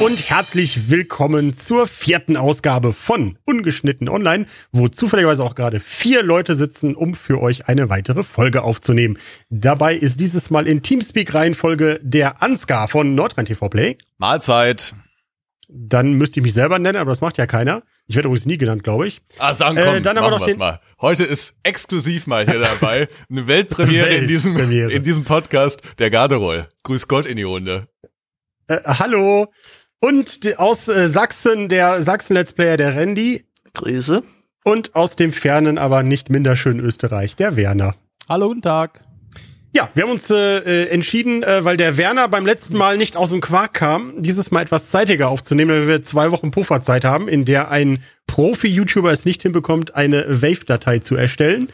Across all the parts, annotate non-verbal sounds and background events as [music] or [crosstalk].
und herzlich willkommen zur vierten Ausgabe von Ungeschnitten Online, wo zufälligerweise auch gerade vier Leute sitzen, um für euch eine weitere Folge aufzunehmen. Dabei ist dieses Mal in Teamspeak-Reihenfolge der Ansgar von Nordrhein TV Play. Mahlzeit. Dann müsste ich mich selber nennen, aber das macht ja keiner. Ich werde übrigens nie genannt, glaube ich. Ah, sagen, komm, Äh, dann aber machen noch den- mal. Heute ist exklusiv mal hier dabei eine Weltpremiere in diesem, Weltpremiere. in diesem Podcast, der Garderoll. Grüß Gott in die Runde. Äh, hallo. Und aus äh, Sachsen, der Sachsen-Let's Player, der Randy. Grüße. Und aus dem fernen, aber nicht minder schönen Österreich, der Werner. Hallo, guten Tag. Ja, wir haben uns äh, äh, entschieden, äh, weil der Werner beim letzten Mal nicht aus dem Quark kam, dieses Mal etwas zeitiger aufzunehmen, weil wir zwei Wochen Pufferzeit haben, in der ein Profi-YouTuber es nicht hinbekommt, eine Wave-Datei zu erstellen.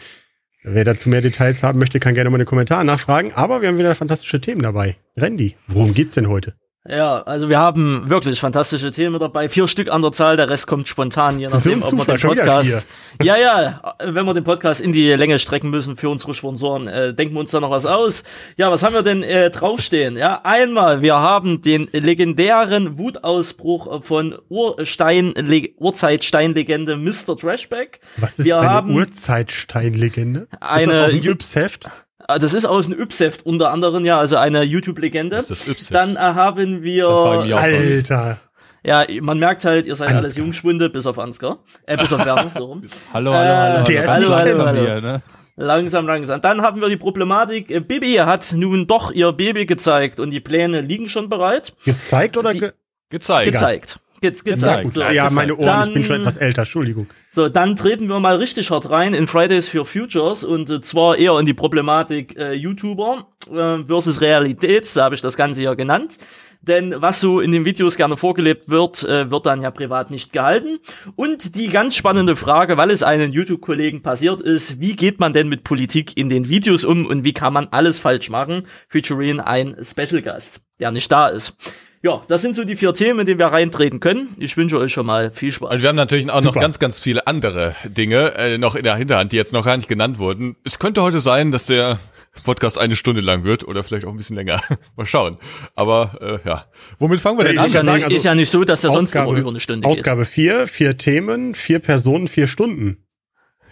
Wer dazu mehr Details haben möchte, kann gerne mal in den Kommentaren nachfragen. Aber wir haben wieder fantastische Themen dabei. Randy, worum geht's denn heute? Ja, also wir haben wirklich fantastische Themen dabei. Vier Stück an der Zahl, der Rest kommt spontan, je [laughs] nachdem, ein ob wir den Podcast. Ja, ja, wenn wir den Podcast in die Länge strecken müssen für unsere Sponsoren, äh, denken wir uns da noch was aus. Ja, was haben wir denn äh, draufstehen? Ja, einmal, wir haben den legendären Wutausbruch von Urstein, Urzeitsteinlegende Mr. Trashback. Was ist Wir eine Urzeitsteinlegende? ist das aus dem Yps-Heft? Ah, Das ist aus dem Ypsheft unter anderem, ja, also eine YouTube-Legende. Das ist das Ypsheft. Dann äh, haben wir. Alter. Ja, man merkt halt, ihr seid Ansgar. alles Jungschwunde, bis auf Ansgar. Äh, bis auf Werner, so rum. [laughs] Hallo, hallo, hallo. hallo. der ist hallo, nicht hallo, hallo. Hier, ne? Langsam, langsam. Dann haben wir die Problematik, äh, Bibi hat nun doch ihr Baby gezeigt und die Pläne liegen schon bereit. Gezeigt oder ge Gezeigt. Gezeigt. Ge gezeigt. So, ja, gezeigt. meine Ohren, ich bin Dann- schon etwas älter, Entschuldigung. So, dann treten wir mal richtig hart rein in Fridays for Futures und äh, zwar eher in die Problematik äh, YouTuber äh, versus Realität, so habe ich das Ganze ja genannt. Denn was so in den Videos gerne vorgelebt wird, äh, wird dann ja privat nicht gehalten. Und die ganz spannende Frage, weil es einen YouTube-Kollegen passiert ist, wie geht man denn mit Politik in den Videos um und wie kann man alles falsch machen, featuring ein Special-Gast, der nicht da ist. Ja, das sind so die vier Themen, in die wir reintreten können. Ich wünsche euch schon mal viel Spaß. Also wir haben natürlich auch Super. noch ganz, ganz viele andere Dinge äh, noch in der Hinterhand, die jetzt noch gar nicht genannt wurden. Es könnte heute sein, dass der Podcast eine Stunde lang wird oder vielleicht auch ein bisschen länger. [laughs] mal schauen. Aber äh, ja, womit fangen wir denn Ich an? Ist ja, sagen, nicht, also ist ja nicht so, dass der sonst Ausgabe, immer über eine Stunde geht. Ausgabe vier, vier Themen, vier Personen, vier Stunden.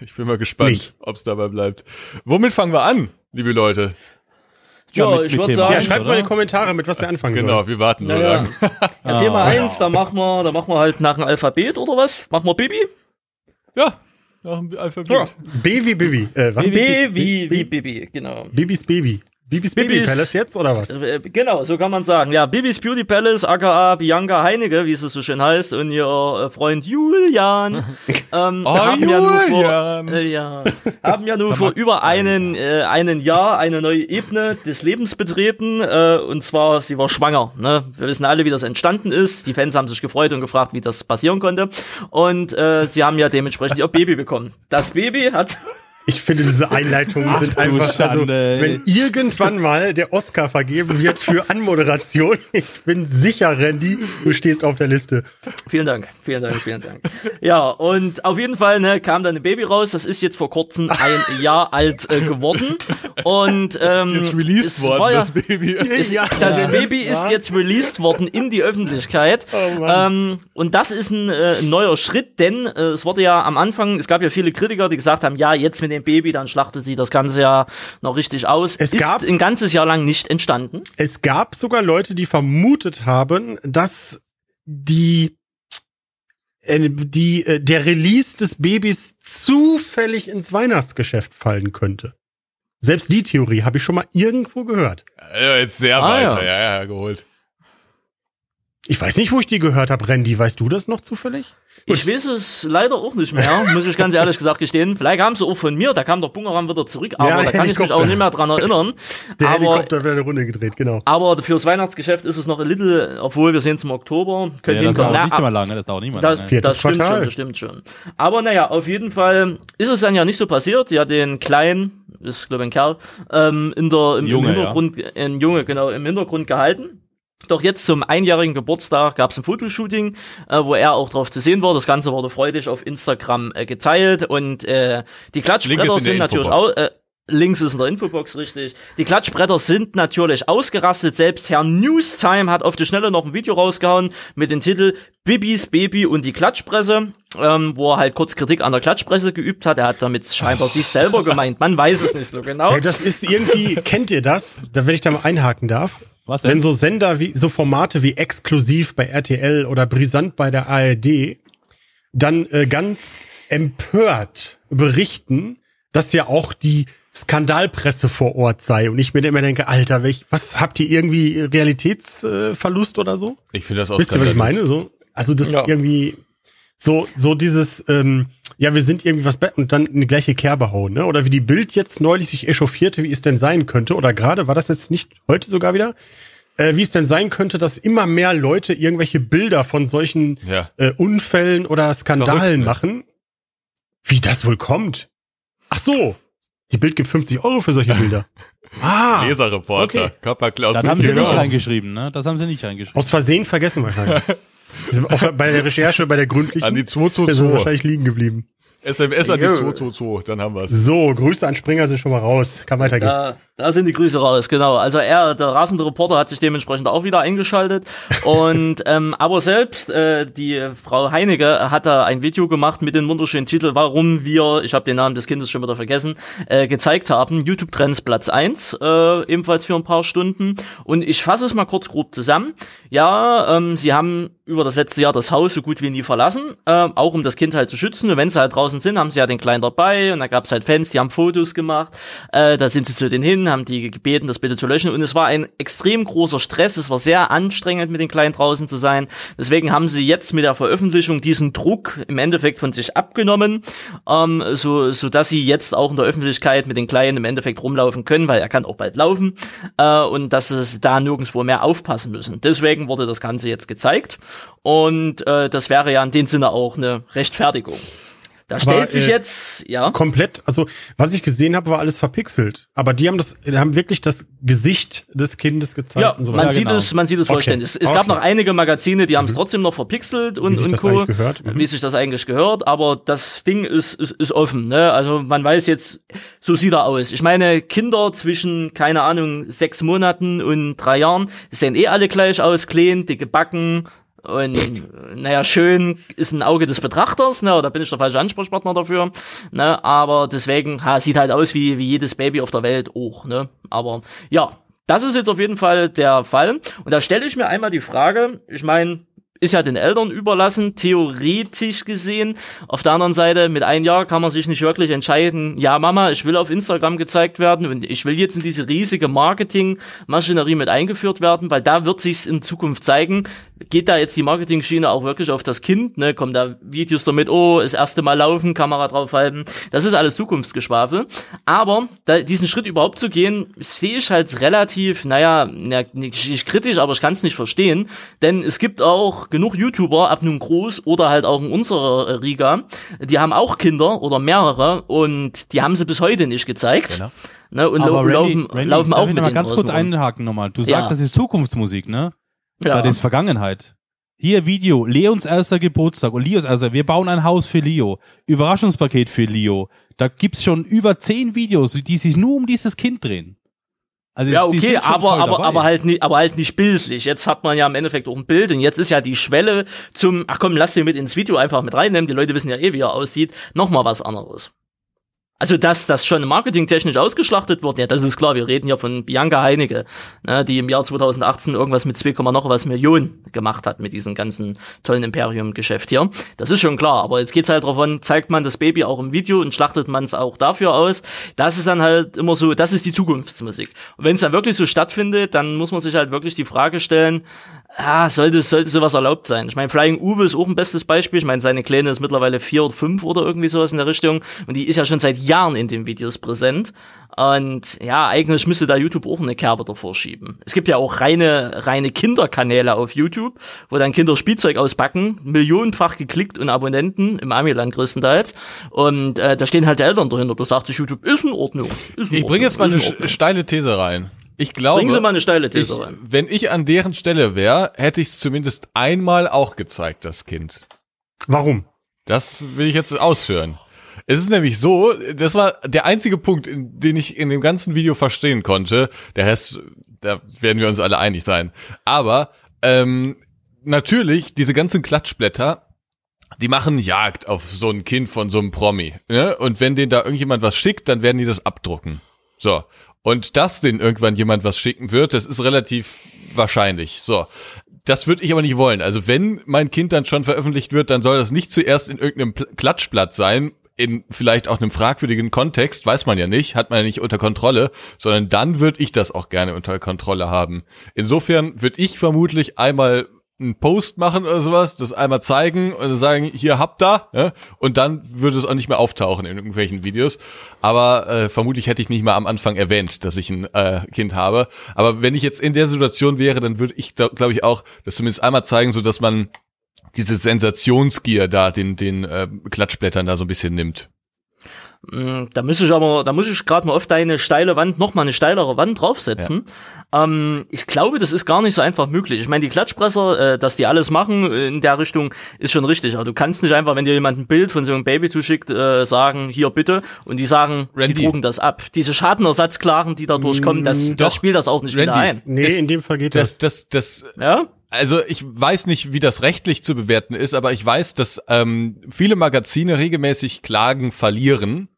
Ich bin mal gespannt, ob es dabei bleibt. Womit fangen wir an, liebe Leute? Ja, mit- ich würde sagen, Ja, schreibt mal in oder? die Kommentare, mit was wir anfangen Genau, sollen. wir warten so naja. lang. ja, Thema Ah. eins, da machen wir, da machen wir halt nach dem Alphabet oder was? Machen wir Bibi? Ja, nach dem Alphabet. Ja. B wie Bibi. Äh, was? B wie, Bi- wie Bibi, genau. Bibis Baby. Bibis Bibis- Palace jetzt oder was? Äh, Genau, so kann man sagen. Ja, Bibis Beauty Palace, aka Bianca Heinige, wie es so schön heißt, und ihr äh, Freund Julian, [laughs] ähm, Oh, haben ja nur Julian. vor, äh, ja, haben ja nur vor über einen, äh, einen Jahr eine neue Ebene des Lebens betreten, äh, und zwar, sie war schwanger, ne? Wir wissen alle, wie das entstanden ist. Die Fans haben sich gefreut und gefragt, wie das passieren konnte. Und, äh, sie haben ja dementsprechend ihr Baby bekommen. Das Baby hat, Ich finde, diese Einleitungen sind du einfach, also, Schande, ey. wenn irgendwann mal der Oscar vergeben wird für Anmoderation, [laughs] ich bin sicher, Randy, du stehst auf der Liste. Vielen Dank, vielen Dank, vielen Dank. Ja, und auf jeden Fall ne, kam dann ein Baby raus. Das ist jetzt vor kurzem ein [laughs] Jahr alt äh, geworden. Und ähm, Jetzt released es worden, ja, das Baby. [laughs] ist, Ja, das ja, Baby ist jetzt released worden in die Öffentlichkeit. Oh ähm, und das ist ein äh, neuer Schritt, denn äh, es wurde ja am Anfang, es gab ja viele Kritiker, die gesagt haben, ja, jetzt mit dem Baby, dann schlachtet sie das Ganze ja noch richtig aus. Es ist gab- ein ganzes Jahr lang nicht entstanden. Es gab sogar Leute, die vermutet haben, dass die äh, die äh, der Release des Babys zufällig ins Weihnachtsgeschäft fallen könnte. Selbst die Theorie habe ich schon mal irgendwo gehört. Ja, jetzt sehr Ah, weiter, ja. ja. ja, geholt. Ich weiß nicht, wo ich die gehört habe. Randy, weißt du das noch zufällig? Ich weiß es leider auch nicht mehr, muss ich ganz ehrlich gesagt gestehen. Vielleicht kam sie auch von mir, da kam der Bungeram wieder zurück, aber Ja, da kann ich mich auch nicht mehr dran erinnern. [laughs] Der aber, Helikopter wird eine Runde gedreht, genau. aber fürs Weihnachtsgeschäft ist es noch ein little, obwohl wir sehen es im Oktober. Könnt Ja, das dauert Na, nicht mal lange, das dauert nicht mal das, das stimmt Quartal. schon, das stimmt schon. Aber naja, auf jeden Fall ist es dann ja nicht so passiert. Sie hat den kleinen, ist glaube ich ein Kerl, ähm, in der, im, Junge, im Hintergrund, ein Junge, genau, im Hintergrund gehalten. Doch jetzt zum einjährigen Geburtstag gab es ein Fotoshooting, äh, wo er auch drauf zu sehen war. Das Ganze wurde freudig auf Instagram äh, geteilt und äh, die Klatschbretter sind natürlich auch. Äh, Links ist in der Infobox richtig. Die Klatschbretter sind natürlich ausgerastet. Selbst Herr Newstime hat auf die Schnelle noch ein Video rausgehauen mit dem Titel Bibis Baby und die Klatschpresse, ähm, wo er halt kurz Kritik an der Klatschpresse geübt hat. Er hat damit scheinbar sich selber gemeint. Man weiß es nicht so genau. Hey, das ist irgendwie, kennt ihr das? Da, wenn ich da mal einhaken darf. Was denn? Wenn so Sender wie, so Formate wie exklusiv bei RTL oder brisant bei der ARD dann äh, ganz empört berichten, dass ja auch die Skandalpresse vor Ort sei und ich mir immer denke, Alter, welch, was habt ihr irgendwie Realitätsverlust oder so? Ich finde das auch Wisst ihr, was ich meine? So, also das Ja. ist irgendwie so, so dieses, ähm, ja, wir sind irgendwie was be- und dann eine gleiche Kerbe hauen, ne? Oder wie die Bild jetzt neulich sich echauffierte, wie es denn sein könnte, oder gerade war das jetzt nicht heute sogar wieder, äh, wie es denn sein könnte, dass immer mehr Leute irgendwelche Bilder von solchen Ja. äh, Unfällen oder Skandalen Verrückt, ne? machen. Wie das wohl kommt? Ach so, die Bild gibt 50 Euro für solche Bilder. [laughs] ah, Leserreporter, Okay. Kappa Klaus Das haben sie Mittermeier. nicht reingeschrieben, ne? Das haben sie nicht reingeschrieben. aus Versehen vergessen wahrscheinlich. [laughs] Ist auch bei der Recherche, bei der gründlichen, An die ist es 222. wahrscheinlich liegen geblieben. SMS an die Jo. 222, dann haben wir's. So, Grüße an Springer sind schon mal raus. Kann weitergehen. Da, da sind die Grüße raus, genau. Also er, der rasende Reporter, hat sich dementsprechend auch wieder eingeschaltet. Und [laughs] ähm, aber selbst äh, die Frau Heinecke hat da ein Video gemacht mit dem wunderschönen Titel, warum wir, ich habe den Namen des Kindes schon wieder vergessen, äh, gezeigt haben. YouTube Trends Platz 1, äh, ebenfalls für ein paar Stunden. Und ich fasse es mal kurz grob zusammen. Ja, ähm, sie haben über das letzte Jahr das Haus so gut wie nie verlassen, äh, auch um das Kind halt zu schützen. Und wenn sie halt draußen sind, haben sie ja den Kleinen dabei und da gab es halt Fans, die haben Fotos gemacht. Äh, da sind sie zu denen hin, haben die gebeten, das bitte zu löschen. Und es war ein extrem großer Stress. Es war sehr anstrengend, mit den Kleinen draußen zu sein. Deswegen haben sie jetzt mit der Veröffentlichung diesen Druck im Endeffekt von sich abgenommen, ähm, so, so dass sie jetzt auch in der Öffentlichkeit mit den Kleinen im Endeffekt rumlaufen können, weil er kann auch bald laufen äh, und dass es da nirgendwo mehr aufpassen müssen. Deswegen wurde das Ganze jetzt gezeigt und äh, das wäre ja in dem Sinne auch eine Rechtfertigung. Da stellt sich äh, jetzt, ja. Komplett, also was ich gesehen habe, war alles verpixelt. Aber die haben das, haben wirklich das Gesicht des Kindes gezeigt Ja, und so man weiter. sieht genau. es, man sieht es Okay. vollständig. Es, es gab Okay. noch einige Magazine, die haben es trotzdem noch verpixelt und, sich und das Co. eigentlich gehört. Mhm. Wie sich das eigentlich gehört, aber das Ding ist, ist, ist offen, ne? Also man weiß jetzt, so sieht er aus. Ich meine, Kinder zwischen, keine Ahnung, sechs Monaten und drei Jahren, die sehen eh alle gleich aus, klein, dicke Backen, und naja, schön ist ein Auge des Betrachters, ne, da bin ich der falsche Ansprechpartner dafür, ne, aber deswegen, ha, sieht halt aus wie, wie jedes Baby auf der Welt auch, ne, aber ja, das ist jetzt auf jeden Fall der Fall. Und da stelle ich mir einmal die Frage, ich meine, ist ja den Eltern überlassen, theoretisch gesehen. Auf der anderen Seite, mit einem Jahr kann man sich nicht wirklich entscheiden, ja Mama, ich will auf Instagram gezeigt werden und ich will jetzt in diese riesige Marketingmaschinerie mit eingeführt werden, weil da wird sich's in Zukunft zeigen, geht da jetzt die Marketing-Schiene auch wirklich auf das Kind, ne, kommen da Videos damit, oh, das erste Mal laufen, Kamera draufhalten, das ist alles Zukunftsgeschwafel. Aber da, diesen Schritt überhaupt zu gehen, sehe ich halt relativ, naja, na, nicht, nicht kritisch, aber ich kann es nicht verstehen, denn es gibt auch genug YouTuber, ab nun groß oder halt auch in unserer äh, Riga, die haben auch Kinder oder mehrere und die haben sie bis heute nicht gezeigt. Genau. Ne, und Aber lau- Randy, laufen, Randy, laufen darf auch ich mit mal ganz kurz einhaken nochmal. Du Ja. sagst, das ist Zukunftsmusik, ne? Ja. Das ist Vergangenheit. Hier Video, Leons erster Geburtstag und Leos erster, wir bauen ein Haus für Leo. Überraschungspaket für Leo. Da gibt's schon über zehn Videos, die sich nur um dieses Kind drehen. Also Ja, okay, aber, aber, dabei. aber halt nicht, aber halt nicht bildlich. Jetzt hat man ja im Endeffekt auch ein Bild und jetzt ist ja die Schwelle zum, ach komm, lass den mit ins Video einfach mit reinnehmen. Die Leute wissen ja eh, wie er aussieht. Nochmal was anderes. Also, dass das schon marketingtechnisch ausgeschlachtet wird, ja, das ist klar. Wir reden hier von Bianca Heinecke, ne, die im Jahr 2018 irgendwas mit 2, noch was Millionen gemacht hat mit diesem ganzen tollen Imperium-Geschäft hier. Das ist schon klar. Aber jetzt geht's halt davon, zeigt man das Baby auch im Video und schlachtet man es auch dafür aus. Das ist dann halt immer so, das ist die Zukunftsmusik. Und wenn es dann wirklich so stattfindet, dann muss man sich halt wirklich die Frage stellen, ah, sollte, sollte sowas erlaubt sein? Ich meine, Flying Uwe ist auch ein bestes Beispiel. Ich meine, seine Kleine ist mittlerweile vier oder fünf oder irgendwie sowas in der Richtung. Und die ist ja schon seit Jahren in den Videos präsent. Und ja, eigentlich müsste da YouTube auch eine Kerbe davor schieben. Es gibt ja auch reine, reine Kinderkanäle auf YouTube, wo dann Kinder Spielzeug auspacken, millionenfach geklickt und Abonnenten, im Amiland größtenteils. Und äh, da stehen halt die Eltern dahinter. Da sagt sich YouTube, ist in Ordnung. Ist in Ich bringe jetzt mal eine steile These rein. Ich glaube, Bringen Sie mal eine steile ich, These rein. wenn ich an deren Stelle wäre, hätte ich es zumindest einmal auch gezeigt, das Kind. Warum? Das will ich jetzt ausführen. Es ist nämlich so, das war der einzige Punkt, den ich in dem ganzen Video verstehen konnte. Der Rest, da werden wir uns alle einig sein. Aber ähm, natürlich, diese ganzen Klatschblätter, die machen Jagd auf so ein Kind von so einem Promi. Ne? Und wenn denen da irgendjemand was schickt, dann werden die das abdrucken. So. Und dass denen irgendwann jemand was schicken wird, das ist relativ wahrscheinlich. So. Das würde ich aber nicht wollen. Also wenn mein Kind dann schon veröffentlicht wird, dann soll das nicht zuerst in irgendeinem Klatschblatt sein, in vielleicht auch einem fragwürdigen Kontext, weiß man ja nicht, hat man ja nicht unter Kontrolle, sondern dann würde ich das auch gerne unter Kontrolle haben. Insofern würde ich vermutlich einmal einen Post machen oder sowas, das einmal zeigen und sagen, hier habt ihr, ja, und dann würde es auch nicht mehr auftauchen in irgendwelchen Videos. Aber äh, vermutlich hätte ich nicht mal am Anfang erwähnt, dass ich ein äh, Kind habe. Aber wenn ich jetzt in der Situation wäre, dann würde ich, glaube glaub ich, auch das zumindest einmal zeigen, so dass man diese Sensationsgier da den den äh, Klatschblättern da so ein bisschen nimmt. Mm, da muss ich aber, da muss ich gerade mal auf deine steile Wand noch mal eine steilere Wand draufsetzen. Ja. Ähm, ich glaube, das ist gar nicht so einfach möglich. Ich meine, die Klatschpresser, äh, dass die alles machen in der Richtung, ist schon richtig. Aber du kannst nicht einfach, wenn dir jemand ein Bild von so einem Baby zuschickt, äh, sagen, hier bitte, und die sagen, Randy. die drucken das ab. Diese Schadenersatzklaren, die dadurch kommen, das, das spielt das auch nicht Randy. wieder ein. Nee, das, in dem Fall geht das. Das, das, das ja? Also ich weiß nicht, wie das rechtlich zu bewerten ist, aber ich weiß, dass ähm, viele Magazine regelmäßig Klagen verlieren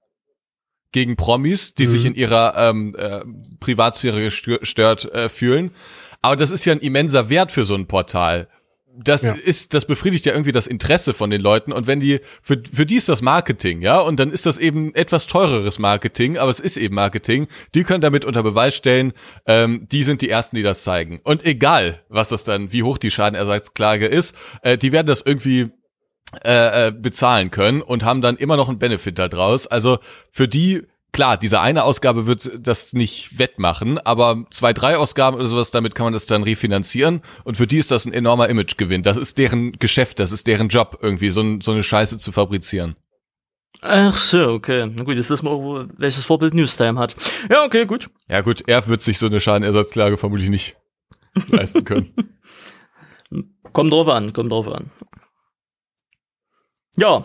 gegen Promis, die mhm. sich in ihrer ähm, äh, Privatsphäre gestört äh, fühlen. Aber das ist ja ein immenser Wert für so ein Portal. Das ja. ist, das befriedigt ja irgendwie das Interesse von den Leuten und wenn die, für, für die ist das Marketing, ja, und dann ist das eben etwas teureres Marketing, aber es ist eben Marketing, die können damit unter Beweis stellen, ähm, die sind die Ersten, die das zeigen. Und egal, was das dann, wie hoch die Schadenersatzklage ist, äh, die werden das irgendwie äh, äh, bezahlen können und haben dann immer noch einen Benefit da draus. Also für die, klar, diese eine Ausgabe wird das nicht wettmachen, aber zwei, drei Ausgaben oder sowas, damit kann man das dann refinanzieren und für die ist das ein enormer Imagegewinn. Das ist deren Geschäft, das ist deren Job, irgendwie so, so eine Scheiße zu fabrizieren. Ach so, okay. Na gut, jetzt wissen wir auch, welches Vorbild Newstime hat. Ja, okay, gut. Ja gut, er wird sich so eine Schadenersatzklage vermutlich nicht [laughs] leisten können. kommt drauf an, kommt drauf an. Ja.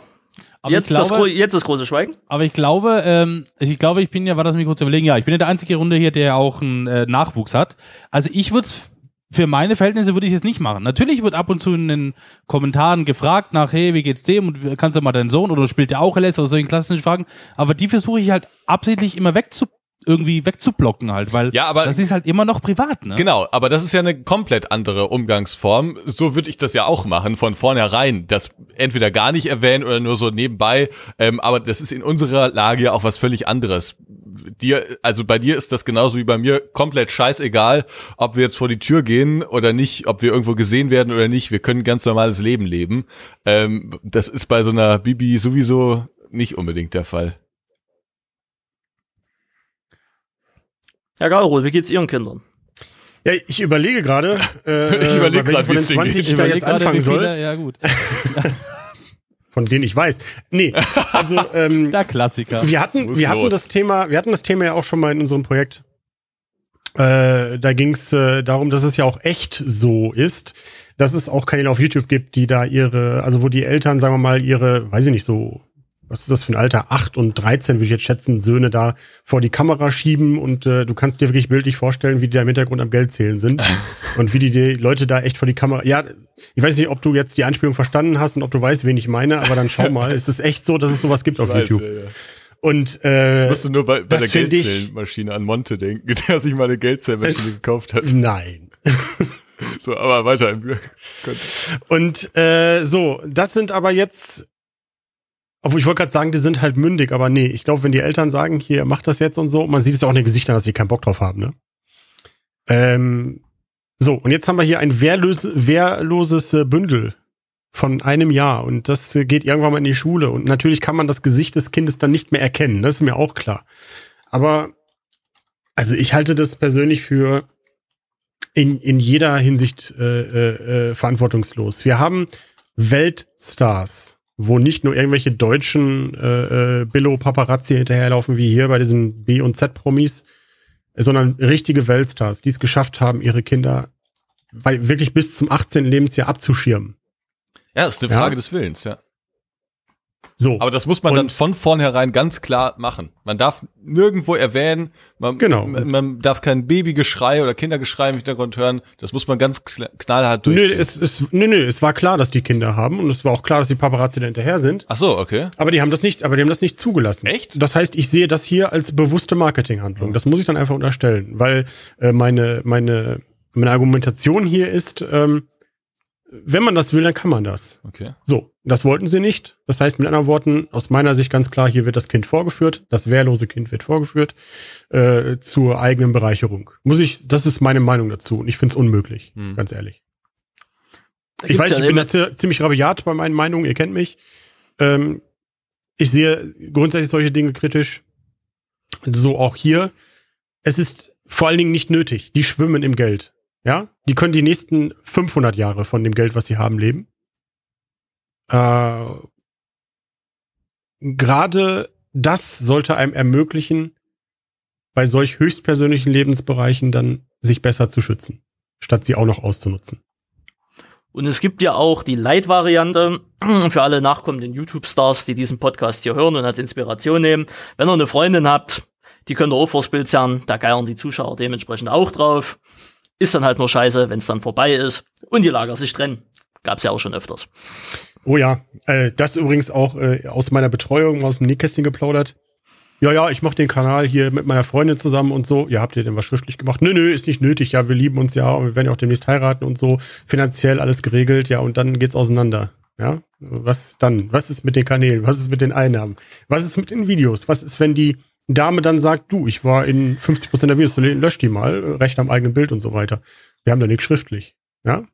Aber jetzt, glaube, das, jetzt das große Schweigen. Aber ich glaube, ähm, ich glaube, ich bin ja, war das mir kurz überlegen, ja, ich bin ja der einzige Runde hier, der auch einen äh, Nachwuchs hat. Also ich würde für meine Verhältnisse würde ich es nicht machen. Natürlich wird ab und zu in den Kommentaren gefragt nach, hey, wie geht's dem und kannst du mal deinen Sohn oder spielt der auch LS oder solchen klassischen Fragen. Aber die versuche ich halt absichtlich immer wegzu irgendwie wegzublocken halt, weil ja, aber das ist halt immer noch privat, ne? Genau, aber das ist ja eine komplett andere Umgangsform. So würde ich das ja auch machen, von vornherein. Das entweder gar nicht erwähnen oder nur so nebenbei. Ähm, aber das ist in unserer Lage ja auch was völlig anderes. Dir, also bei dir ist das genauso wie bei mir komplett scheißegal, ob wir jetzt vor die Tür gehen oder nicht, ob wir irgendwo gesehen werden oder nicht. Wir können ganz normales Leben leben. Ähm, das ist bei so einer Bibi sowieso nicht unbedingt der Fall. Herr Gauro, wie geht's Ihren Kindern? Ja, ich überlege gerade, [laughs] äh, ich überlege gerade, von den 20 ich, da jetzt anfangen soll. ja, gut. [laughs] von denen ich weiß. Nee, also [laughs] ähm, der Klassiker. Wir hatten, wir hatten das Thema, wir hatten das Thema ja auch schon mal in unserem Projekt. Äh, da ging es äh, darum, dass es ja auch echt so ist, dass es auch Kanäle auf YouTube gibt, die da ihre, also wo die Eltern, sagen wir mal, ihre, weiß ich nicht, so was ist das für ein Alter? Acht und dreizehn würde ich jetzt schätzen, Söhne da vor die Kamera schieben und äh, du kannst dir wirklich bildlich vorstellen, wie die da im Hintergrund am Geld zählen sind [laughs] und wie die, die Leute da echt vor die Kamera. Ja, ich weiß nicht, ob du jetzt die Anspielung verstanden hast und ob du weißt, wen ich meine, aber dann schau mal. es ist echt so, dass es sowas gibt ich auf weiß, YouTube. Ja, ja. Und äh, ich musste nur bei, bei der Geldzählmaschine an Monte denken, [laughs] der sich mal eine Geldzählmaschine [laughs] gekauft hat. Nein. so, aber weiter. Und äh, so, das sind aber jetzt obwohl ich wollte gerade sagen, die sind halt mündig, aber nee, ich glaube, wenn die Eltern sagen, hier, mach das jetzt und so, man sieht es auch in den Gesichtern, dass sie keinen Bock drauf haben, ne? Ähm, so, und jetzt haben wir hier ein wehrlos, wehrloses äh, Bündel von einem Jahr und das äh, geht irgendwann mal in die Schule und natürlich kann man das Gesicht des Kindes dann nicht mehr erkennen, das ist mir auch klar. Aber, also ich halte das persönlich für in, in jeder Hinsicht äh, äh, äh verantwortungslos. Wir haben Weltstars wo nicht nur irgendwelche deutschen äh, äh, Billo-Paparazzi hinterherlaufen, wie hier bei diesen B- und Z-Promis, sondern richtige Weltstars, die es geschafft haben, ihre Kinder weil wirklich bis zum 18. Lebensjahr abzuschirmen. Ja, ist eine Frage ja? des Willens, ja. So. Aber das muss man dann Und- von vornherein ganz klar machen. Man darf nirgendwo erwähnen, man, Genau. man, man darf kein Babygeschrei oder Kindergeschrei im Hintergrund hören. Das muss man ganz knallhart Nö, durchziehen. es, es, nö, nö, es war klar, dass die Kinder haben und es war auch klar, dass die Paparazzi da hinterher sind. Ach so, okay. Aber die haben das nicht, aber die haben das nicht zugelassen. Echt? Das heißt, ich sehe das hier als bewusste Marketinghandlung. Das muss ich dann einfach unterstellen, weil äh, meine meine meine Argumentation hier ist, ähm, wenn man das will, dann kann man das. Okay. So, das wollten sie nicht. Das heißt, mit anderen Worten, aus meiner Sicht ganz klar, hier wird das Kind vorgeführt, das wehrlose Kind wird vorgeführt äh, zur eigenen Bereicherung. Muss ich, das ist meine Meinung dazu und ich finde es unmöglich, Hm. ganz ehrlich. Ich weiß, ja ich bin da zi- ziemlich rabiat bei meinen Meinungen, ihr kennt mich. Ähm, ich sehe grundsätzlich solche Dinge kritisch. So auch hier. Es ist vor allen Dingen nicht nötig. Die schwimmen im Geld. Ja, die können die nächsten 500 Jahre von dem Geld, was sie haben, leben. Äh, Gerade das sollte einem ermöglichen, bei solch höchstpersönlichen Lebensbereichen dann sich besser zu schützen, statt sie auch noch auszunutzen. Und es gibt ja auch die Light-Variante [clears throat] für alle nachkommenden YouTube-Stars, die diesen Podcast hier hören und als Inspiration nehmen. Wenn ihr eine Freundin habt, die könnt ihr auch vors Bild zerren, da geiern die Zuschauer dementsprechend auch drauf. Ist dann halt nur scheiße, wenn es dann vorbei ist und die Lager sich trennen. Gab's ja auch schon öfters. Oh ja, äh, das übrigens auch äh, aus meiner Betreuung aus dem Nähkästchen geplaudert. Ja, ja, ich mache den Kanal hier mit meiner Freundin zusammen und so. Ja, habt ihr denn was schriftlich gemacht? Nö, nö, ist nicht nötig. Ja, wir lieben uns ja und wir werden ja auch demnächst heiraten und so. Finanziell alles geregelt, ja, und dann geht's auseinander. Ja, was dann? Was ist mit den Kanälen? Was ist mit den Einnahmen? Was ist mit den Videos? Was ist, wenn die Dame dann sagt, du, ich war in 50% der Videos, lösch die mal, Recht am eigenen Bild und so weiter. Wir haben da nichts schriftlich. Ja,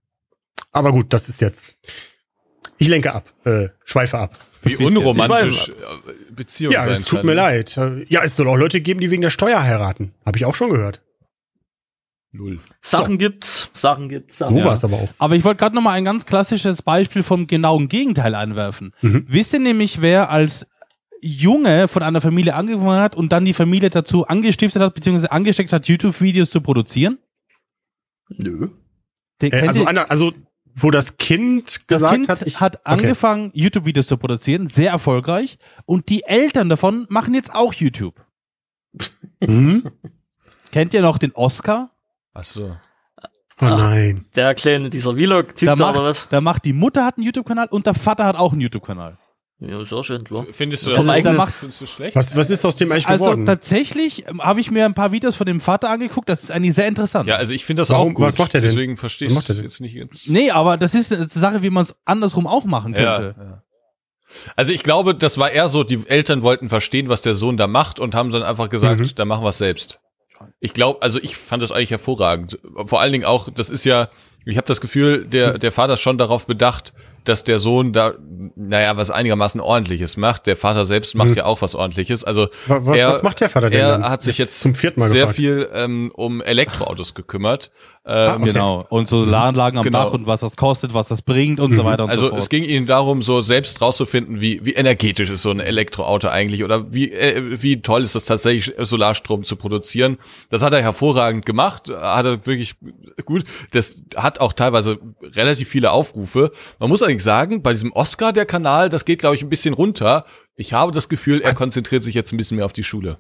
aber gut, das ist jetzt. Ich lenke ab, äh, schweife ab. Wie unromantisch äh, Beziehungen Ja, sein es tut können. mir leid. Ja, es soll auch Leute geben, die wegen der Steuer heiraten. Habe ich auch schon gehört. Null. Sachen gibt's, Sachen gibt's. Sachen. So war es aber auch. Aber ich wollte gerade noch mal ein ganz klassisches Beispiel vom genauen Gegenteil einwerfen. Wisst ihr nämlich, wer als Junge von einer Familie angefangen hat und dann die Familie dazu angestiftet hat, beziehungsweise angesteckt hat, YouTube-Videos zu produzieren? Nö. Den, Äh, also, einer, also, wo das Kind das gesagt Kind hat, ich, hat okay. angefangen, YouTube-Videos zu produzieren, sehr erfolgreich. Und die Eltern davon machen jetzt auch YouTube. Hm? Kennt ihr noch den Oscar? Ach so. Oh nein. Der kleine, dieser Vlog-Typ Da da, oder macht, was? da macht die Mutter hat einen YouTube-Kanal und der Vater hat auch einen YouTube-Kanal. Ja, ist auch schön, klar. Findest du das eigenen- macht, findest du schlecht? Was, was ist aus dem eigentlich Also geworden? tatsächlich ähm, habe ich mir ein paar Videos von dem Vater angeguckt, das ist eigentlich sehr interessant. Ja, also ich finde das Warum- auch gut. was macht er denn? Deswegen verstehe ich denn? jetzt nicht. ganz. Nee, aber das ist eine Sache, wie man es andersrum auch machen Ja, könnte. ja. Also ich glaube, das war eher so, die Eltern wollten verstehen, was der Sohn da macht und haben dann einfach gesagt, Mhm. da machen wir es selbst. Ich glaube, also ich fand das eigentlich hervorragend. Vor allen Dingen auch, das ist ja, ich habe das Gefühl, der, der Vater ist schon darauf bedacht, dass der Sohn da, naja, was einigermaßen ordentliches macht. Der Vater selbst macht ja auch was ordentliches. Also Wa- was- er, was macht der Vater denn Er dann? hat sich Jetzt jetzt zum vierten Mal sehr gefragt. viel ähm, um Elektroautos gekümmert. Ähm, Ah, okay. Genau. Und so Solaranlagen am Genau. Dach und was das kostet, was das bringt und so weiter und Also so fort. es ging ihnen darum, so selbst rauszufinden, wie, wie energetisch ist so ein Elektroauto eigentlich oder wie, äh, wie toll ist es tatsächlich, Solarstrom zu produzieren. Das hat er hervorragend gemacht, hat er wirklich gut. Das hat auch teilweise relativ viele Aufrufe. Man muss allerdings sagen, bei diesem Oscar, der Kanal, das geht, glaube ich, ein bisschen runter. Ich habe das Gefühl, er konzentriert sich jetzt ein bisschen mehr auf die Schule.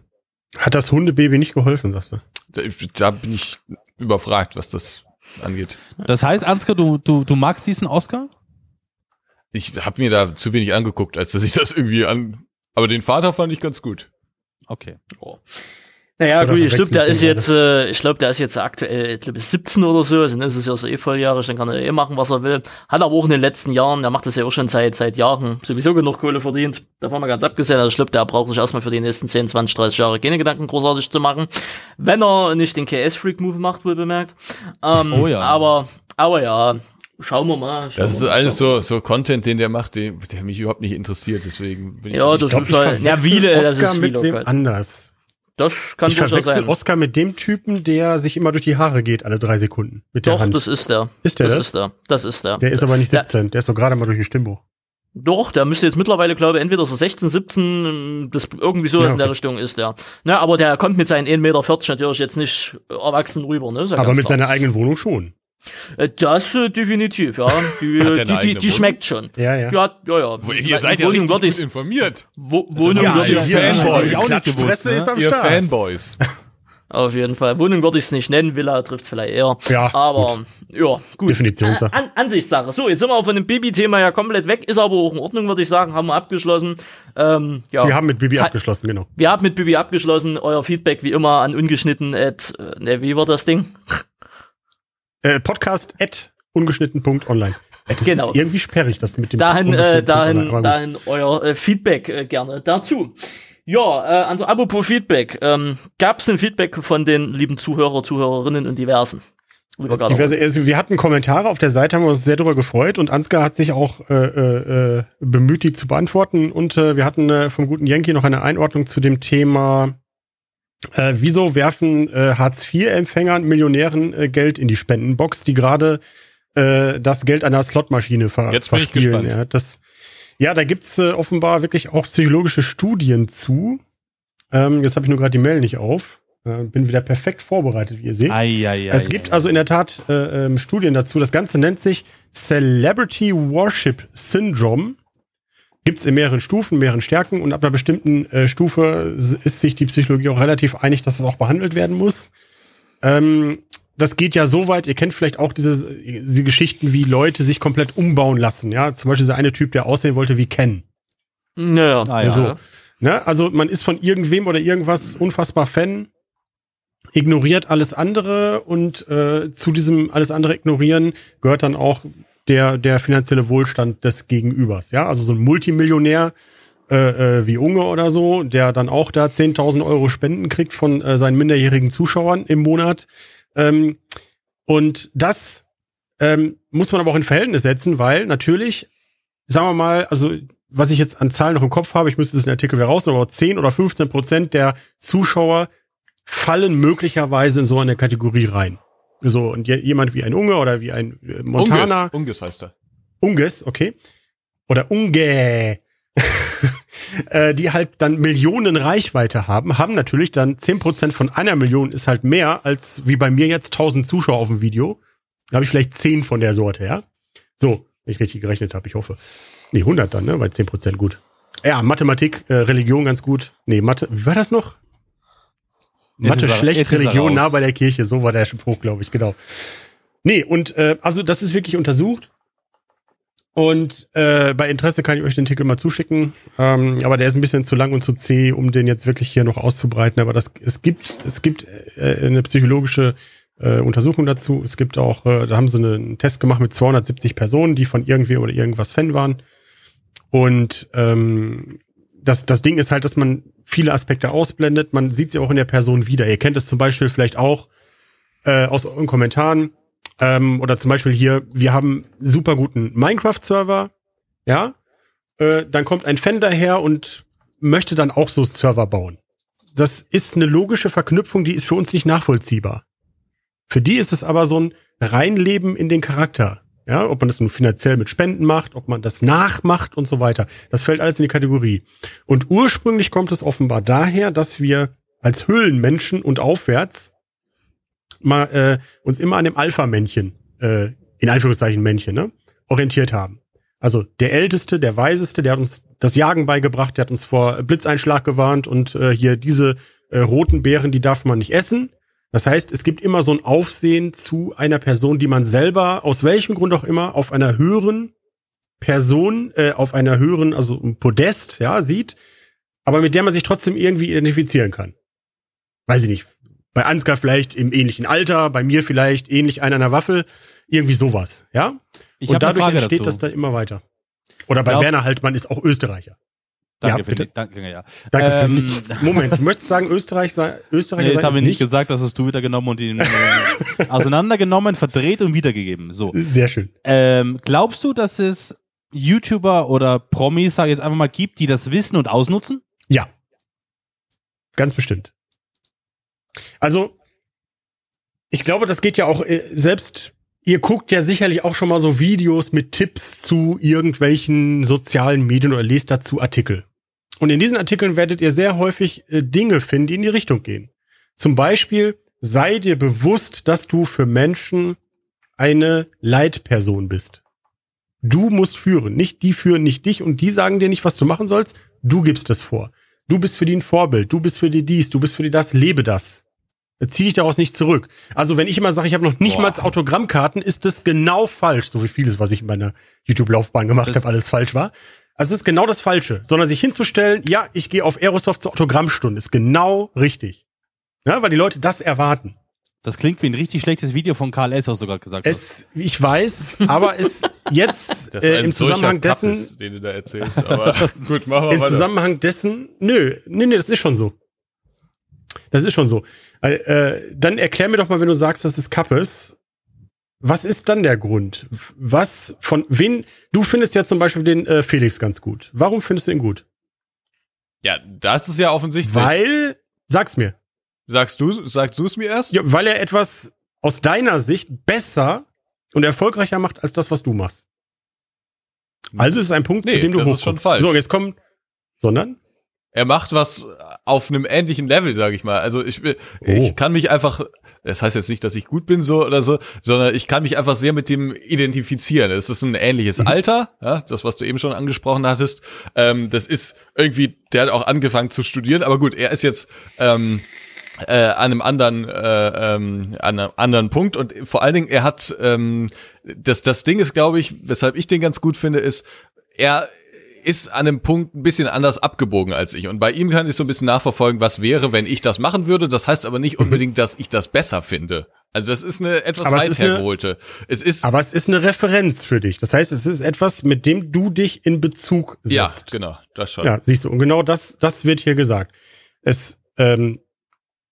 Hat das Hundebaby nicht geholfen, sagst du? Da, da bin ich überfragt, was das angeht. das heißt, Ansgar, du, du, du magst diesen Oscar? Ich habe mir da zu wenig angeguckt, als dass ich das irgendwie an. Aber den Vater fand ich ganz gut. Okay. Naja, Oder gut, ich glaube, der ich ist jetzt, äh, ich glaube, der ist jetzt aktuell, ich glaube, 17 oder so, also dann ist es ja so eh volljährig, dann kann er eh machen, was er will. Hat aber auch in den letzten Jahren, der macht das ja auch schon seit, seit Jahren, sowieso genug Kohle verdient. Davon mal ganz abgesehen, also ich glaube, der braucht sich erstmal für die nächsten 10, 20, 30 Jahre keine Gedanken großartig zu machen. Wenn er nicht den KS-Freak-Move macht, wohl bemerkt. Ähm, Oh ja. Aber, aber ja, schauen wir mal. Schauen Das ist alles so, so Content, den der macht, den, der mich überhaupt nicht interessiert, deswegen bin ich Ja, da das nicht- glaub, ist halt, ja, Vile, das ist mit Vlog wem anders. Das kann Ich durchaus verwechsel sein. Oscar mit dem Typen, der sich immer durch die Haare geht, alle drei Sekunden. Mit der Doch, Hand. das ist der. Ist der das? das? ist der. Das ist der. der ist aber nicht Der- 17, der ist doch gerade mal durch ein Stimmbuch. Doch, der müsste jetzt mittlerweile, glaube ich, entweder so 16, 17, das irgendwie so Ja, in der okay. Richtung ist der. Na, aber der kommt mit seinen 1,40 Meter natürlich jetzt nicht erwachsen rüber, ne? Ja Aber mit klar. seiner eigenen Wohnung schon. Äh, Das äh, definitiv, ja. [laughs] Die, die, die, die schmeckt schon. Ja, ja. Ja, ja, ja. Wo- Ihr seid ja Wohnung richtig gut ich, informiert. Wo, Wohnung Ja, hier also Fanboys. die auch nicht gewusst, Klatschpresse ne? ist am Ihr Start. Fanboys. [laughs] auf jeden Fall. Wohnung würde ich es nicht nennen, Villa trifft vielleicht eher. Ja, Aber, ja, gut. Definitionssache. An, Ansichtssache. So, jetzt sind wir auch von dem Bibi-Thema ja komplett weg. Ist aber auch in Ordnung, würde ich sagen. Haben wir abgeschlossen. Ähm, ja. Wir haben mit Bibi Te- abgeschlossen, genau. Wir haben mit Bibi abgeschlossen. Euer Feedback wie immer an ungeschnitten at, äh, ne, wie war das Ding? Äh, Podcast at ungeschnitten.online. Äh, Das Genau. ist irgendwie sperrig, das mit dem Dahin, äh, dahin, dahin euer äh, Feedback äh, gerne dazu. Ja, äh, also apropos Feedback. Ähm, Gab es ein Feedback von den lieben Zuhörer, Zuhörerinnen und diversen? Diverse, also wir hatten Kommentare auf der Seite, haben wir uns sehr darüber gefreut und Ansgar hat sich auch äh, äh, äh, bemüht, die zu beantworten. Und äh, wir hatten äh, vom guten Yankee noch eine Einordnung zu dem Thema, äh, wieso werfen äh, Hartz-IV-Empfängern Millionären äh, Geld in die Spendenbox, die gerade äh, das Geld einer Slotmaschine ver Jetzt bin ich verspielen. gespannt. Ja, das, ja, da gibt's äh, offenbar wirklich auch psychologische Studien zu. Ähm, jetzt habe ich nur gerade die Mail nicht auf. Äh, bin wieder perfekt vorbereitet, wie ihr seht. Ei, ei, ei, Es gibt also in der Tat äh, ähm, Studien dazu. Das Ganze nennt sich Celebrity Worship Syndrome. Gibt es in mehreren Stufen, mehreren Stärken und ab einer bestimmten äh, Stufe ist sich die Psychologie auch relativ einig, dass es auch behandelt werden muss. Ähm, das geht ja so weit, ihr kennt vielleicht auch diese, diese Geschichten, wie Leute sich komplett umbauen lassen. Ja, zum Beispiel dieser eine Typ, der aussehen wollte wie Ken. Naja. Ah, ja. So. Ne? Also man ist von irgendwem oder irgendwas unfassbar Fan, ignoriert alles andere und äh, zu diesem alles andere ignorieren gehört dann auch der, der finanzielle Wohlstand des Gegenübers. Ja, also so ein Multimillionär äh, äh, wie Unge oder so, der dann auch da 10.000 Euro Spenden kriegt von äh, seinen minderjährigen Zuschauern im Monat. Ähm, und das ähm, muss man aber auch in Verhältnis setzen, weil natürlich, sagen wir mal, also was ich jetzt an Zahlen noch im Kopf habe, ich müsste es in den Artikel wieder rausnehmen, aber 10 oder 15 Prozent der Zuschauer fallen möglicherweise in so eine Kategorie rein. So, und je, jemand wie ein Unge oder wie ein äh, Montana, Unges, Unges heißt er. Unges, okay. Oder Unge, [laughs] äh, die halt dann Millionen Reichweite haben, haben natürlich dann 10% von einer Million ist halt mehr als wie bei mir jetzt 1000 Zuschauer auf dem Video. Da habe ich vielleicht 10 von der Sorte, ja. So, wenn ich richtig gerechnet habe, ich hoffe. Nee, 100 dann, ne, bei 10% gut. Ja, Mathematik, äh, Religion ganz gut. Nee, Mathe, wie war das noch? Mathe er- schlecht, Religion nah bei der Kirche, so war der Spruch, glaube ich, genau. Nee, und äh, also das ist wirklich untersucht. Und äh, bei Interesse kann ich euch den Artikel mal zuschicken. Ähm, aber der ist ein bisschen zu lang und zu zäh, um den jetzt wirklich hier noch auszubreiten. Aber das, es gibt, es gibt äh, eine psychologische äh, Untersuchung dazu. Es gibt auch, äh, da haben sie einen Test gemacht mit 270 Personen, die von irgendwem oder irgendwas Fan waren. Und ähm, das, das Ding ist halt, dass man viele Aspekte ausblendet. Man sieht sie auch in der Person wieder. Ihr kennt es zum Beispiel vielleicht auch äh, aus euren Kommentaren. Ähm, oder zum Beispiel hier, wir haben super guten Minecraft-Server, ja. Äh, dann kommt ein Fan daher und möchte dann auch so Server bauen. Das ist eine logische Verknüpfung, die ist für uns nicht nachvollziehbar. Für die ist es aber so ein Reinleben in den Charakter. Ja, ob man das nun finanziell mit Spenden macht, ob man das nachmacht und so weiter. Das fällt alles in die Kategorie. Und ursprünglich kommt es offenbar daher, dass wir als Höhlenmenschen und aufwärts mal äh, uns immer an dem Alpha-Männchen, äh, in Anführungszeichen Männchen, ne, orientiert haben. Also der Älteste, der Weiseste, der hat uns das Jagen beigebracht, der hat uns vor Blitzeinschlag gewarnt und äh, hier diese äh, roten Beeren, die darf man nicht essen. Das heißt, es gibt immer so ein Aufsehen zu einer Person, die man selber, aus welchem Grund auch immer, auf einer höheren Person, äh, auf einer höheren, also ein Podest, ja, sieht, aber mit der man sich trotzdem irgendwie identifizieren kann. Weiß ich nicht. Bei Ansgar vielleicht im ähnlichen Alter, bei mir vielleicht ähnlich einer einer Waffel, irgendwie sowas, ja? Ich Und dadurch entsteht dazu. das dann immer weiter. Oder bei Glaub- Werner halt, man ist auch Österreicher. Danke, ja, für bitte. die, danke, ja. Danke für Ähm, nichts. Moment, du möchtest sagen, Österreich sei, Österreicher Nee, das sein haben wir nicht gesagt, das hast du wieder genommen und ihn äh, [laughs] auseinandergenommen, verdreht und wiedergegeben. So. Sehr schön. Ähm, glaubst du, dass es YouTuber oder Promis, sag ich jetzt einfach mal, gibt, die das wissen und ausnutzen? Ja. Ganz bestimmt. Also, ich glaube, das geht ja auch äh, selbst, ihr guckt ja sicherlich auch schon mal so Videos mit Tipps zu irgendwelchen sozialen Medien oder lest dazu Artikel. Und in diesen Artikeln werdet ihr sehr häufig äh, Dinge finden, die in die Richtung gehen. Zum Beispiel, sei dir bewusst, dass du für Menschen eine Leitperson bist. Du musst führen, nicht die führen nicht dich und die sagen dir nicht, was du machen sollst. Du gibst es vor. Du bist für die ein Vorbild, du bist für die dies, du bist für die das, lebe das. Zieh dich daraus nicht zurück. Also wenn ich immer sage, ich habe noch nicht Boah. mal Autogrammkarten, ist das genau falsch, so wie vieles, was ich in meiner YouTube-Laufbahn gemacht Das- habe, alles falsch war. Also es ist genau das Falsche, sondern sich hinzustellen, ja, ich gehe auf Aerosoft zur Autogrammstunde, ist genau richtig. Ja, weil die Leute das erwarten. Das klingt wie ein richtig schlechtes Video von Karl S., was du gerade gesagt hast. Es, ich weiß, aber es [laughs] jetzt Das äh, ein im Zusammenhang Kapp dessen, ist, den du da erzählst. Aber [laughs] gut, machen wir im weiter. Zusammenhang dessen, nö, nee, nee, das ist schon so. Das ist schon so. Äh, äh, dann erklär mir doch mal, wenn du sagst, dass es Kappes, was ist dann der Grund? Was von wen? Du findest ja zum Beispiel den äh, Felix ganz gut. Warum findest du ihn gut? Ja, das ist ja offensichtlich. Weil, sag's mir, sagst du, sagst du es mir erst? ja, weil er etwas aus deiner Sicht besser und erfolgreicher macht als das, was du machst. Also ist es ein Punkt, zu Nee, dem du das ist hochguckst. schon falsch. So, jetzt kommen, sondern Er macht was auf einem ähnlichen Level, sage ich mal. Also ich, Oh. ich kann mich einfach, das heißt jetzt nicht, dass ich gut bin so oder so, sondern ich kann mich einfach sehr mit dem identifizieren. Es ist ein ähnliches Mhm. Alter, ja, das was du eben schon angesprochen hattest. Ähm, das ist irgendwie, der hat auch angefangen zu studieren, aber gut, er ist jetzt ähm, äh, an einem anderen äh, ähm, an einem anderen Punkt und vor allen Dingen er hat ähm, das das Ding ist glaube ich weshalb ich den ganz gut finde ist er ist an einem Punkt ein bisschen anders abgebogen als ich und bei ihm kann ich so ein bisschen nachverfolgen was wäre wenn ich das machen würde das heißt aber nicht unbedingt dass ich das besser finde also das ist eine etwas Aber es weit hergeholte es ist Aber es ist eine Referenz für dich. Das heißt, es ist etwas, mit dem du dich in Bezug setzt. ja genau das schon Ja, siehst du. Und genau das, das wird hier gesagt. Es, ähm,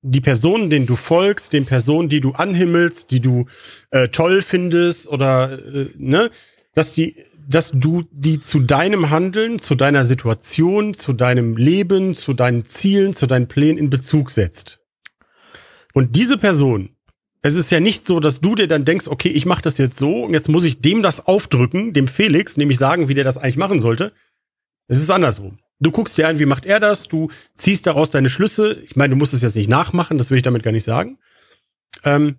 die Personen, denen du folgst, den Personen, die du anhimmelst, die du äh, toll findest oder äh, ne, dass die, dass du die zu deinem Handeln, zu deiner Situation, zu deinem Leben, zu deinen Zielen, zu deinen Plänen in Bezug setzt. Und diese Person, es ist ja nicht so, dass du dir dann denkst, okay, ich mache das jetzt so und jetzt muss ich dem das aufdrücken, dem Felix, nämlich sagen, wie der das eigentlich machen sollte. Es ist andersrum. Du guckst dir an, wie macht er das, du ziehst daraus deine Schlüsse. Ich meine, du musst es jetzt nicht nachmachen, das will ich damit gar nicht sagen. Ähm,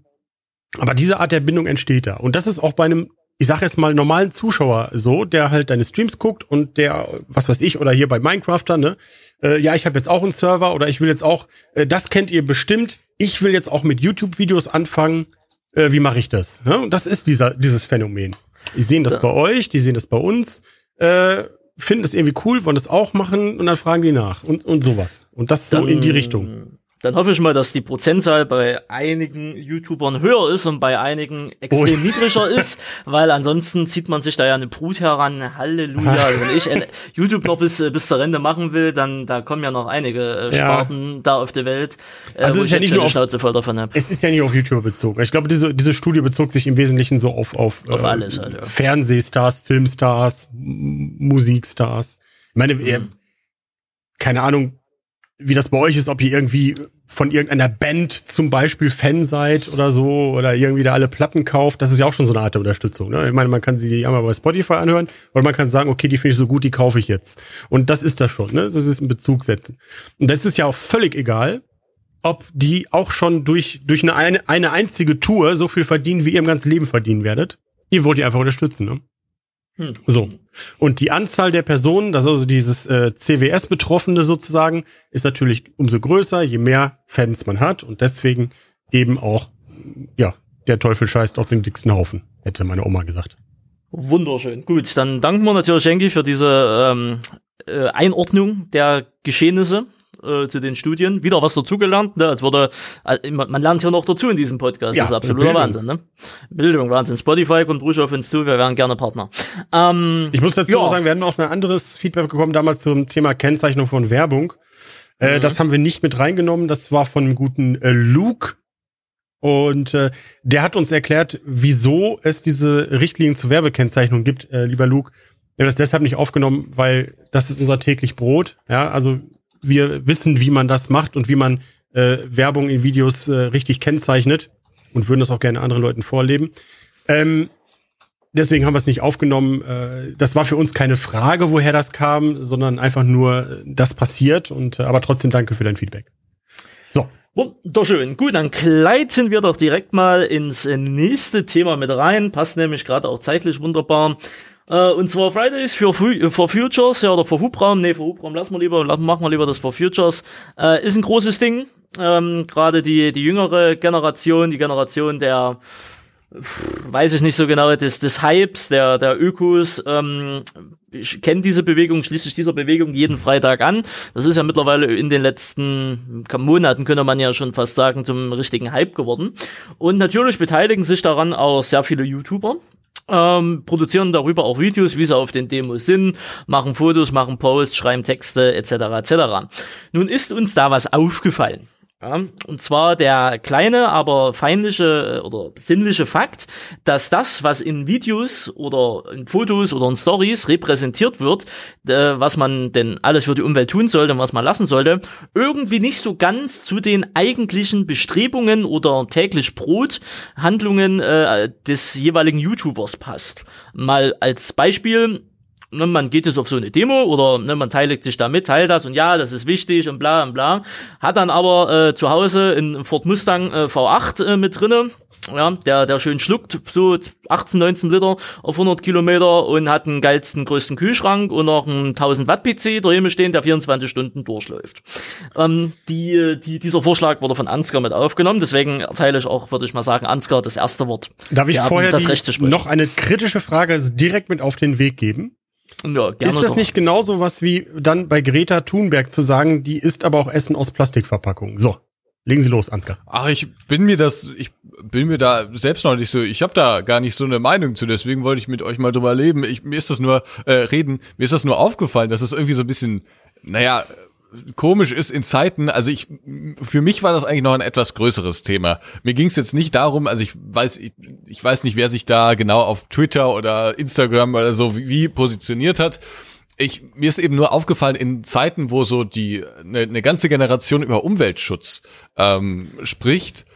aber diese Art der Bindung entsteht da. Und das ist auch bei einem, ich sage jetzt mal, normalen Zuschauer so, der halt deine Streams guckt und der, was weiß ich, oder hier bei Minecrafter, ne, äh, ja, ich habe jetzt auch einen Server oder ich will jetzt auch, äh, das kennt ihr bestimmt, ich will jetzt auch mit YouTube-Videos anfangen. Äh, wie mache ich das? Ne? Und das ist dieser, dieses Phänomen. Die sehen das Ja. bei euch, die sehen das bei uns, äh, finden es irgendwie cool, wollen das auch machen und dann fragen die nach und, und sowas. Und das so Dann- in die Richtung. Dann hoffe ich mal, dass die Prozentzahl bei einigen YouTubern höher ist und bei einigen extrem Oh. niedriger [laughs] ist, weil ansonsten zieht man sich da ja eine Brut heran. Halleluja. Wenn ich äh, [laughs] YouTube noch bis, äh, bis zur Rente machen will, dann da kommen ja noch einige äh, Ja. Sparten da auf der Welt. Äh, Also wo es ist ich ja nicht nur auf- Schnauze voll davon habe. Es ist ja nicht auf YouTube bezogen. Ich glaube, diese, diese Studie bezog sich im Wesentlichen so auf, auf, Auf alles halt, ja. Fernsehstars, Filmstars, Musikstars. Ich meine, Mhm. keine Ahnung, wie das bei euch ist, ob ihr irgendwie von irgendeiner Band zum Beispiel Fan seid oder so oder irgendwie da alle Platten kauft. Das ist ja auch schon so eine Art der Unterstützung. Ne? Ich meine, man kann sie einmal bei Spotify anhören oder man kann sagen, okay, die finde ich so gut, die kaufe ich jetzt. Und das ist das schon. Ne? Das ist ein Bezug setzen. Und das ist ja auch völlig egal, ob die auch schon durch, durch eine, eine, einzige Tour so viel verdienen, wie ihr im ganzen Leben verdienen werdet. Ihr wollt die einfach unterstützen, ne? Hm. So. Und die Anzahl der Personen, das ist also dieses äh, CWS-Betroffene sozusagen, ist natürlich umso größer, je mehr Fans man hat. Und deswegen eben auch, ja, der Teufel scheißt auf den dicksten Haufen, hätte meine Oma gesagt. Wunderschön. Gut, dann danken wir natürlich Henki für diese ähm, äh, Einordnung der Geschehnisse äh, zu den Studien. Wieder was dazugelernt, ne? als würde, äh, man lernt hier noch dazu in diesem Podcast. Ja, das ist absoluter Bildung. Wahnsinn, ne? Bildung, Wahnsinn. Spotify kommt ruhig auf uns zu, wir wären gerne Partner. Ähm, Ich muss dazu Ja. auch sagen, wir hatten auch ein anderes Feedback bekommen damals zum Thema Kennzeichnung von Werbung. Äh, Mhm. Das haben wir nicht mit reingenommen. Das war von einem guten äh, Luke. Und äh, der hat uns erklärt, wieso es diese Richtlinien zur Werbekennzeichnung gibt, äh, lieber Luke. Wir haben das deshalb nicht aufgenommen, weil das ist unser täglich Brot. Ja, also wir wissen, wie man das macht und wie man äh, Werbung in Videos äh, richtig kennzeichnet und würden das auch gerne anderen Leuten vorleben. Ähm, deswegen haben wir es nicht aufgenommen. Äh, Das war für uns keine Frage, woher das kam, sondern einfach nur, äh, das passiert. Und äh, aber trotzdem danke für dein Feedback. So, Wunderschön. Gut, dann gleiten wir doch direkt mal ins nächste Thema mit rein. Passt nämlich gerade auch zeitlich wunderbar. Äh, und zwar Fridays für, Fu- for Futures, ja, oder für Hubraum. Nee, für Hubraum lassen wir lieber, machen wir lieber das for Futures. Äh, ist ein großes Ding. Ähm, gerade die, die jüngere Generation, die Generation der, weiß ich nicht so genau, des, des Hypes, der, der Ökos, ähm, ich kenne diese Bewegung, schließe sich dieser Bewegung jeden Freitag an. Das ist ja mittlerweile in den letzten Monaten, könnte man ja schon fast sagen, zum richtigen Hype geworden. Und natürlich beteiligen sich daran auch sehr viele YouTuber. Ähm, produzieren darüber auch Videos, wie sie auf den Demos sind, machen Fotos, machen Posts, schreiben Texte etc. etc. Nun ist uns da was aufgefallen. Ja, und zwar der kleine, aber feindliche äh, oder sinnliche Fakt, dass das, was in Videos oder in Fotos oder in Stories repräsentiert wird, äh, was man denn alles für die Umwelt tun sollte und was man lassen sollte, irgendwie nicht so ganz zu den eigentlichen Bestrebungen oder täglich Brothandlungen äh, des jeweiligen YouTubers passt. Mal als Beispiel, ne, man geht jetzt auf so eine Demo oder ne, man teilt sich da mit, teilt das und ja, das ist wichtig und bla und bla. Hat dann aber äh, zu Hause in Ford Mustang äh, V8 äh, mit drinne, ja, der, der schön schluckt, so 18, 19 Liter auf 100 Kilometer und hat den geilsten, größten Kühlschrank und noch einen 1000 Watt PC daneben stehen, der 24 Stunden durchläuft. Ähm, die, die, dieser Vorschlag wurde von Ansgar mit aufgenommen, deswegen erteile ich auch, würde ich mal sagen, Ansgar das erste Wort. Darf ich Sie haben vorher noch eine kritische Frage direkt mit auf den Weg geben? Ja, gerne ist das doch. nicht genauso was wie dann bei Greta Thunberg zu sagen, die isst aber auch Essen aus Plastikverpackungen? So, legen Sie los, Ansgar. Ach, ich bin mir das, ich bin mir da selbst noch nicht so, ich habe da gar nicht so eine Meinung zu, deswegen wollte ich mit euch mal drüber leben. Ich, mir ist das nur, äh, reden, mir ist das nur aufgefallen, dass es irgendwie so ein bisschen, naja, komisch ist in Zeiten, also ich, für mich war das eigentlich noch ein etwas größeres Thema. Mir ging es jetzt nicht darum, also ich weiß, ich, ich weiß nicht, wer sich da genau auf Twitter oder Instagram oder so wie, wie positioniert hat. Ich, mir ist eben nur aufgefallen, in Zeiten, wo so die eine, eine ganze Generation über Umweltschutz ähm, spricht,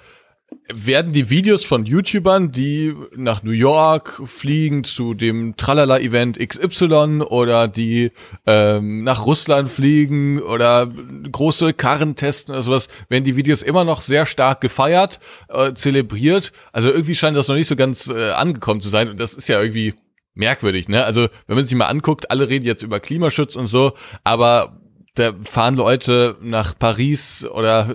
werden die Videos von YouTubern, die nach New York fliegen zu dem Tralala-Event XY oder die ähm, nach Russland fliegen oder große Karren testen oder sowas, werden die Videos immer noch sehr stark gefeiert, äh, zelebriert. Also irgendwie scheint das noch nicht so ganz äh, angekommen zu sein und das ist ja irgendwie merkwürdig, ne? Also wenn man sich mal anguckt, alle reden jetzt über Klimaschutz und so, aber da fahren Leute nach Paris oder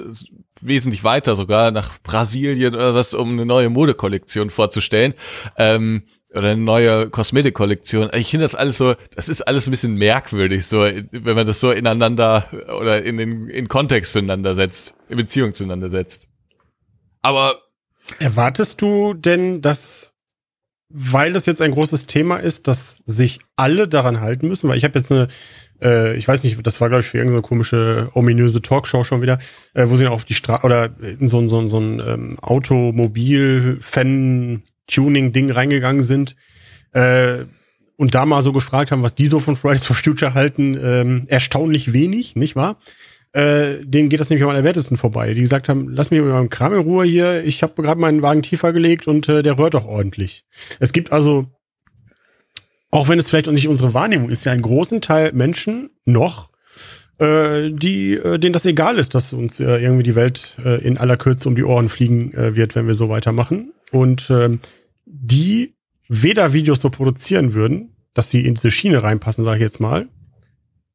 wesentlich weiter sogar nach Brasilien oder was, um eine neue Modekollektion vorzustellen. Ähm, oder eine neue Kosmetikkollektion. Ich finde das alles so, das ist alles ein bisschen merkwürdig, so, wenn man das so ineinander oder in den in Kontext zueinander setzt, in Beziehung zueinander setzt. Aber Erwartest du denn, dass, weil das jetzt ein großes Thema ist, dass sich alle daran halten müssen? Weil ich habe jetzt eine, äh, ich weiß nicht, das war glaube ich für irgendeine komische ominöse Talkshow schon wieder, äh, wo sie auf die Straße oder in so ein so so ein ähm, Automobil-Fan-Tuning-Ding reingegangen sind. Äh, und da mal so gefragt haben, was die so von Fridays for Future halten, ähm, erstaunlich wenig, nicht wahr? Äh, denen geht das nämlich am allerwertesten vorbei. Die gesagt haben, lass mich mit meinem Kram in Ruhe hier, ich habe gerade meinen Wagen tiefer gelegt und äh, der rührt auch ordentlich. Es gibt also, auch wenn es vielleicht auch nicht unsere Wahrnehmung ist, ja einen großen Teil Menschen noch, äh, die, äh, denen das egal ist, dass uns äh, irgendwie die Welt äh, in aller Kürze um die Ohren fliegen äh, wird, wenn wir so weitermachen. Und ähm, die weder Videos so produzieren würden, dass sie in diese Schiene reinpassen, sage ich jetzt mal,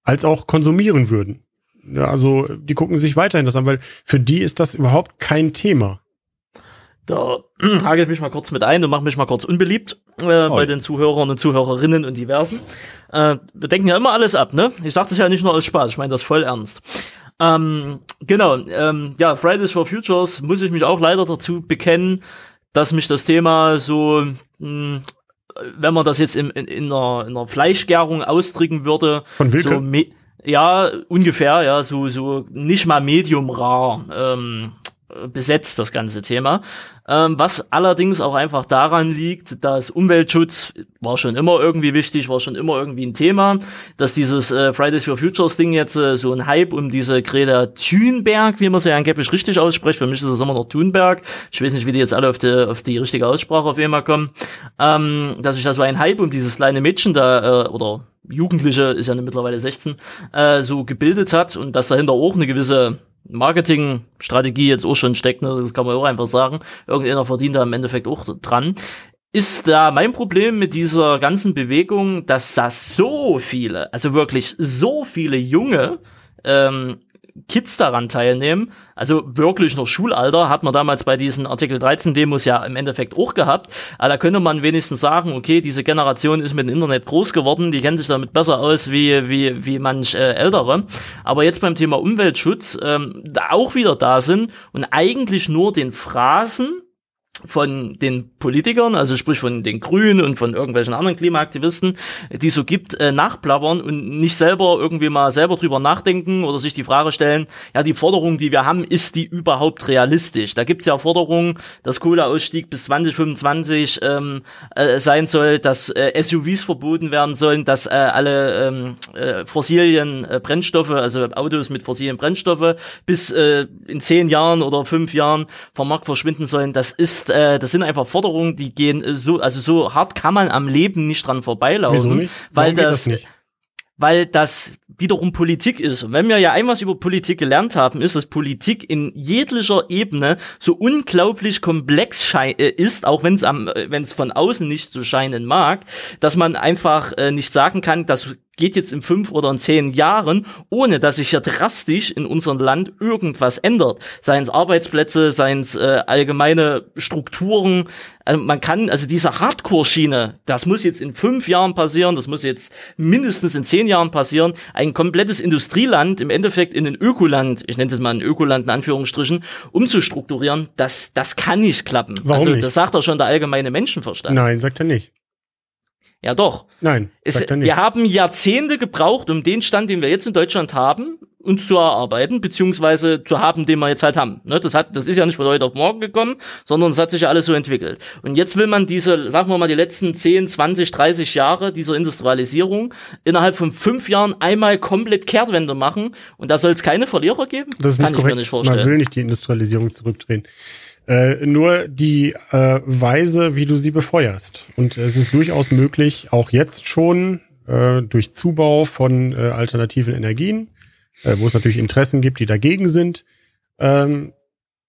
als auch konsumieren würden. Ja, also die gucken sich weiterhin das an, weil für die ist das überhaupt kein Thema. Da hake ich mich mal kurz mit ein und mache mich mal kurz unbeliebt äh, bei den Zuhörern und Zuhörerinnen und diversen. Äh, wir denken ja immer alles ab, ne? Ich sage das ja nicht nur aus Spaß, ich meine das voll ernst. Ähm, genau, ähm, ja, Fridays for Futures muss ich mich auch leider dazu bekennen, dass mich das Thema so, mh, wenn man das jetzt in, in, in, einer, in einer Fleischgärung ausdrücken würde, Von Wilke? so ja, ungefähr, ja, so, so nicht mal medium rar ähm, besetzt, das ganze Thema. Ähm, was allerdings auch einfach daran liegt, dass Umweltschutz war schon immer irgendwie wichtig, war schon immer irgendwie ein Thema, dass dieses äh, Fridays for Futures Ding jetzt äh, so ein Hype um diese Greta Thunberg, wie man sie angeblich richtig ausspricht, für mich ist es immer noch Thunberg, ich weiß nicht, wie die jetzt alle auf die, auf die richtige Aussprache auf einmal kommen, ähm, dass sich da so ein Hype um dieses kleine Mädchen da, äh, oder Jugendliche, ist ja mittlerweile 16, äh, so gebildet hat und dass dahinter auch eine gewisse Marketingstrategie jetzt auch schon steckt, ne? das kann man auch einfach sagen. Irgendeiner verdient da im Endeffekt auch dran. Ist da mein Problem mit dieser ganzen Bewegung, dass da so viele, also wirklich so viele junge ähm, Kids daran teilnehmen. Also wirklich noch Schulalter hat man damals bei diesen Artikel 13 Demos ja im Endeffekt auch gehabt. Aber da könnte man wenigstens sagen, okay, diese Generation ist mit dem Internet groß geworden, die kennt sich damit besser aus wie, wie, wie manch äh, Ältere. Aber jetzt beim Thema Umweltschutz ähm, da auch wieder da sind und eigentlich nur den Phrasen von den Politikern, also sprich von den Grünen und von irgendwelchen anderen Klimaaktivisten, die so gibt, äh, nachplappern und nicht selber irgendwie mal selber drüber nachdenken oder sich die Frage stellen, ja, die Forderung, die wir haben, ist die überhaupt realistisch? Da gibt's ja Forderungen, dass Kohleausstieg bis 2025 ähm, äh, sein soll, dass äh, SUVs verboten werden sollen, dass äh, alle ähm, äh, fossilen äh, Brennstoffe, also Autos mit fossilen Brennstoffe, bis äh, in zehn Jahren oder fünf Jahren vom Markt verschwinden sollen. Das ist äh, das sind einfach Forderungen, die gehen so, also so hart kann man am Leben nicht dran vorbeilaufen, Wieso nicht? weil das, das weil das wiederum Politik ist. Und wenn wir ja ein was über Politik gelernt haben, ist, dass Politik in jeglicher Ebene so unglaublich komplex äh, ist, auch wenn es am, äh, wenn es von außen nicht so scheinen mag, dass man einfach äh, nicht sagen kann, das geht jetzt in fünf oder in zehn Jahren, ohne dass sich ja drastisch in unserem Land irgendwas ändert. Seien es Arbeitsplätze, seien es äh, allgemeine Strukturen. Also man kann, also diese Hardcore-Schiene, das muss jetzt in fünf Jahren passieren, das muss jetzt mindestens in zehn Jahren passieren. Ein komplettes Industrieland im Endeffekt in ein Ökoland, ich nenne es mal ein Ökoland in Anführungsstrichen, umzustrukturieren, das, das kann nicht klappen. Warum also nicht? das sagt doch schon der allgemeine Menschenverstand. Nein, sagt er nicht. Ja doch. Nein, Es, wir haben Jahrzehnte gebraucht, um den Stand, den wir jetzt in Deutschland haben, uns zu erarbeiten, beziehungsweise zu haben, den wir jetzt halt haben. Ne, das, hat, das ist ja nicht von heute auf morgen gekommen, sondern es hat sich ja alles so entwickelt. Und jetzt will man diese, sagen wir mal, die letzten 10, 20, 30 Jahre dieser Industrialisierung innerhalb von fünf Jahren einmal komplett Kehrtwende machen. Und da soll es keine Verlierer geben? Das ist Kann nicht ich korrekt. mir nicht Man vorstellen. will nicht die Industrialisierung zurückdrehen. Äh, nur die äh, Weise, wie du sie befeuerst. Und es ist durchaus möglich, auch jetzt schon äh, durch Zubau von äh, alternativen Energien, äh, wo es natürlich Interessen gibt, die dagegen sind, ähm,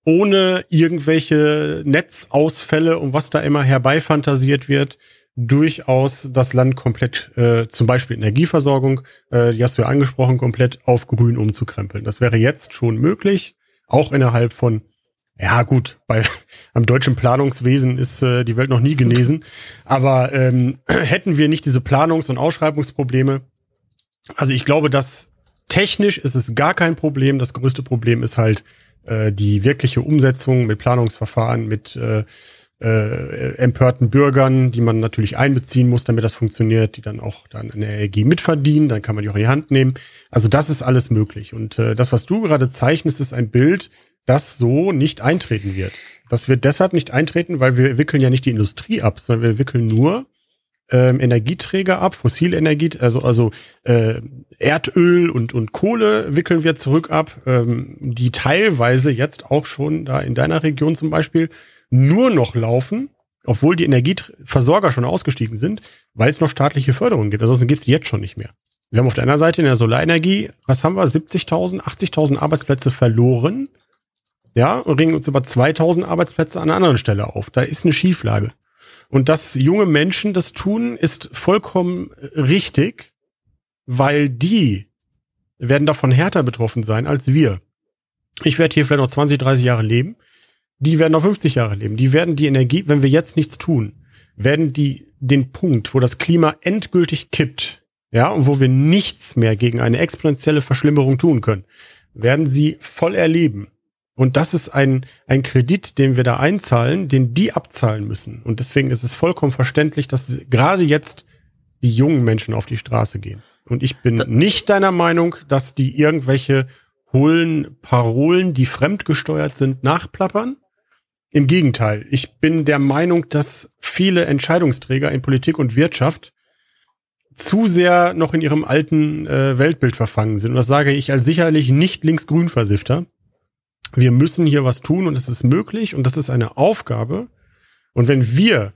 ohne irgendwelche Netzausfälle und was da immer herbeifantasiert wird, durchaus das Land komplett, äh, zum Beispiel Energieversorgung, äh, die hast du ja angesprochen, komplett auf grün umzukrempeln. Das wäre jetzt schon möglich, auch innerhalb von, ja gut, bei [laughs] am deutschen Planungswesen ist äh, die Welt noch nie genesen, aber ähm, [clears throat] hätten wir nicht diese Planungs- und Ausschreibungsprobleme, also ich glaube, dass technisch ist es gar kein Problem. Das größte Problem ist halt äh, die wirkliche Umsetzung mit Planungsverfahren, mit äh, äh, empörten Bürgern, die man natürlich einbeziehen muss, damit das funktioniert, die dann auch dann an der Energie mitverdienen, dann kann man die auch in die Hand nehmen. Also das ist alles möglich. Und äh, das, was du gerade zeichnest, ist ein Bild, das so nicht eintreten wird. Das wird deshalb nicht eintreten, weil wir wickeln ja nicht die Industrie ab, sondern wir wickeln nur ähm, Energieträger ab, Fossilenergie, also also äh, Erdöl und und Kohle wickeln wir zurück ab, ähm, die teilweise jetzt auch schon da in deiner Region zum Beispiel nur noch laufen, obwohl die Energieversorger schon ausgestiegen sind, weil es noch staatliche Förderung gibt. Ansonsten gibt es jetzt schon nicht mehr. Wir haben auf der anderen Seite in der Solarenergie, was haben wir, 70.000, 80.000 Arbeitsplätze verloren. Ja, und ringen uns über 2.000 Arbeitsplätze an einer anderen Stelle auf. Da ist eine Schieflage. Und dass junge Menschen das tun, ist vollkommen richtig, weil die werden davon härter betroffen sein als wir. Ich werde hier vielleicht noch 20, 30 Jahre leben. Die werden noch 50 Jahre leben. Die werden die Energie, wenn wir jetzt nichts tun, werden die den Punkt, wo das Klima endgültig kippt, ja, und wo wir nichts mehr gegen eine exponentielle Verschlimmerung tun können, werden sie voll erleben. Und das ist ein, ein Kredit, den wir da einzahlen, den die abzahlen müssen. Und deswegen ist es vollkommen verständlich, dass gerade jetzt die jungen Menschen auf die Straße gehen. Und ich bin nicht deiner Meinung, dass die irgendwelche hohlen Parolen, die fremdgesteuert sind, nachplappern. Im Gegenteil, ich bin der Meinung, dass viele Entscheidungsträger in Politik und Wirtschaft zu sehr noch in ihrem alten äh, Weltbild verfangen sind. Und das sage ich als sicherlich nicht linksgrün Versifter. Wir müssen hier was tun und es ist möglich und das ist eine Aufgabe. Und wenn wir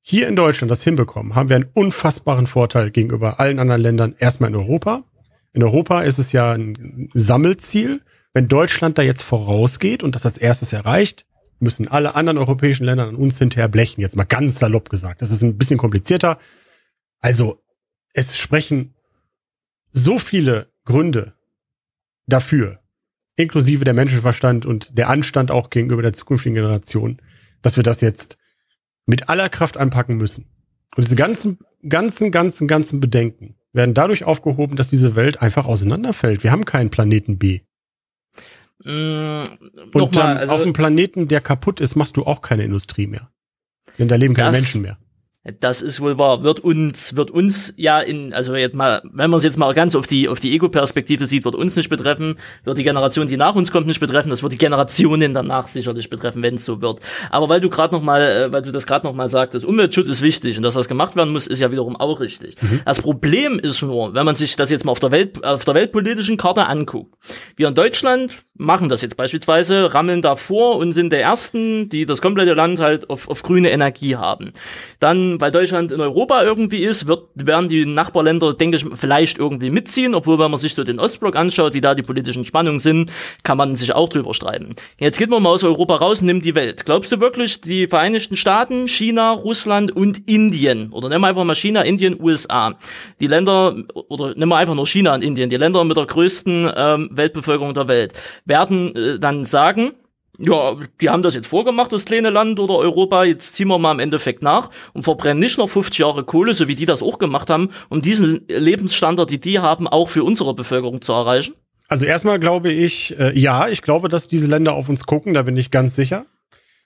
hier in Deutschland das hinbekommen, haben wir einen unfassbaren Vorteil gegenüber allen anderen Ländern. Erstmal in Europa. In Europa ist es ja ein Sammelziel. Wenn Deutschland da jetzt vorausgeht und das als erstes erreicht, müssen alle anderen europäischen Länder an uns hinterher blechen. Jetzt mal ganz salopp gesagt. Das ist ein bisschen komplizierter. Also, es sprechen so viele Gründe dafür, inklusive der Menschenverstand und der Anstand auch gegenüber der zukünftigen Generation, dass wir das jetzt mit aller Kraft anpacken müssen. Und diese ganzen, ganzen, ganzen, ganzen Bedenken werden dadurch aufgehoben, dass diese Welt einfach auseinanderfällt. Wir haben keinen Planeten B. Mm, Und ähm, also, auf einem Planeten, der kaputt ist, machst du auch keine Industrie mehr. Denn da leben keine Menschen mehr. Das ist wohl wahr. Wird uns, wird uns ja in, also jetzt mal, wenn man es jetzt mal ganz auf die, auf die Ego-Perspektive sieht, wird uns nicht betreffen, wird die Generation, die nach uns kommt, nicht betreffen, das wird die Generationen danach sicherlich betreffen, wenn es so wird. Aber weil du gerade noch mal, äh, weil du das gerade noch mal sagtest, Umweltschutz ist wichtig und das, was gemacht werden muss, ist ja wiederum auch richtig. Das Problem ist nur, wenn man sich das jetzt mal auf der Welt, auf der weltpolitischen Karte anguckt. Wir in Deutschland machen das jetzt beispielsweise, rammeln da vor und sind der Ersten, die das komplette Land halt auf, auf grüne Energie haben. Dann, weil Deutschland in Europa irgendwie ist, wird, werden die Nachbarländer, denke ich, vielleicht irgendwie mitziehen, obwohl, wenn man sich so den Ostblock anschaut, wie da die politischen Spannungen sind, kann man sich auch drüber streiten. Jetzt geht man mal aus Europa raus und nimmt die Welt. Glaubst du wirklich, die Vereinigten Staaten, China, Russland und Indien, oder wir einfach mal China, Indien, USA, die Länder, oder nehmen wir einfach nur China und Indien, die Länder mit der größten ähm, Weltbevölkerung der Welt, werden äh, dann sagen, ja, die haben das jetzt vorgemacht, das kleine Land oder Europa, jetzt ziehen wir mal im Endeffekt nach und verbrennen nicht noch 50 Jahre Kohle, so wie die das auch gemacht haben, um diesen Lebensstandard, die die haben, auch für unsere Bevölkerung zu erreichen? Also erstmal glaube ich, äh, ja, ich glaube, dass diese Länder auf uns gucken, da bin ich ganz sicher.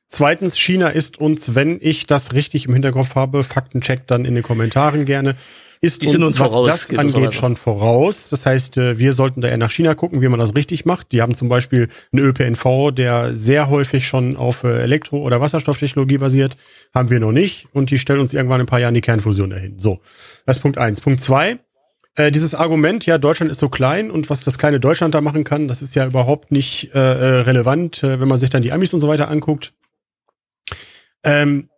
Zweitens, China ist uns, wenn ich das richtig im Hinterkopf habe, Faktencheck dann in den Kommentaren gerne, ist Die uns, sind uns was voraus, das angeht, schon voraus. Das heißt, äh, wir sollten da eher nach China gucken, wie man das richtig macht. Die haben zum Beispiel einen ÖPNV, der sehr häufig schon auf äh, Elektro- oder Wasserstofftechnologie basiert. Haben wir noch nicht. Und die stellen uns irgendwann in ein paar Jahren die Kernfusion dahin. So, das ist Punkt eins. Punkt zwei, äh, dieses Argument, ja, Deutschland ist so klein und was das kleine Deutschland da machen kann, das ist ja überhaupt nicht äh, relevant, äh, wenn man sich dann die Amis und so weiter anguckt. Ähm,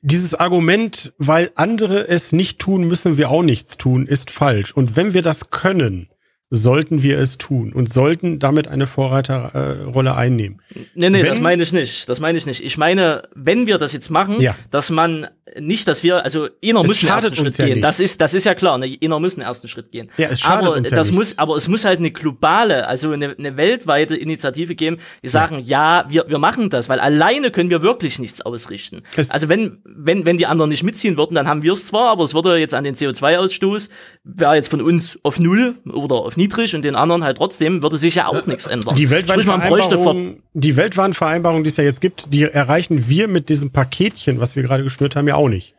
dieses Argument, weil andere es nicht tun, müssen wir auch nichts tun, ist falsch. Und wenn wir das können, sollten wir es tun und sollten damit eine Vorreiterrolle äh, einnehmen. Nee, nee, Wenn- das meine ich nicht. Das meine ich nicht. Ich meine, wenn wir das jetzt machen, Ja. dass man nicht, dass wir, also Es muss schadet ersten Schritt ja gehen. nicht. Das ist, das ist ja klar, ne? einer muss den ersten Schritt gehen. Ja, es schadet aber uns ja das nicht. muss, aber es muss halt eine globale, also eine, eine weltweite Initiative geben, die sagen, ja, wir, wir machen das, weil alleine können wir wirklich nichts ausrichten. Es- also wenn, wenn, wenn die anderen nicht mitziehen würden, dann haben wir es zwar, aber es würde jetzt an den CO2-Ausstoß, wäre jetzt von uns auf null oder auf niedrig und den anderen halt trotzdem, würde sich ja auch nichts ändern. Die Vereinbarungen, die weltweiten Vereinbarungen, die es ja jetzt gibt, die erreichen wir mit diesem Paketchen, was wir gerade geschnürt haben, ja auch nicht.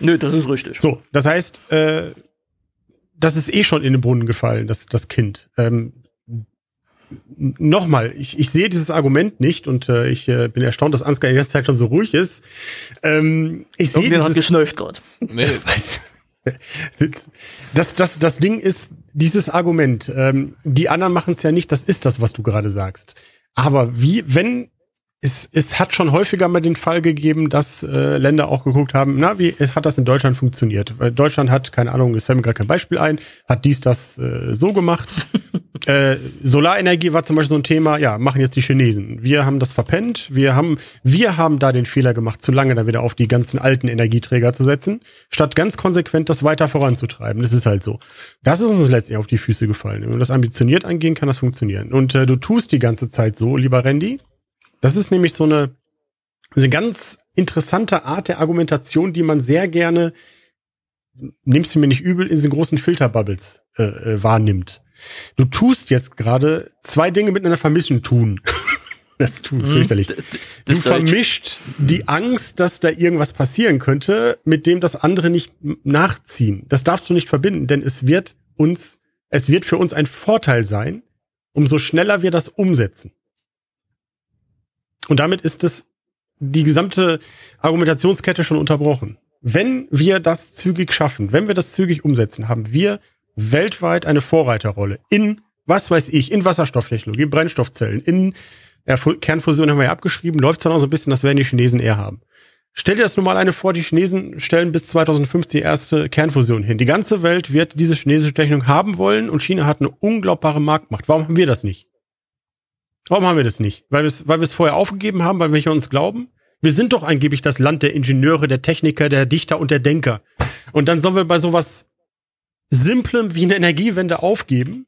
Nö, das ist richtig. So, das heißt, äh, das ist eh schon in den Brunnen gefallen, das, das Kind. Ähm, Nochmal, ich, ich sehe dieses Argument nicht und äh, ich äh, bin erstaunt, dass Ansgar in der Zeit schon so ruhig ist. Ähm, ich sehe Irgendwer hat dieses, geschnäuft gerade. Nee, [laughs] was? Das, das, das Ding ist dieses Argument. Ähm, die anderen machen es ja nicht, das ist das, was du gerade sagst. Aber wie, wenn es, es hat schon häufiger mal den Fall gegeben, dass äh, Länder auch geguckt haben, na, wie hat das in Deutschland funktioniert? Weil Deutschland hat, keine Ahnung, es fällt mir gerade kein Beispiel ein, hat dies, das äh, so gemacht. [laughs] äh, Solarenergie war zum Beispiel so ein Thema, ja, machen jetzt die Chinesen. Wir haben das verpennt, wir haben, wir haben da den Fehler gemacht, zu lange da wieder auf die ganzen alten Energieträger zu setzen, statt ganz konsequent das weiter voranzutreiben. Das ist halt so. Das ist uns letztlich auf die Füße gefallen. Wenn wir das ambitioniert angehen, kann das funktionieren. Und äh, du tust die ganze Zeit so, lieber Randy. Das ist nämlich so eine, eine ganz interessante Art der Argumentation, die man sehr gerne, nimmst du mir nicht übel, in diesen großen Filterbubbles äh, äh, wahrnimmt. Du tust jetzt gerade zwei Dinge miteinander vermischen tun. [laughs] das tut fürchterlich. Du das Deutsch. vermischt die Angst, dass da irgendwas passieren könnte, mit dem das andere nicht nachziehen. Das darfst du nicht verbinden, denn es wird uns, es wird für uns ein Vorteil sein, umso schneller wir das umsetzen. Und damit ist es die gesamte Argumentationskette schon unterbrochen. Wenn wir das zügig schaffen, wenn wir das zügig umsetzen, haben wir weltweit eine Vorreiterrolle in, was weiß ich, in Wasserstofftechnologie, in Brennstoffzellen, in Kernfusion haben wir ja abgeschrieben, läuft dann auch so ein bisschen, das werden die Chinesen eher haben. Stell dir das nun mal eine vor, die Chinesen stellen bis 2050 die erste Kernfusion hin. Die ganze Welt wird diese chinesische Technik haben wollen und China hat eine unglaubare Marktmacht. Warum haben wir das nicht? Warum haben wir das nicht? Weil wir es weil wir es vorher aufgegeben haben, weil wir uns glauben? Wir sind doch angeblich das Land der Ingenieure, der Techniker, der Dichter und der Denker. Und dann sollen wir bei sowas Simplem wie eine Energiewende aufgeben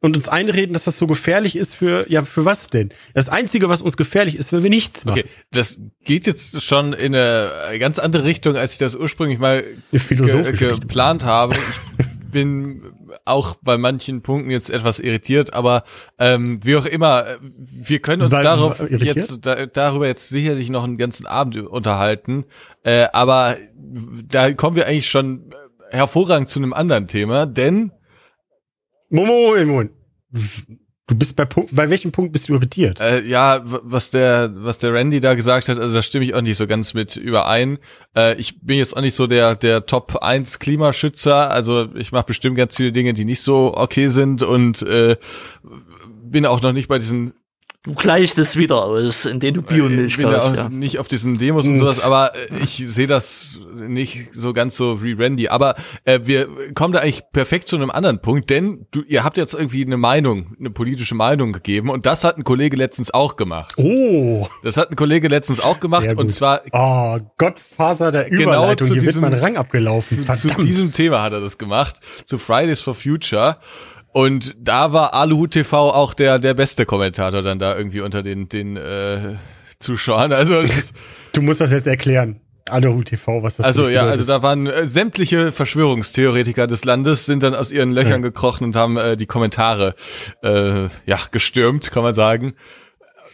und uns einreden, dass das so gefährlich ist für, ja, für was denn? Das Einzige, was uns gefährlich ist, wenn wir nichts machen. Okay, das geht jetzt schon in eine ganz andere Richtung, als ich das ursprünglich mal ge geplant habe. Ich bin auch bei manchen Punkten jetzt etwas irritiert, aber ähm, wie auch immer, äh, wir können uns Weil- darauf irritiert? jetzt da, darüber jetzt sicherlich noch einen ganzen Abend unterhalten. Äh, aber da kommen wir eigentlich schon hervorragend zu einem anderen Thema, denn Moment, Moment. Du bist bei bei welchem Punkt bist du irritiert? Äh, ja, was der, was der Randy da gesagt hat, also da stimme ich auch nicht so ganz mit überein. Äh, ich bin jetzt auch nicht so der, der Top 1 Klimaschützer, also ich mache bestimmt ganz viele Dinge, die nicht so okay sind und äh, bin auch noch nicht bei diesen Du gleichst es wieder aus, indem du Biomilch ich bin kaufst. auch Ja. nicht auf diesen Demos und sowas, aber äh, ich sehe das nicht so ganz so wie Randy. Aber äh, wir kommen da eigentlich perfekt zu einem anderen Punkt, denn du, ihr habt jetzt irgendwie eine Meinung, eine politische Meinung gegeben und das hat ein Kollege letztens auch gemacht. Oh, Das hat ein Kollege letztens auch gemacht und zwar oh, Gottfaser der Genau Überleitung. zu Hier wird diesem- mein Rang abgelaufen. zu, zu Verdammt. diesem Thema hat er das gemacht, zu Fridays for Future. Und da war Aluhut TV auch der, der beste Kommentator dann da irgendwie unter den, den äh, Zuschauern. Also, [laughs] du musst das jetzt erklären. Aluhut TV, was das also ja, bedeutet. also da waren äh, sämtliche Verschwörungstheoretiker des Landes sind dann aus ihren Löchern gekrochen und haben äh, die Kommentare äh, ja gestürmt, kann man sagen.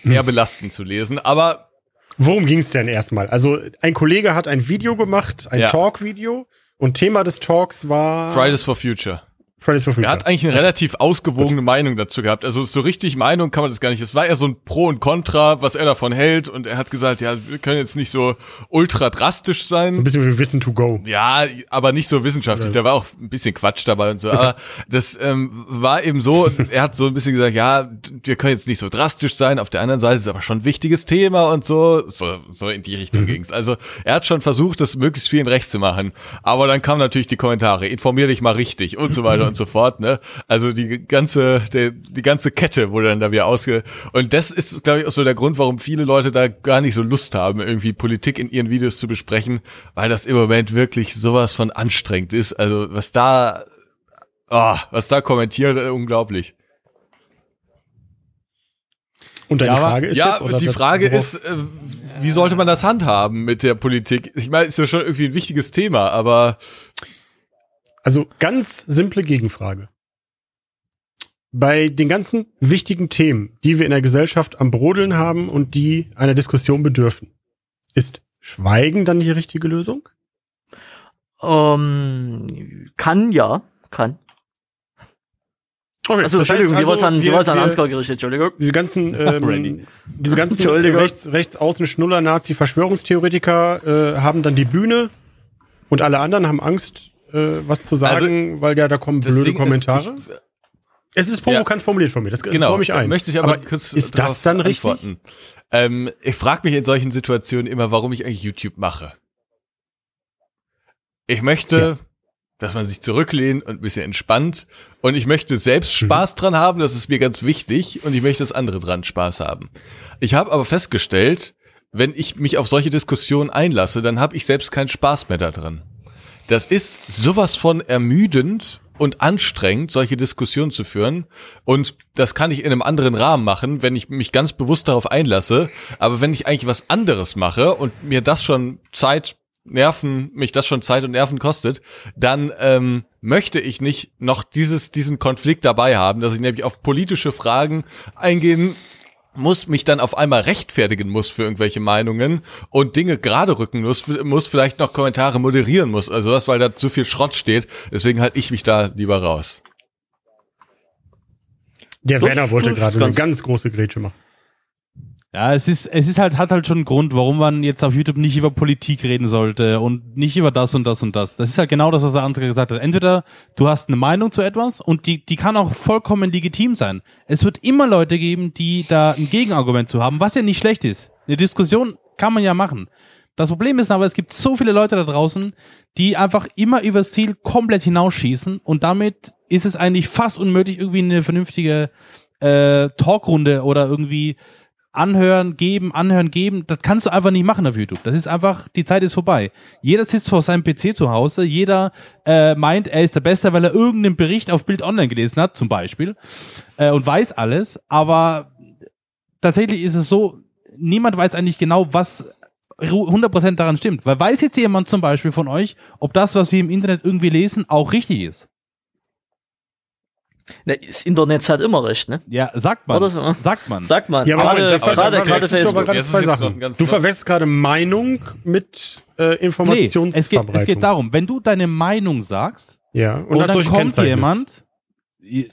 Eher belastend zu lesen, aber Worum ging's denn erstmal? Also ein Kollege hat ein Video gemacht, ein Ja. Talk-Video. Und Thema des Talks war Fridays for Future. Fridays for Future. Er hat eigentlich eine relativ ausgewogene Meinung dazu gehabt. Also so richtig Meinung kann man das gar nicht. Es war eher so ein Pro und Contra, was er davon hält. Und er hat gesagt, ja, wir können jetzt nicht so ultra drastisch ein sein. bisschen wie Wissen to go. Ja, aber nicht so wissenschaftlich. Da war auch ein bisschen Quatsch dabei und so. Aber [laughs] das ähm, war eben so, er hat so ein bisschen gesagt, ja, wir können jetzt nicht so drastisch sein. Auf der anderen Seite ist es aber schon ein wichtiges Thema und so. So, so in die Richtung ging's. Also er hat schon versucht, das möglichst vielen recht zu machen. Aber dann kamen natürlich die Kommentare, informier dich mal richtig und so weiter und so fort. Ne? Also die ganze, der, die ganze Kette wurde dann da wieder ausge... Und das ist, glaube ich, auch so der Grund, warum viele Leute da gar nicht so Lust haben, irgendwie Politik in ihren Videos zu besprechen, weil das im Moment wirklich sowas von anstrengend ist. Also was da, oh, was da kommentiert, äh, unglaublich. Und deine Ja, aber- Frage ist ja, jetzt, oder die das- Frage ist, äh, wie sollte man das handhaben mit der Politik? Ich meine, ist ja schon irgendwie ein wichtiges Thema, aber Also ganz simple Gegenfrage. Bei den ganzen wichtigen Themen, die wir in der Gesellschaft am Brodeln haben und die einer Diskussion bedürfen, ist Schweigen dann die richtige Lösung? Ähm, kann, ja, kann. Okay, Also, das heißt Entschuldigung, die also, wollt's an, die wir- wollt's an wir- Ansgar gerichtet, Entschuldigung. Diese ganzen, [laughs] ähm, diese ganzen Entschuldigung. rechts, rechts außen Schnuller, Nazi, Verschwörungstheoretiker äh, haben dann die Bühne und alle anderen haben Angst, äh, was zu sagen, weil ja da kommen blöde Ding Kommentare. ist, ich, es ist provokant formuliert von mir, das, das genau, mich ein. möchte ich aber, kurz ist das dann richtig? antworten. Ähm, ich frage mich in solchen Situationen immer, warum ich eigentlich YouTube mache. Ich möchte, Ja. dass man sich zurücklehnt und ein bisschen entspannt. Und ich möchte selbst Mhm. Spaß dran haben, das ist mir ganz wichtig. Und ich möchte, dass andere dran Spaß haben. Ich habe aber festgestellt, wenn ich mich auf solche Diskussionen einlasse, dann habe ich selbst keinen Spaß mehr daran. Das ist sowas von ermüdend und anstrengend, solche Diskussionen zu führen. Und das kann ich in einem anderen Rahmen machen, wenn ich mich ganz bewusst darauf einlasse. Aber wenn ich eigentlich was anderes mache und mir das schon Zeit, Nerven, mich das schon Zeit und Nerven kostet, dann ähm, möchte ich nicht noch dieses, diesen Konflikt dabei haben, dass ich nämlich auf politische Fragen eingehen muss, mich dann auf einmal rechtfertigen muss für irgendwelche Meinungen und Dinge gerade rücken muss, muss vielleicht noch Kommentare moderieren muss, also was, weil da zu viel Schrott steht. Deswegen halte ich mich da lieber raus. Der Werner wollte gerade eine ganz- ganz große Grätsche machen. Ja, es ist, es ist halt, hat halt schon einen Grund, warum man jetzt auf YouTube nicht über Politik reden sollte und nicht über das und das und das. Das ist halt genau das, was der Ansgar gesagt hat. Entweder du hast eine Meinung zu etwas und die, die kann auch vollkommen legitim sein. Es wird immer Leute geben, die da ein Gegenargument zu haben, was ja nicht schlecht ist. Eine Diskussion kann man ja machen. Das Problem ist aber, es gibt so viele Leute da draußen, die einfach immer übers Ziel komplett hinausschießen und damit ist es eigentlich fast unmöglich, irgendwie eine vernünftige äh, Talkrunde oder irgendwie anhören, geben, anhören, geben, das kannst du einfach nicht machen auf YouTube. Das ist einfach, die Zeit ist vorbei. Jeder sitzt vor seinem PC zu Hause, jeder äh, meint, er ist der Beste, weil er irgendeinen Bericht auf Bild Online gelesen hat, zum Beispiel, äh, und weiß alles, aber tatsächlich ist es so, niemand weiß eigentlich genau, was 100% daran stimmt. Weil weiß jetzt jemand zum Beispiel von euch, ob das, was wir im Internet irgendwie lesen, auch richtig ist? Ne, Das Internet hat immer recht, ne? Ja, sagt man. Oder so. Sagt man. Sagt man. Ja, aber gerade, Moment, da- gerade, ist aber Facebook. gerade ist zwei Sachen. Du verwechselst gerade Meinung mit äh, Nee, es geht, Informationsverbreitung. es geht darum, wenn du deine Meinung sagst Ja, und, und, dann kommt jemand,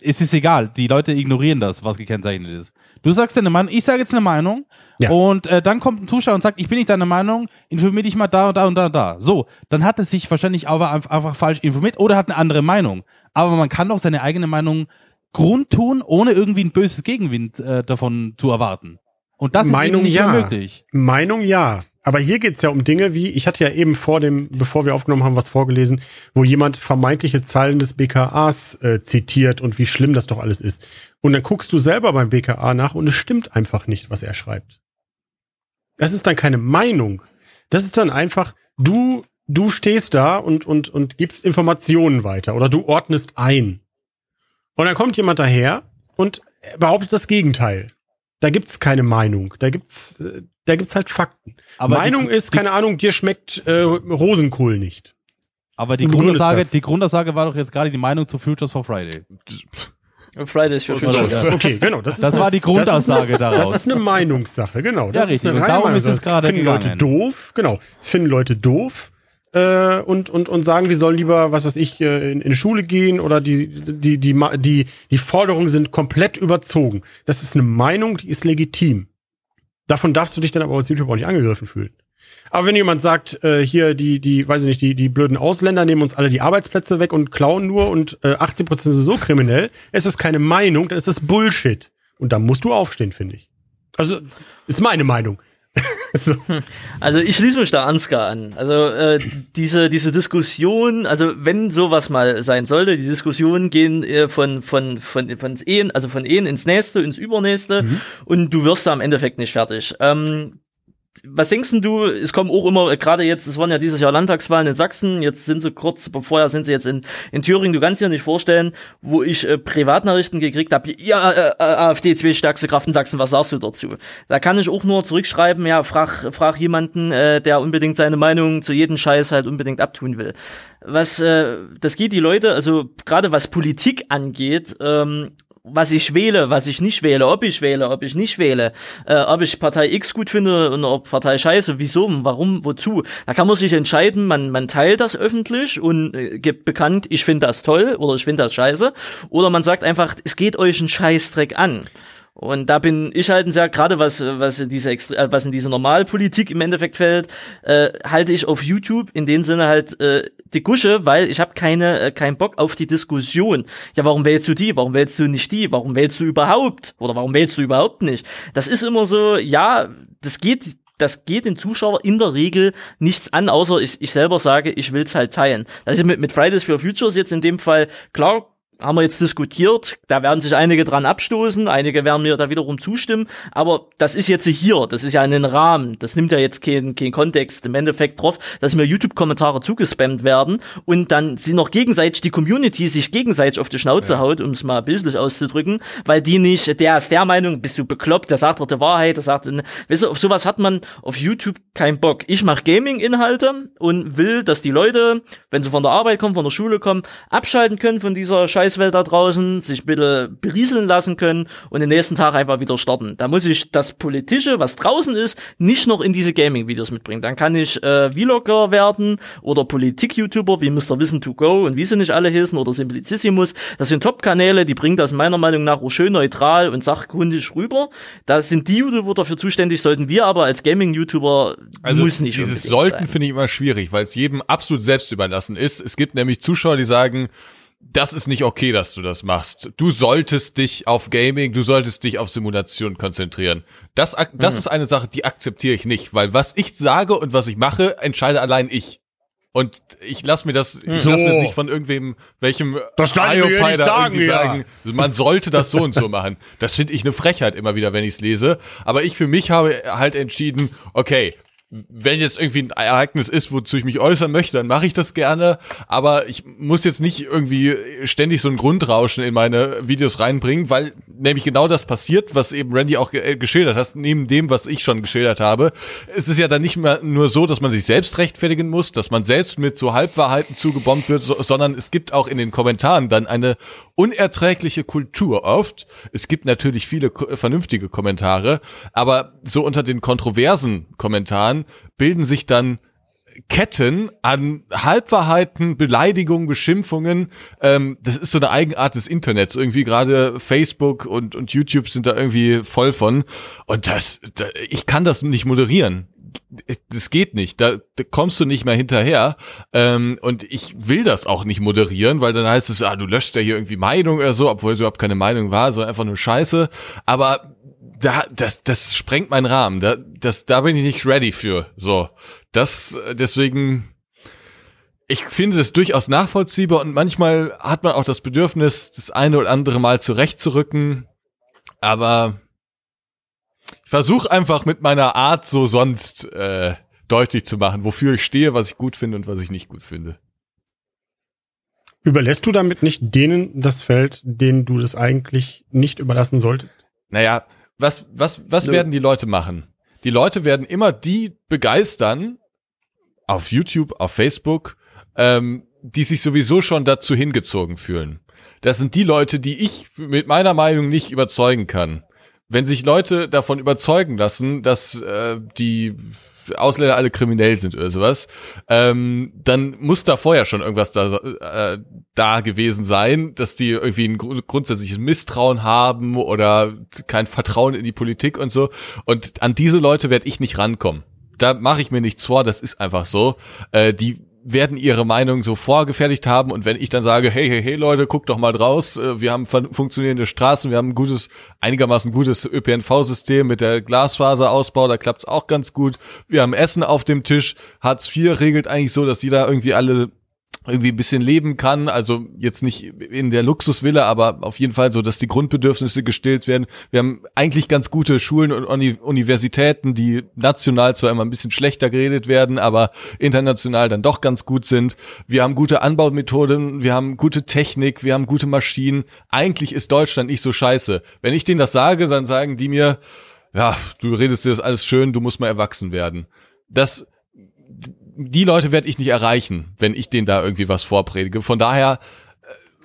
es ist egal, die Leute ignorieren das, was gekennzeichnet ist. Du sagst deine Meinung, ich sage jetzt eine Meinung Ja. und äh, dann kommt ein Zuschauer und sagt, ich bin nicht deiner Meinung, informier dich mal da und da und da und da. So, dann hat es sich wahrscheinlich aber einfach, falsch informiert oder hat eine andere Meinung. Aber man kann doch seine eigene Meinung grundtun, ohne irgendwie ein böses Gegenwind äh, davon zu erwarten. Und das Meinung ist nicht ja. möglich. Meinung ja. Aber hier geht's ja um Dinge wie, ich hatte ja eben vor dem, bevor wir aufgenommen haben, was vorgelesen, wo jemand vermeintliche Zeilen des BKAs äh, zitiert und wie schlimm das doch alles ist. Und dann guckst du selber beim BKA nach und es stimmt einfach nicht, was er schreibt. Das ist dann keine Meinung. Das ist dann einfach, du, du stehst da und, und, und gibst Informationen weiter oder du ordnest ein. Und dann kommt jemand daher und behauptet das Gegenteil. Da gibt's keine Meinung. Da gibt's, äh, da gibt's halt Fakten. Aber die- Meinung ist, die- keine Ahnung, dir schmeckt äh, Rosenkohl nicht. Aber die Grundaussage, die Grundaussage war doch jetzt gerade die Meinung zu Futures for Friday. Fridays for So, Future. ja. Okay, genau. Das, Das ist war die Grundaussage das daraus. Das ist eine Meinungssache, genau. Das Ja, ist richtig. eine Und darum ist es Meinungssache. gerade finden Leute gegangen. doof, genau. Das finden Leute doof äh, und, und, und sagen, die sollen lieber, was weiß ich, äh, in, in Schule gehen oder die, die, die, die, die Forderungen sind komplett überzogen. Das ist eine Meinung, die ist legitim. Davon darfst du dich dann aber als YouTube auch nicht angegriffen fühlen. Aber wenn jemand sagt, äh, hier die, die, weiß ich nicht, die, die blöden Ausländer nehmen uns alle die Arbeitsplätze weg und klauen nur und äh, 80 Prozent sind so kriminell, es ist keine Meinung, dann ist das Bullshit. Und da musst du aufstehen, finde ich. Also, ist meine Meinung. [laughs] so. Also ich schließe mich da Ansgar an. Also äh, diese diese Diskussion, also wenn sowas mal sein sollte, die Diskussionen gehen äh, von von von von Ehen, also von Ehen ins nächste, ins übernächste und du wirst da im Endeffekt nicht fertig. Ähm, was denkst denn du, es kommen auch immer, gerade jetzt, es waren ja dieses Jahr Landtagswahlen in Sachsen, jetzt sind sie kurz, vorher sind sie jetzt in, in Thüringen, du kannst dir nicht vorstellen, wo ich äh, Privatnachrichten gekriegt habe, ja, äh, äh, AfD, zwei stärkste Kraft in Sachsen, was sagst du dazu? Da kann ich auch nur zurückschreiben, ja, frag, frag jemanden, äh, der unbedingt seine Meinung zu jedem Scheiß halt unbedingt abtun will. Was, äh, das geht die Leute, also gerade was Politik angeht, ähm, was ich wähle, was ich nicht wähle, ob ich wähle, ob ich nicht wähle, äh, ob ich Partei X gut finde und ob Partei Scheiße, wieso, warum, wozu. Da kann man sich entscheiden, man, man teilt das öffentlich und äh, gibt bekannt, ich finde das toll oder ich finde das scheiße. Oder man sagt einfach, es geht euch ein Scheißdreck an. Und da bin ich halt ein sehr, gerade was, was in diese Extre äh, was in diese Normalpolitik im Endeffekt fällt, äh, halte ich auf YouTube in dem Sinne halt äh, die Gusche, weil ich habe keine, äh, keinen Bock auf die Diskussion. Ja, warum wählst du die? Warum wählst du nicht die? Warum wählst du überhaupt? Oder warum wählst du überhaupt nicht? Das ist immer so, ja, das geht das geht dem Zuschauer in der Regel nichts an, außer ich, ich selber sage, ich will's halt teilen. Das ist mit, mit Fridays for Futures jetzt in dem Fall klar, haben wir jetzt diskutiert, da werden sich einige dran abstoßen, einige werden mir da wiederum zustimmen, aber das ist jetzt hier, das ist ja in den Rahmen, das nimmt ja jetzt keinen keinen Kontext im Endeffekt drauf, dass mir YouTube-Kommentare zugespammt werden und dann sie noch gegenseitig die Community sich gegenseitig auf die Schnauze haut, um es mal bildlich auszudrücken, weil die nicht, der ist der Meinung, bist du bekloppt, der sagt doch die Wahrheit, der sagt, weißt du, auf sowas hat man auf YouTube keinen Bock. Ich mache Gaming-Inhalte und will, dass die Leute, wenn sie von der Arbeit kommen, von der Schule kommen, abschalten können von dieser Scheißwelt da draußen, sich bitte berieseln lassen können und den nächsten Tag einfach wieder starten. Da muss ich das Politische, was draußen ist, nicht noch in diese Gaming-Videos mitbringen. Dann kann ich äh, Vlogger werden oder Politik-YouTuber wie Mr. Wissen to Go und wie sie nicht alle heißen oder Simplicissimus. Das sind Top-Kanäle, die bringen das meiner Meinung nach auch schön neutral und sachkundig rüber. Da sind die YouTuber dafür zuständig, sollten wir aber als Gaming-YouTuber Also muss nicht dieses sollten finde ich immer schwierig, weil es jedem absolut selbst überlassen ist. Es gibt nämlich Zuschauer, die sagen, das ist nicht okay, dass du das machst. Du solltest dich auf Gaming, du solltest dich auf Simulation konzentrieren. Das, das Mhm. ist eine Sache, die akzeptiere ich nicht, weil was ich sage und was ich mache, entscheide allein ich. Und ich lass mir das, ich So. lass mir das nicht von irgendwem, welchem Das darf ich nicht sagen, ja. sagen, man sollte das so und so machen. Das finde ich eine Frechheit immer wieder, wenn ich es lese. Aber ich für mich habe halt entschieden, okay, wenn jetzt irgendwie ein Ereignis ist, wozu ich mich äußern möchte, dann mache ich das gerne. Aber ich muss jetzt nicht irgendwie ständig so ein Grundrauschen in meine Videos reinbringen, weil nämlich genau das passiert, was eben Randy auch ge- äh, geschildert hat, neben dem, was ich schon geschildert habe. Es ist ja dann nicht mehr nur so, dass man sich selbst rechtfertigen muss, dass man selbst mit so Halbwahrheiten zugebombt wird, so, sondern es gibt auch in den Kommentaren dann eine unerträgliche Kultur oft. Es gibt natürlich viele vernünftige Kommentare, aber so unter den kontroversen Kommentaren bilden sich dann Ketten an Halbwahrheiten, Beleidigungen, Beschimpfungen. Ähm, das ist so eine Eigenart des Internets. Irgendwie gerade Facebook und, und YouTube sind da irgendwie voll von. Und das, da, ich kann das nicht moderieren. Das geht nicht. Da, da kommst du nicht mehr hinterher. Ähm, und ich will das auch nicht moderieren, weil dann heißt es, ah, du löscht ja hier irgendwie Meinung oder so, obwohl es überhaupt keine Meinung war, sondern einfach nur Scheiße. Aber da, das, das sprengt meinen Rahmen. Da, das, da bin ich nicht ready für. So, das, äh, deswegen, ich finde das durchaus nachvollziehbar und manchmal hat man auch das Bedürfnis, das eine oder andere Mal zurechtzurücken. Aber ich versuche einfach mit meiner Art so sonst äh, deutlich zu machen, wofür ich stehe, was ich gut finde und was ich nicht gut finde. Überlässt du damit nicht denen das Feld, denen du das eigentlich nicht überlassen solltest? Naja, was, was, was Nö. werden die Leute machen? Die Leute werden immer die begeistern, auf YouTube, auf Facebook, ähm, die sich sowieso schon dazu hingezogen fühlen. Das sind die Leute, die ich mit meiner Meinung nicht überzeugen kann. Wenn sich Leute davon überzeugen lassen, dass äh, die Ausländer alle kriminell sind oder sowas, ähm, dann muss da vorher schon irgendwas da, äh, da gewesen sein, dass die irgendwie ein gru- grundsätzliches Misstrauen haben oder kein Vertrauen in die Politik und so. Und an diese Leute werde ich nicht rankommen. Da mache ich mir nichts vor, das ist einfach so. Äh, die werden ihre Meinung so vorgefertigt haben. Und wenn ich dann sage, hey, hey, hey Leute, guckt doch mal draus, äh, wir haben fun- funktionierende Straßen, wir haben ein gutes, einigermaßen gutes ÖPNV-System mit der Glasfaserausbau, da klappt's auch ganz gut. Wir haben Essen auf dem Tisch, Hartz IV regelt eigentlich so, dass jeder irgendwie alle irgendwie ein bisschen leben kann, also jetzt nicht in der Luxusvilla, aber auf jeden Fall so, dass die Grundbedürfnisse gestillt werden. Wir haben eigentlich ganz gute Schulen und Uni Universitäten, die national zwar immer ein bisschen schlechter geredet werden, aber international dann doch ganz gut sind. Wir haben gute Anbaumethoden, wir haben gute Technik, wir haben gute Maschinen. Eigentlich ist Deutschland nicht so scheiße. Wenn ich denen das sage, dann sagen die mir, ja, du redest dir das alles schön, du musst mal erwachsen werden. Das die Leute werde ich nicht erreichen, wenn ich denen da irgendwie was vorpredige. Von daher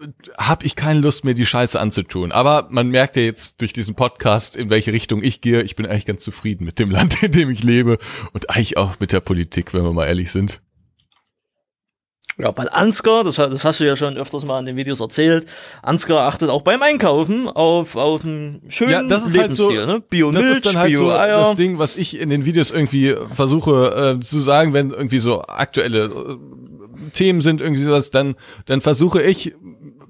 äh, habe ich keine Lust mehr, die Scheiße anzutun. Aber man merkt ja jetzt durch diesen Podcast, in welche Richtung ich gehe. Ich bin eigentlich ganz zufrieden mit dem Land, [laughs] in dem ich lebe und eigentlich auch mit der Politik, wenn wir mal ehrlich sind. Ja, bei Ansgar, das, das hast du ja schon öfters mal in den Videos erzählt, Ansgar achtet auch beim Einkaufen auf, auf einen schönen Ja, das ist halt so- Lebensstil, ne? Bio Das ist dann halt so das Ding, was ich in den Videos irgendwie versuche äh, zu sagen, wenn irgendwie so aktuelle äh, Themen sind, irgendwie sowas, dann, dann versuche ich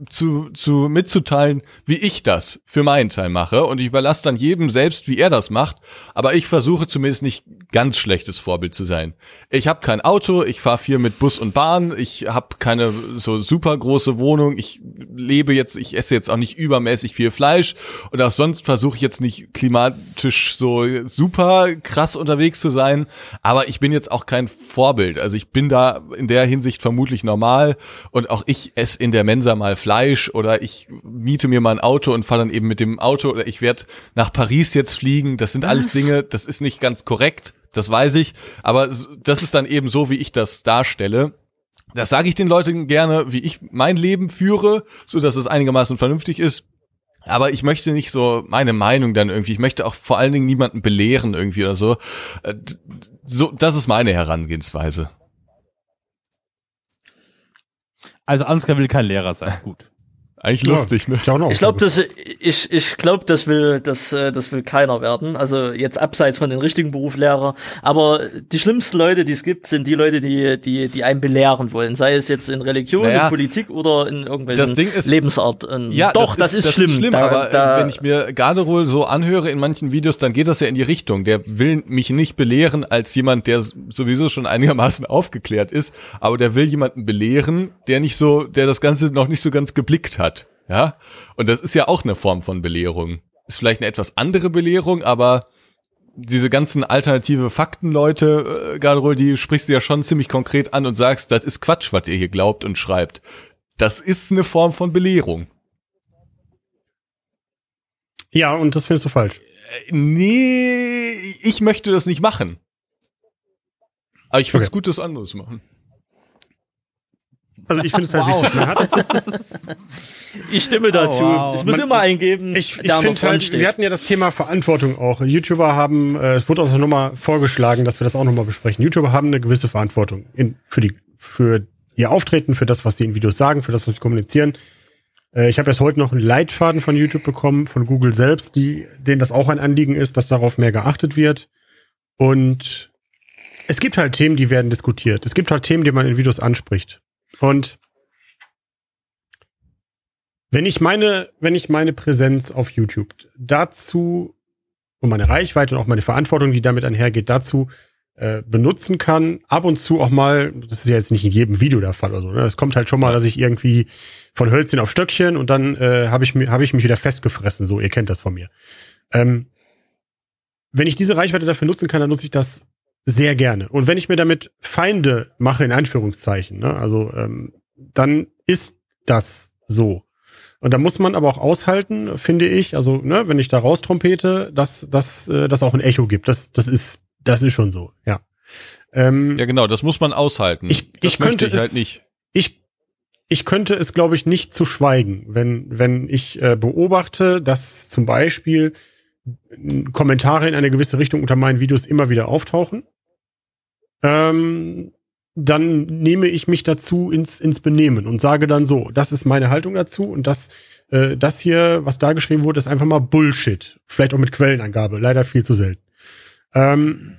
zu, zu mitzuteilen, wie ich das für meinen Teil mache. Und ich überlasse dann jedem selbst, wie er das macht. Aber ich versuche zumindest nicht ganz schlechtes Vorbild zu sein. Ich habe kein Auto, ich fahre viel mit Bus und Bahn, ich habe keine so super große Wohnung, ich lebe jetzt, ich esse jetzt auch nicht übermäßig viel Fleisch und auch sonst versuche ich jetzt nicht klimatisch so super krass unterwegs zu sein, aber ich bin jetzt auch kein Vorbild. Also ich bin da in der Hinsicht vermutlich normal und auch ich esse in der Mensa mal Fleisch oder ich miete mir mal ein Auto und fahre dann eben mit dem Auto oder ich werde nach Paris jetzt fliegen. Das sind alles Dinge, das ist nicht ganz korrekt, das weiß ich, aber das ist dann eben so, wie ich das darstelle. Das sage ich den Leuten gerne, wie ich mein Leben führe, so dass es einigermaßen vernünftig ist. Aber ich möchte nicht so meine Meinung dann irgendwie, ich möchte auch vor allen Dingen niemanden belehren irgendwie oder so. Äh, So, das ist meine Eigentlich lustig, ne? ist ja eine Ich glaube, das ich ich glaube, das will das äh, das will keiner werden. Also jetzt abseits von den richtigen Berufslehrer, aber die schlimmsten Leute, die es gibt, sind die Leute, die die die einen belehren wollen, sei es jetzt in Religion, Naja, in Politik oder in irgendwelchen das ist- Lebensart. Und Ja, doch, das, ist, schlimm. Da- aber da, äh, wenn ich mir Garderol so anhöre in manchen Videos, dann geht das ja in die Richtung. Der will mich nicht belehren als jemand, der sowieso schon einigermaßen aufgeklärt ist, aber der will jemanden belehren, der nicht so, der das Ganze noch nicht so ganz geblickt hat. Ja, und das ist ja auch eine Form von Belehrung. Ist vielleicht eine etwas andere Belehrung, aber diese ganzen alternative Faktenleute, äh, Garderol, die sprichst du ja schon ziemlich konkret an und sagst, das ist Quatsch, was ihr hier glaubt und schreibt. Das ist eine Form von Belehrung. ja, und das findest du falsch. Nee, ich möchte das nicht machen. Aber ich finde es Okay. gut, das anderes machen. Also ich finde es halt Wow. wichtig. Man hat, [laughs] ich stimme dazu. wow. Es muss Man- immer eingeben, ich ich finde halt, steht. wir hatten ja das Thema Verantwortung auch. YouTuber haben, äh, es wurde auch nochmal vorgeschlagen, dass wir das auch nochmal besprechen. YouTuber haben eine gewisse Verantwortung in, für die, für ihr Auftreten, für das, was sie in Videos sagen, für das, was sie kommunizieren. Äh, ich habe erst heute noch einen Leitfaden von YouTube bekommen, von Google selbst, die, denen das auch ein Anliegen ist, dass darauf mehr geachtet wird. Und es gibt halt Themen, die werden diskutiert. Es gibt halt Themen, die man in Videos anspricht. Und wenn ich meine, wenn ich meine Präsenz auf YouTube dazu und meine Reichweite und auch meine Verantwortung, die damit einhergeht, dazu äh, benutzen kann, ab und zu auch mal, das ist ja jetzt nicht in jedem Video der Fall oder so, ne? Es kommt halt schon mal, dass ich irgendwie von Hölzchen auf Stöckchen und dann äh, habe ich, hab ich mich wieder festgefressen, so, ihr kennt das von mir. Ähm, wenn ich diese Reichweite dafür nutzen kann, dann nutze ich das sehr gerne. Und wenn ich mir damit Feinde mache, in Anführungszeichen, ne, also ähm, dann ist das so. Und da muss man aber auch aushalten, finde ich, also ne, wenn ich da raustrompete, dass dass äh, das auch ein Echo gibt. Das das ist das ist schon so, ja. Ähm, Ja, genau, das muss man aushalten. Ich- das ich könnte ich halt es- nicht. ich ich könnte es, glaube ich, nicht zu schweigen, wenn wenn ich äh, beobachte, dass zum Beispiel Kommentare in eine gewisse Richtung unter meinen Videos immer wieder auftauchen. Ähm, dann nehme ich mich dazu ins, ins Benehmen und sage dann so, das ist meine Haltung dazu und das, äh, das hier, was da geschrieben wurde, ist einfach mal Bullshit. Vielleicht auch mit Quellenangabe, leider viel zu selten. Ähm,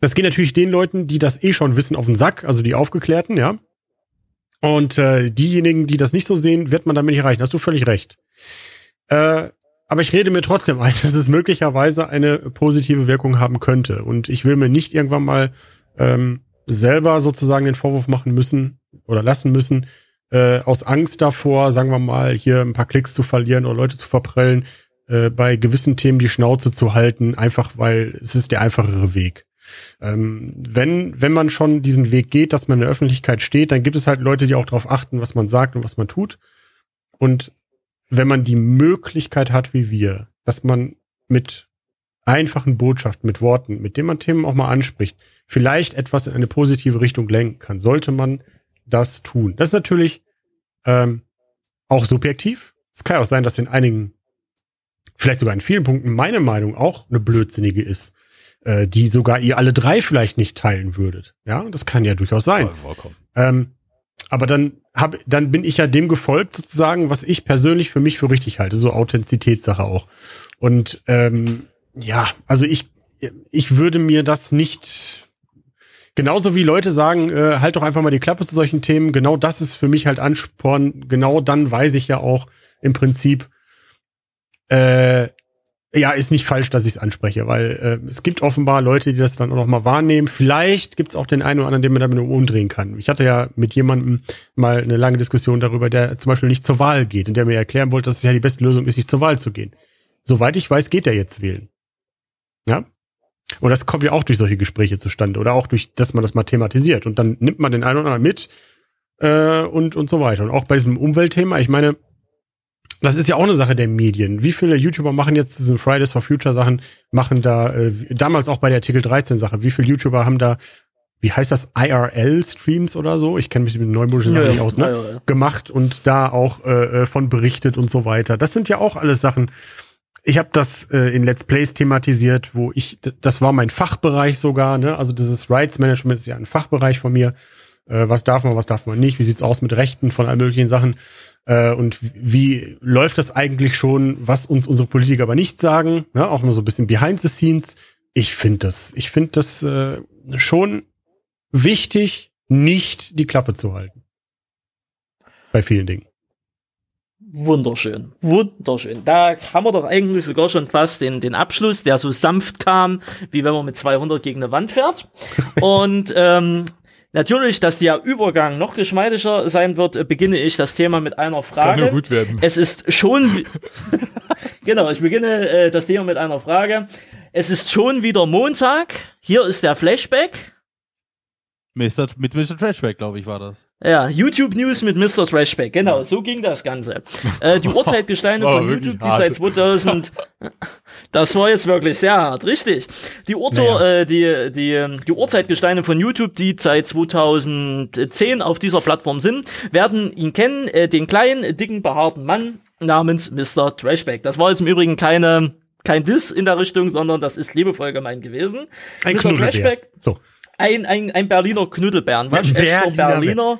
das geht natürlich den Leuten, die das eh schon wissen, auf den Sack, also die Aufgeklärten, ja. Und äh, diejenigen, die das nicht so sehen, wird man damit nicht erreichen. Hast du völlig recht. Äh, aber ich rede mir trotzdem ein, [laughs] dass es möglicherweise eine positive Wirkung haben könnte. Und ich will mir nicht irgendwann mal ähm, selber sozusagen den Vorwurf machen müssen oder lassen müssen, äh, aus Angst davor, sagen wir mal, hier ein paar Klicks zu verlieren oder Leute zu verprellen, äh, bei gewissen Themen die Schnauze zu halten, einfach weil es ist der einfachere Weg. Ähm, wenn, wenn man schon diesen Weg geht, dass man in der Öffentlichkeit steht, dann gibt es halt Leute, die auch darauf achten, was man sagt und was man tut. Und wenn man die Möglichkeit hat, wie wir, dass man mit einfachen Botschaften, mit Worten, mit denen man Themen auch mal anspricht, vielleicht etwas in eine positive Richtung lenken kann, sollte man das tun. Das ist natürlich ähm, auch subjektiv. Es kann auch sein, dass in einigen, vielleicht sogar in vielen Punkten meine Meinung auch eine blödsinnige ist, äh, die sogar ihr alle drei vielleicht nicht teilen würdet. Ja, das kann ja durchaus sein. Ähm, aber dann hab, dann bin ich ja dem gefolgt sozusagen, was ich persönlich für mich für richtig halte, so Authentizitätssache auch. Und ähm, ja, also ich ich würde mir das nicht genauso wie Leute sagen, äh, halt doch einfach mal die Klappe zu solchen Themen. Genau das ist für mich halt Ansporn. Genau dann weiß ich ja auch im Prinzip, äh, ja, ist nicht falsch, dass ich es anspreche, weil äh, es gibt offenbar Leute, die das dann auch noch mal wahrnehmen. Vielleicht gibt es auch den einen oder anderen, den man damit umdrehen kann. Ich hatte ja mit jemandem mal eine lange Diskussion darüber, der zum Beispiel nicht zur Wahl geht und der mir erklären wollte, dass es ja die beste Lösung ist, nicht zur Wahl zu gehen. Soweit ich weiß, geht er jetzt wählen. Ja. Und das kommt ja auch durch solche Gespräche zustande oder auch durch, dass man das mal thematisiert und dann nimmt man den einen oder anderen mit äh, und und so weiter. Und auch bei diesem Umweltthema, ich meine, das ist ja auch eine Sache der Medien. Wie viele YouTuber machen jetzt diesen Fridays for Future Sachen, machen da, äh, damals auch bei der Artikel 13 Sache, wie viele YouTuber haben da, wie heißt das, IRL-Streams oder so? Ich kenne mich mit neumodischen Sachen nicht aus, ne? Ja, ja, ja. Gemacht und da auch äh, äh, von berichtet und so weiter. Das sind ja auch alles Sachen. Ich habe das äh, in Let's Plays thematisiert, wo ich, das war mein Fachbereich sogar, ne? Also dieses Rights Management ist ja ein Fachbereich von mir. Äh, was darf man, was darf man nicht? Wie sieht's aus mit Rechten von allen möglichen Sachen? Äh, und wie läuft das eigentlich schon, was uns unsere Politiker aber nicht sagen? Ne? Auch mal so ein bisschen behind the scenes. Ich finde das, ich finde das äh, schon wichtig, nicht die Klappe zu halten. Bei vielen Dingen. Wunderschön, wunderschön. Da haben wir doch eigentlich sogar schon fast den, den Abschluss, der so sanft kam, wie wenn man mit 200 gegen eine Wand fährt. [laughs] Und ähm, natürlich, dass der Übergang noch geschmeidiger sein wird, beginne ich das Thema mit einer Frage. Kann nur gut werden. Es ist schon, [laughs] [laughs] genau, ich beginne äh, das Thema mit einer Frage. Es ist schon wieder Montag. Hier ist der Flashback. Mr. mit Mr. Trashback, glaube ich, war das. Ja, YouTube News mit Mr. Trashback. Genau, so ging das Ganze. Äh, die [laughs] war von YouTube, die hart. seit 2000. [laughs] das war jetzt wirklich sehr hart, richtig. Die, Urte, Naja. äh, die, die, ähm, die Uhrzeitgesteine von YouTube, die seit 2010 auf dieser Plattform sind, werden ihn kennen, äh, den kleinen, dicken, behaarten Mann namens Mr. Trashback. Das war jetzt im Übrigen keine, kein Diss in der Richtung, sondern das ist liebevoll gemeint gewesen. Ein Mr. Knuddelbär. Trashback So. Ein, ein, ein Berliner Knuddelbär, ein waschechter Berliner Berliner.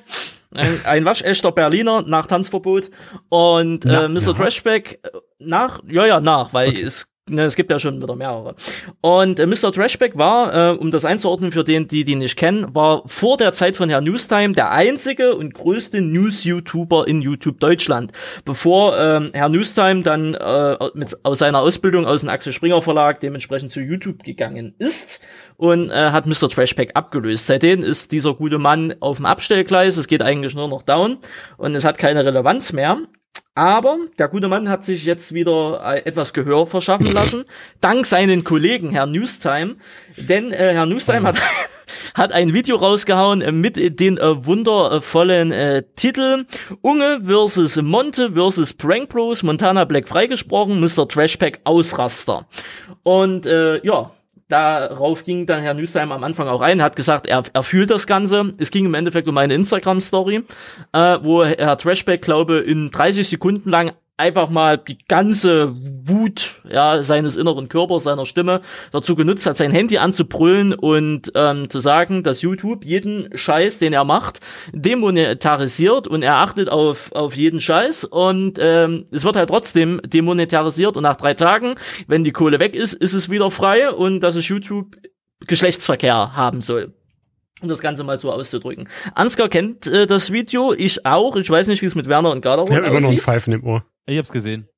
Ein, ein waschechter Berliner nach Tanzverbot. Und äh, Mr. ja. Trashback äh, nach, ja, ja, nach, weil es, ne, es gibt ja schon wieder mehrere. Und äh, Mr. Trashback war, äh, um das einzuordnen für den, die die nicht kennen, war vor der Zeit von Herr Newstime der einzige und größte News-YouTuber in YouTube Deutschland. Bevor ähm, Herr Newstime dann äh, mit, aus seiner Ausbildung aus dem Axel Springer Verlag dementsprechend zu YouTube gegangen ist und äh, hat Mr. Trashpack abgelöst. Seitdem ist dieser gute Mann auf dem Abstellgleis, es geht eigentlich nur noch down und es hat keine Relevanz mehr. Aber der gute Mann hat sich jetzt wieder äh, etwas Gehör verschaffen [laughs] lassen, dank seinen Kollegen Herrn Newstime. Denn äh, Herr Newstime hat, [laughs] hat ein Video rausgehauen äh, mit den äh, wundervollen äh, Titel Unge versus Monte versus Prank Bros, Montana Black freigesprochen, Mr. Trashpack Ausraster. Und äh, ja, darauf ging dann Herr Nüstheim am Anfang auch ein, hat gesagt, er, er fühlt das Ganze. Es ging im Endeffekt um eine Instagram-Story, äh, wo Herr Trashback, glaube in 30 Sekunden lang einfach mal die ganze Wut ja, seines inneren Körpers, seiner Stimme dazu genutzt hat, sein Handy anzubrüllen und ähm, zu sagen, dass YouTube jeden Scheiß, den er macht, demonetarisiert und er achtet auf, auf jeden Scheiß und ähm, es wird halt trotzdem demonetarisiert und nach drei Tagen, wenn die Kohle weg ist, ist es wieder frei und dass es YouTube Geschlechtsverkehr haben soll. Um das Ganze mal so auszudrücken. Ansgar kennt äh, das Video, ich auch. Ich weiß nicht, wie es mit Werner und Garderol Ich habe immer noch ein aussieht. Pfeifen im Ohr. Ich hab's gesehen.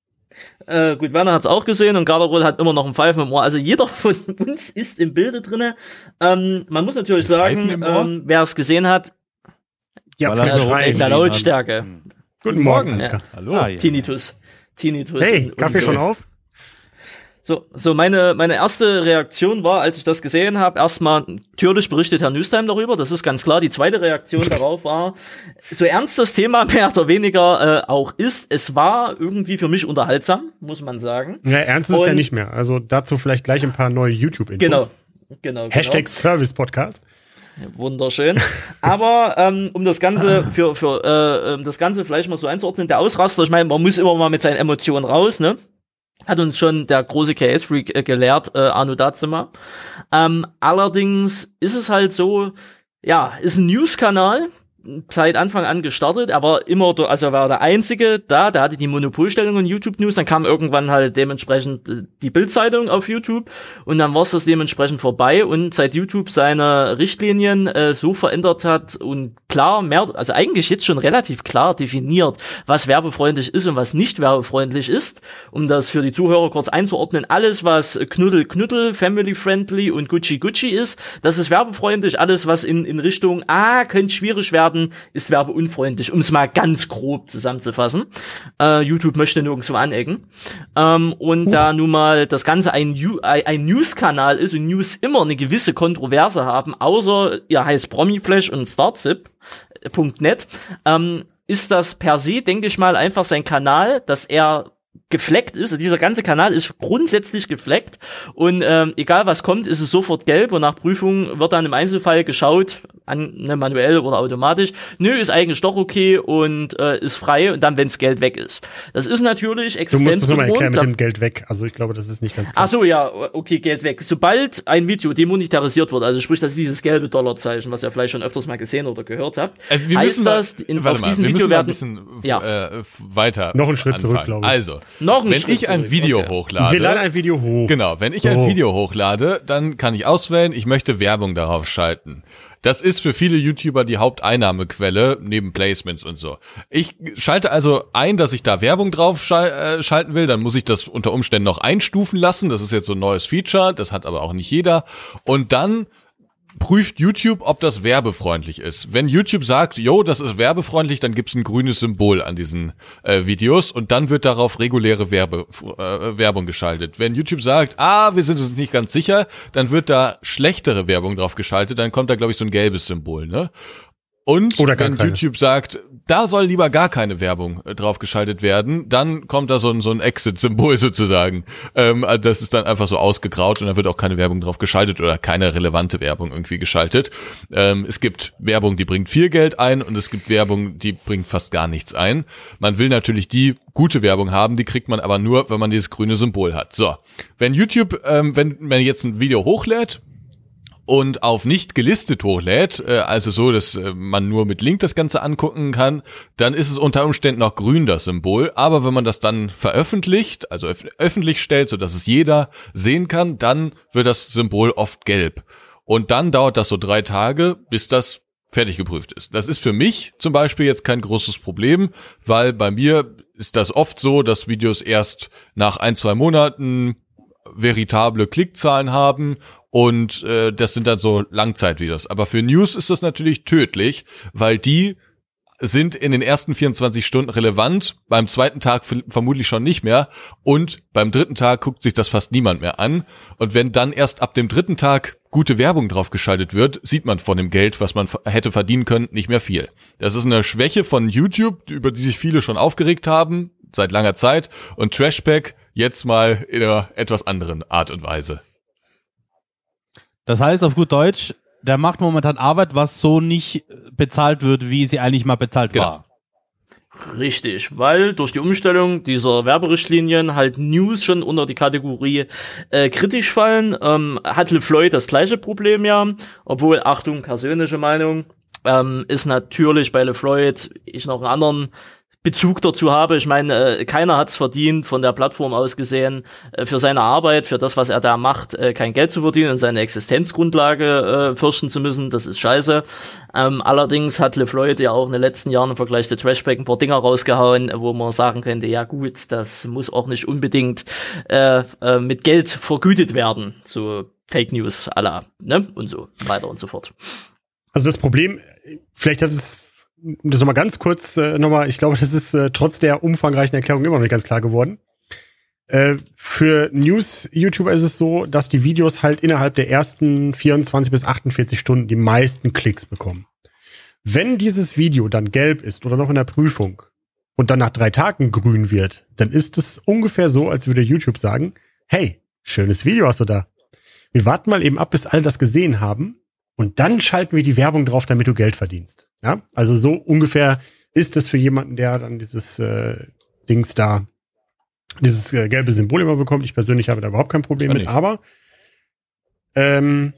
Äh, gut, Werner hat's auch gesehen und Garderol hat immer noch ein Pfeifen im Ohr. Also jeder [laughs] von uns ist im Bilde drinne. Ähm, man muss natürlich sagen, ähm, wer es gesehen hat, Ja, Weil er in der. Lautstärke. Guten Morgen, Ja. Hallo. Ah, ja. Tinnitus. Tinnitus. Hey, Kaffee so. schon auf? So, so meine, meine erste Reaktion war, als ich das gesehen habe, erstmal, natürlich berichtet Herr Nüstheim darüber, das ist ganz klar. Die zweite Reaktion darauf war, so ernst das Thema mehr oder weniger äh, auch ist, es war irgendwie für mich unterhaltsam, muss man sagen. Ja, ernst ist es ja Und- nicht mehr. Also dazu vielleicht gleich ein paar neue YouTube-Infos. Genau. Genau, Hashtag Service Podcast. genau. Wunderschön. Aber ähm, um das Ganze für, für äh, ähm, das Ganze vielleicht mal so einzuordnen, der Ausraster, ich meine, man muss immer mal mit seinen Emotionen raus, ne? Hat uns schon der große KS-Freak äh, gelehrt, äh, Arno Dazimmer. Ähm, allerdings ist es halt so, ja, ist ein News-Kanal, seit Anfang an gestartet, aber immer, do- also er war der Einzige da, der hatte die Monopolstellung in YouTube News, dann kam irgendwann halt dementsprechend äh, die Bildzeitung auf YouTube und dann war es das dementsprechend vorbei und seit YouTube seine Richtlinien äh, so verändert hat und klar, mehr, also eigentlich jetzt schon relativ klar definiert, was werbefreundlich ist und was nicht werbefreundlich ist, um das für die Zuhörer kurz einzuordnen, alles was Knuddel Knuddel, Family Friendly und Gucci Gucci ist, das ist werbefreundlich, alles was in, in Richtung, ah, könnte schwierig werden, ist werbeunfreundlich, um es mal ganz grob zusammenzufassen. Äh, YouTube möchte nirgendwo anecken. Ähm, und da nun mal das Ganze ein, ein News-Kanal ist und News immer eine gewisse Kontroverse haben, außer ihr heißt Promiflash und Startzip.net, ähm, ist das per se, denke ich mal, einfach sein Kanal, dass er gefleckt ist. Dieser ganze Kanal ist grundsätzlich gefleckt und ähm, egal was kommt, ist es sofort gelb und nach Prüfung wird dann im Einzelfall geschaut, an, ne, manuell oder automatisch. Nö, ist eigentlich doch okay und äh, ist frei und dann, wenns Geld weg ist. Das ist natürlich Du musst das nochmal erklären mit dem Geld weg. Also ich glaube, das ist nicht ganz klar. Ach so, ja, okay, Geld weg. Sobald ein Video demonetarisiert wird, also sprich, das ist dieses gelbe Dollarzeichen, was ihr vielleicht schon öfters mal gesehen oder gehört habt, Äh, wir heißt müssen da- das, in, warte auf mal, diesem wir Video müssen mal ein werden bisschen Ja. äh, weiter. Noch einen Schritt zurück, anfangen. glaube ich. Also, Noch einen wenn Schritt ich ein zurück, Video okay. hochlade, Wir laden ein Video hoch. Genau, wenn ich So. ein Video hochlade, dann kann ich auswählen, ich möchte Werbung darauf schalten. Das ist für viele YouTuber die Haupteinnahmequelle, neben Placements und so. Ich schalte also ein, dass ich da Werbung drauf schal äh, schalten will, dann muss ich das unter Umständen noch einstufen lassen. Das ist jetzt so ein neues Feature, das hat aber auch nicht jeder. Und dann prüft YouTube, ob das werbefreundlich ist. Wenn YouTube sagt, yo, das ist werbefreundlich, dann gibt's ein grünes Symbol an diesen äh, Videos und dann wird darauf reguläre Werbe, äh, Werbung geschaltet. Wenn YouTube sagt, ah, wir sind uns nicht ganz sicher, dann wird da schlechtere Werbung drauf geschaltet, dann kommt da, glaube ich, so ein gelbes Symbol, ne? Und Oder wenn keine. YouTube sagt, da soll lieber gar keine Werbung äh, draufgeschaltet werden, dann kommt da so ein, so ein Exit-Symbol [laughs] sozusagen. Ähm, also das ist dann einfach so ausgegraut und dann wird auch keine Werbung drauf geschaltet oder keine relevante Werbung irgendwie geschaltet. Ähm, es gibt Werbung, die bringt viel Geld ein und es gibt Werbung, die bringt fast gar nichts ein. Man will natürlich die gute Werbung haben, die kriegt man aber nur, wenn man dieses grüne Symbol hat. So, wenn YouTube, ähm, wenn man jetzt ein Video hochlädt, und auf nicht gelistet hochlädt, äh, also so, dass äh, man nur mit Link das Ganze angucken kann, dann ist es unter Umständen noch grün, das Symbol. Aber wenn man das dann veröffentlicht, also öf öffentlich stellt, so dass es jeder sehen kann, dann wird das Symbol oft gelb. Und dann dauert das so drei Tage, bis das fertig geprüft ist. Das ist für mich zum Beispiel jetzt kein großes Problem, weil bei mir ist das oft so, dass Videos erst nach ein, zwei Monaten veritable Klickzahlen haben und äh, das sind dann so Langzeitvideos. Aber für News ist das natürlich tödlich, weil die sind in den ersten 24 Stunden relevant, beim zweiten Tag vermutlich schon nicht mehr und beim dritten Tag guckt sich das fast niemand mehr an und wenn dann erst ab dem dritten Tag gute Werbung draufgeschaltet wird, sieht man von dem Geld, was man hätte verdienen können, nicht mehr viel. Das ist eine Schwäche von YouTube, über die sich viele schon aufgeregt haben, seit langer Zeit und Trashpack jetzt mal in einer etwas anderen Art und Weise. Das heißt auf gut Deutsch, der macht momentan Arbeit, was so nicht bezahlt wird, wie sie eigentlich mal bezahlt Genau. war. Richtig, weil durch die Umstellung dieser Werberichtlinien halt News schon unter die Kategorie äh, kritisch fallen. Ähm, hat LeFloid das gleiche Problem ja, obwohl, Achtung, persönliche Meinung, ähm, ist natürlich bei LeFloid ich noch einen anderen Bezug dazu habe. Ich meine, äh, keiner hat es verdient, von der Plattform aus gesehen, äh, für seine Arbeit, für das, was er da macht, äh, kein Geld zu verdienen und seine Existenzgrundlage äh, fürchten zu müssen. Das ist scheiße. Ähm, allerdings hat LeFloid ja auch in den letzten Jahren im Vergleich zu Trashback ein paar Dinger rausgehauen, wo man sagen könnte, ja gut, das muss auch nicht unbedingt äh, äh, mit Geld vergütet werden. So Fake News la, ne? Und so weiter und so fort. Also das Problem, vielleicht hat es, das nochmal ganz kurz äh, nochmal, ich glaube, das ist äh, trotz der umfangreichen Erklärung immer noch nicht ganz klar geworden. Äh, für News-YouTuber ist es so, dass die Videos halt innerhalb der ersten 24 bis 48 Stunden die meisten Klicks bekommen. Wenn dieses Video dann gelb ist oder noch in der Prüfung und dann nach drei Tagen grün wird, dann ist es ungefähr so, als würde YouTube sagen, hey, schönes Video hast du da. Wir warten mal eben ab, bis alle das gesehen haben und dann schalten wir die Werbung drauf, damit du Geld verdienst. Ja, also so ungefähr ist es für jemanden, der dann dieses äh, Dings da, dieses äh, gelbe Symbol immer bekommt. Ich persönlich habe da überhaupt kein Problem mit, nicht. aber ähm,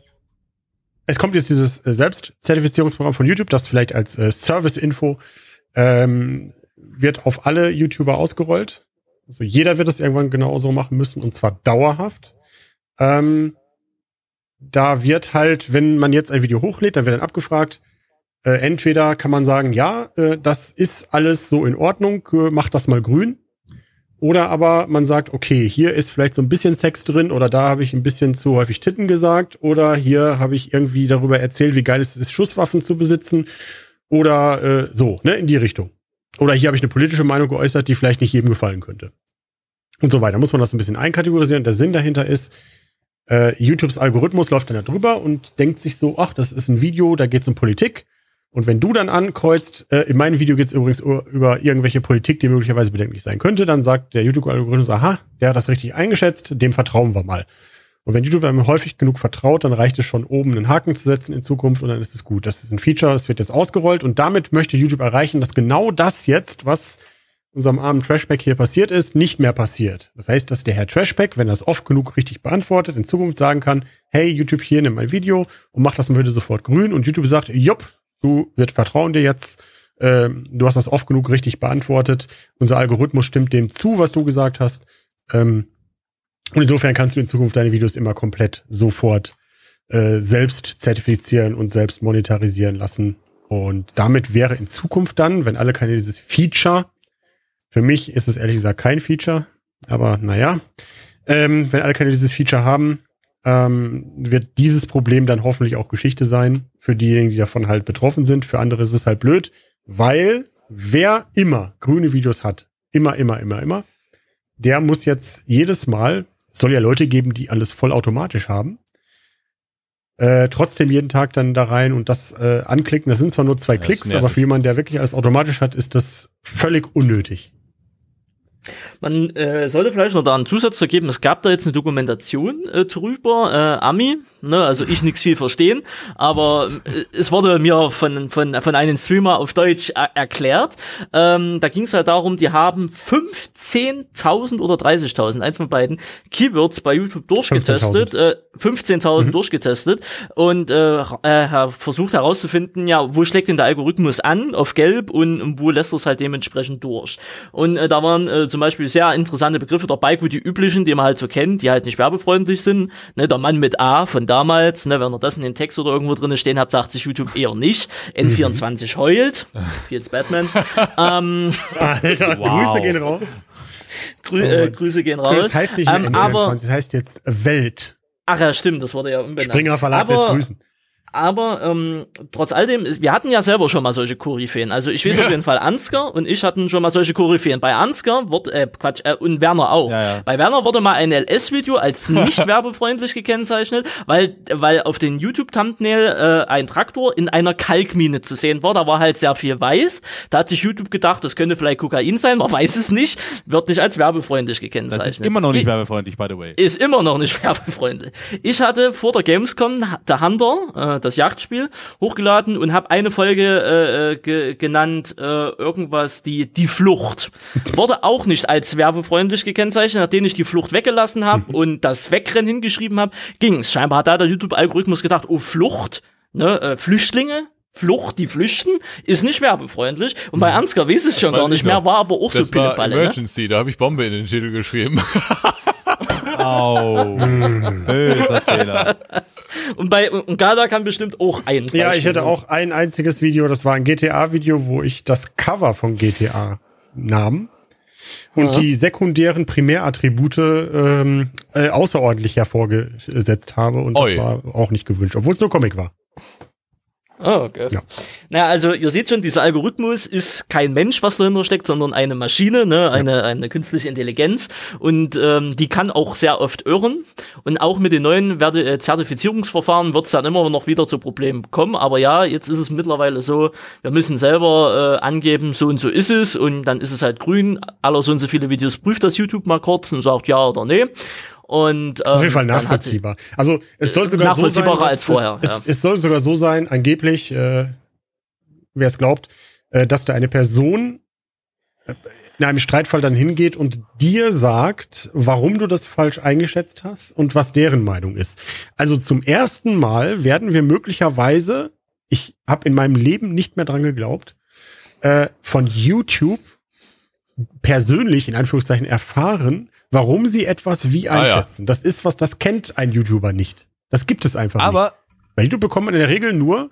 es kommt jetzt dieses äh, Selbstzertifizierungsprogramm von YouTube, das vielleicht als äh, Service-Info ähm, wird auf alle YouTuber ausgerollt. Also jeder wird es irgendwann genauso machen müssen und zwar dauerhaft. Ähm, da wird halt, wenn man jetzt ein Video hochlädt, dann wird dann abgefragt, äh, entweder kann man sagen, ja, äh, das ist alles so in Ordnung, äh, mach das mal grün. Oder aber man sagt, okay, hier ist vielleicht so ein bisschen Sex drin oder da habe ich ein bisschen zu häufig Titten gesagt oder hier habe ich irgendwie darüber erzählt, wie geil es ist, Schusswaffen zu besitzen oder äh, so, ne, in die Richtung. Oder hier habe ich eine politische Meinung geäußert, die vielleicht nicht jedem gefallen könnte. Und so weiter. Muss man das ein bisschen einkategorisieren. Der Sinn dahinter ist, äh, YouTubes Algorithmus läuft dann da drüber und denkt sich so, ach, das ist ein Video, da geht's um Politik. Und wenn du dann ankreuzt, äh, in meinem Video geht's übrigens über irgendwelche Politik, die möglicherweise bedenklich sein könnte, dann sagt der YouTube-Algorithmus, aha, der hat das richtig eingeschätzt, dem vertrauen wir mal. Und wenn YouTube einem häufig genug vertraut, dann reicht es schon, oben einen Haken zu setzen in Zukunft und dann ist es gut. Das ist ein Feature, das wird jetzt ausgerollt und damit möchte YouTube erreichen, dass genau das jetzt, was unserem armen Trashback hier passiert ist, nicht mehr passiert. Das heißt, dass der Herr Trashback, wenn er es oft genug richtig beantwortet, in Zukunft sagen kann, hey, YouTube, hier, nimm mein Video und mach das mal bitte sofort grün. Und YouTube sagt, jupp, du, wir vertrauen dir jetzt, ähm, du hast das oft genug richtig beantwortet, unser Algorithmus stimmt dem zu, was du gesagt hast. Ähm, und insofern kannst du in Zukunft deine Videos immer komplett sofort äh, selbst zertifizieren und selbst monetarisieren lassen. Und damit wäre in Zukunft dann, wenn alle keine dieses Feature, für mich ist es ehrlich gesagt kein Feature, aber naja, ähm, wenn alle keine dieses Feature haben, ähm, wird dieses Problem dann hoffentlich auch Geschichte sein für diejenigen, die davon halt betroffen sind. Für andere ist es halt blöd, weil wer immer grüne Videos hat, immer, immer, immer, immer, der muss jetzt jedes Mal soll ja Leute geben, die alles vollautomatisch haben. Äh, trotzdem jeden Tag dann da rein und das äh, anklicken. Das sind zwar nur zwei Ja, Klicks, aber für jemanden, der wirklich alles automatisch hat, ist das völlig unnötig. Man äh, sollte vielleicht noch da einen Zusatz vergeben. Es gab da jetzt eine Dokumentation äh, drüber, äh, Ami, ne, also ich nix viel verstehen, aber äh, es wurde mir von, von, von einem Streamer auf Deutsch äh, erklärt. Ähm, da ging es halt darum, die haben 15.000 oder 30.000, eins von beiden, Keywords bei YouTube durchgetestet, äh, 15.000 durchgetestet und äh, äh, versucht herauszufinden, ja, wo schlägt denn der Algorithmus an auf gelb und, und wo lässt er es halt dementsprechend durch. Und äh, da waren äh, zum Beispiel sehr interessante Begriffe dabei, gut, die üblichen, die man halt so kennt, die halt nicht werbefreundlich sind. Ne, der Mann mit A von damals, ne, wenn ihr das in den Text oder irgendwo drin stehen habt, sagt sich YouTube eher nicht. N24 heult, wie jetzt Batman. [laughs] ähm, Alter, Wow. Grüße gehen raus. grü äh, Grüße gehen raus. Das heißt nicht mehr ähm, N24, aber, das heißt jetzt Welt. ach ja, stimmt, das wurde ja umbenannt. Springer Verlag aber, lässt grüßen. Aber ähm, trotz alledem, ist- wir hatten ja selber schon mal solche Koryphäen. Also ich weiß auf jeden Fall, Ansgar und ich hatten schon mal solche Koryphäen. Bei Ansgar wird, äh, Quatsch, äh, und Werner auch. Ja, ja. Bei Werner wurde mal ein LS-Video als nicht [laughs] werbefreundlich gekennzeichnet, weil, weil auf den YouTube-Thumbnail äh, ein Traktor in einer Kalkmine zu sehen war. Da war halt sehr viel weiß. Da hat sich YouTube gedacht, das könnte vielleicht Kokain sein, man weiß es nicht, wird nicht als werbefreundlich gekennzeichnet. Das ist immer noch nicht Ich- werbefreundlich, by the way. ist immer noch nicht [laughs] werbefreundlich. Ich hatte vor der Gamescom der Hunter, äh, das Yachtspiel, hochgeladen und habe eine Folge äh, äh, ge genannt, äh, irgendwas, die, die Flucht. [laughs] Wurde auch nicht als werbefreundlich gekennzeichnet, nachdem ich die Flucht weggelassen habe und das Wegrennen hingeschrieben habe, ging's. Scheinbar hat da der YouTube-Algorithmus gedacht, oh, Flucht, ne, äh, Flüchtlinge, Flucht, die flüchten, ist nicht werbefreundlich. Und bei Ansgar weiß es schon gar nicht mehr, war aber auch so Das war Pillepalle. Ne? Emergency, da habe ich Bombe in den Titel geschrieben. [laughs] Au. [laughs] Böser Fehler. Und bei und Gala kann bestimmt auch ein. Ja, ich hätte auch ein einziges Video, das war ein GTA-Video, wo ich das Cover von GTA nahm und Ja. die sekundären Primärattribute ähm, äh, außerordentlich hervorgesetzt habe und Oi. das war auch nicht gewünscht, obwohl es nur Comic war. Oh, okay. Ja. Naja, also ihr seht schon, dieser Algorithmus ist kein Mensch, was dahinter steckt, sondern eine Maschine, ne, eine, eine künstliche Intelligenz. Und ähm, die kann auch sehr oft irren. Und auch mit den neuen Werte äh, Zertifizierungsverfahren wird es dann immer noch wieder zu Problemen kommen. Aber ja, jetzt ist es mittlerweile so, wir müssen selber äh, angeben, so und so ist es. Und dann ist es halt grün. Aller so und so viele Videos prüft das YouTube mal kurz und sagt ja oder nee. Und ähm, Auf jeden Fall hat sich- nachvollziehbar. Also es soll sogar so sein, dass- als vorher, Es, ja. es, es soll sogar so sein, angeblich, äh, wer es glaubt, äh, dass da eine Person äh, in einem Streitfall dann hingeht und dir sagt, warum du das falsch eingeschätzt hast und was deren Meinung ist. Also zum ersten Mal werden wir möglicherweise, ich habe in meinem Leben nicht mehr dran geglaubt, äh, von YouTube persönlich in Anführungszeichen erfahren, warum sie etwas wie Ah, ja. einschätzen. Das ist was, das kennt ein YouTuber nicht. Das gibt es einfach nicht. Aber Bei YouTube bekommt man in der Regel nur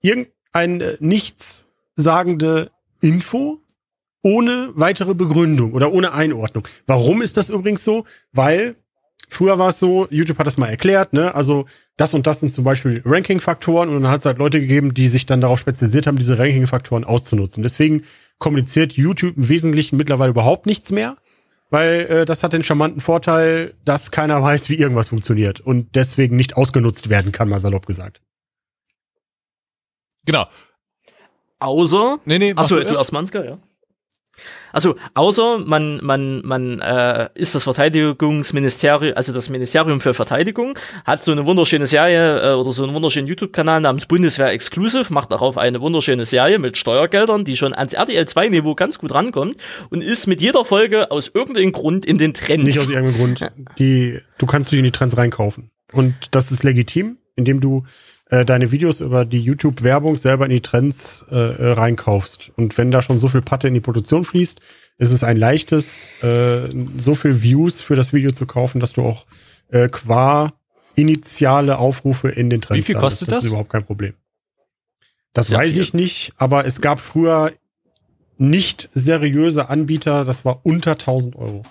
irgendeine nichtssagende Info ohne weitere Begründung oder ohne Einordnung. Warum ist das übrigens so? Weil früher war es so, YouTube hat das mal erklärt, ne? Also das und das sind zum Beispiel Ranking-Faktoren und dann hat es halt Leute gegeben, die sich dann darauf spezialisiert haben, diese Ranking-Faktoren auszunutzen. Deswegen kommuniziert YouTube im Wesentlichen mittlerweile überhaupt nichts mehr, weil äh, das hat den charmanten Vorteil, dass keiner weiß, wie irgendwas funktioniert und deswegen nicht ausgenutzt werden kann, mal salopp gesagt. genau. Außer. Nee, nee, Achso, du erst Manska, ja. Also außer man man man äh, ist das Verteidigungsministerium, also das Ministerium für Verteidigung hat so eine wunderschöne Serie äh, oder so einen wunderschönen YouTube-Kanal namens Bundeswehr Exclusive, macht darauf eine wunderschöne Serie mit Steuergeldern, die schon ans RTL 2 Niveau ganz gut rankommt und ist mit jeder Folge aus irgendeinem Grund in den Trends. Nicht aus irgendeinem Grund. [laughs] Die, du kannst dich in die Trends reinkaufen. Und das ist legitim, indem du äh, deine Videos über die YouTube-Werbung selber in die Trends äh, äh, reinkaufst. Und wenn da schon so viel Patte in die Produktion fließt, ist es ein leichtes, äh, so viel Views für das Video zu kaufen, dass du auch äh, qua initiale Aufrufe in den Trends Wie viel kostet Das das? ist überhaupt kein Problem. Das Sehr weiß viel. ich nicht, aber es gab früher nicht seriöse Anbieter, das war unter 1000 Euro.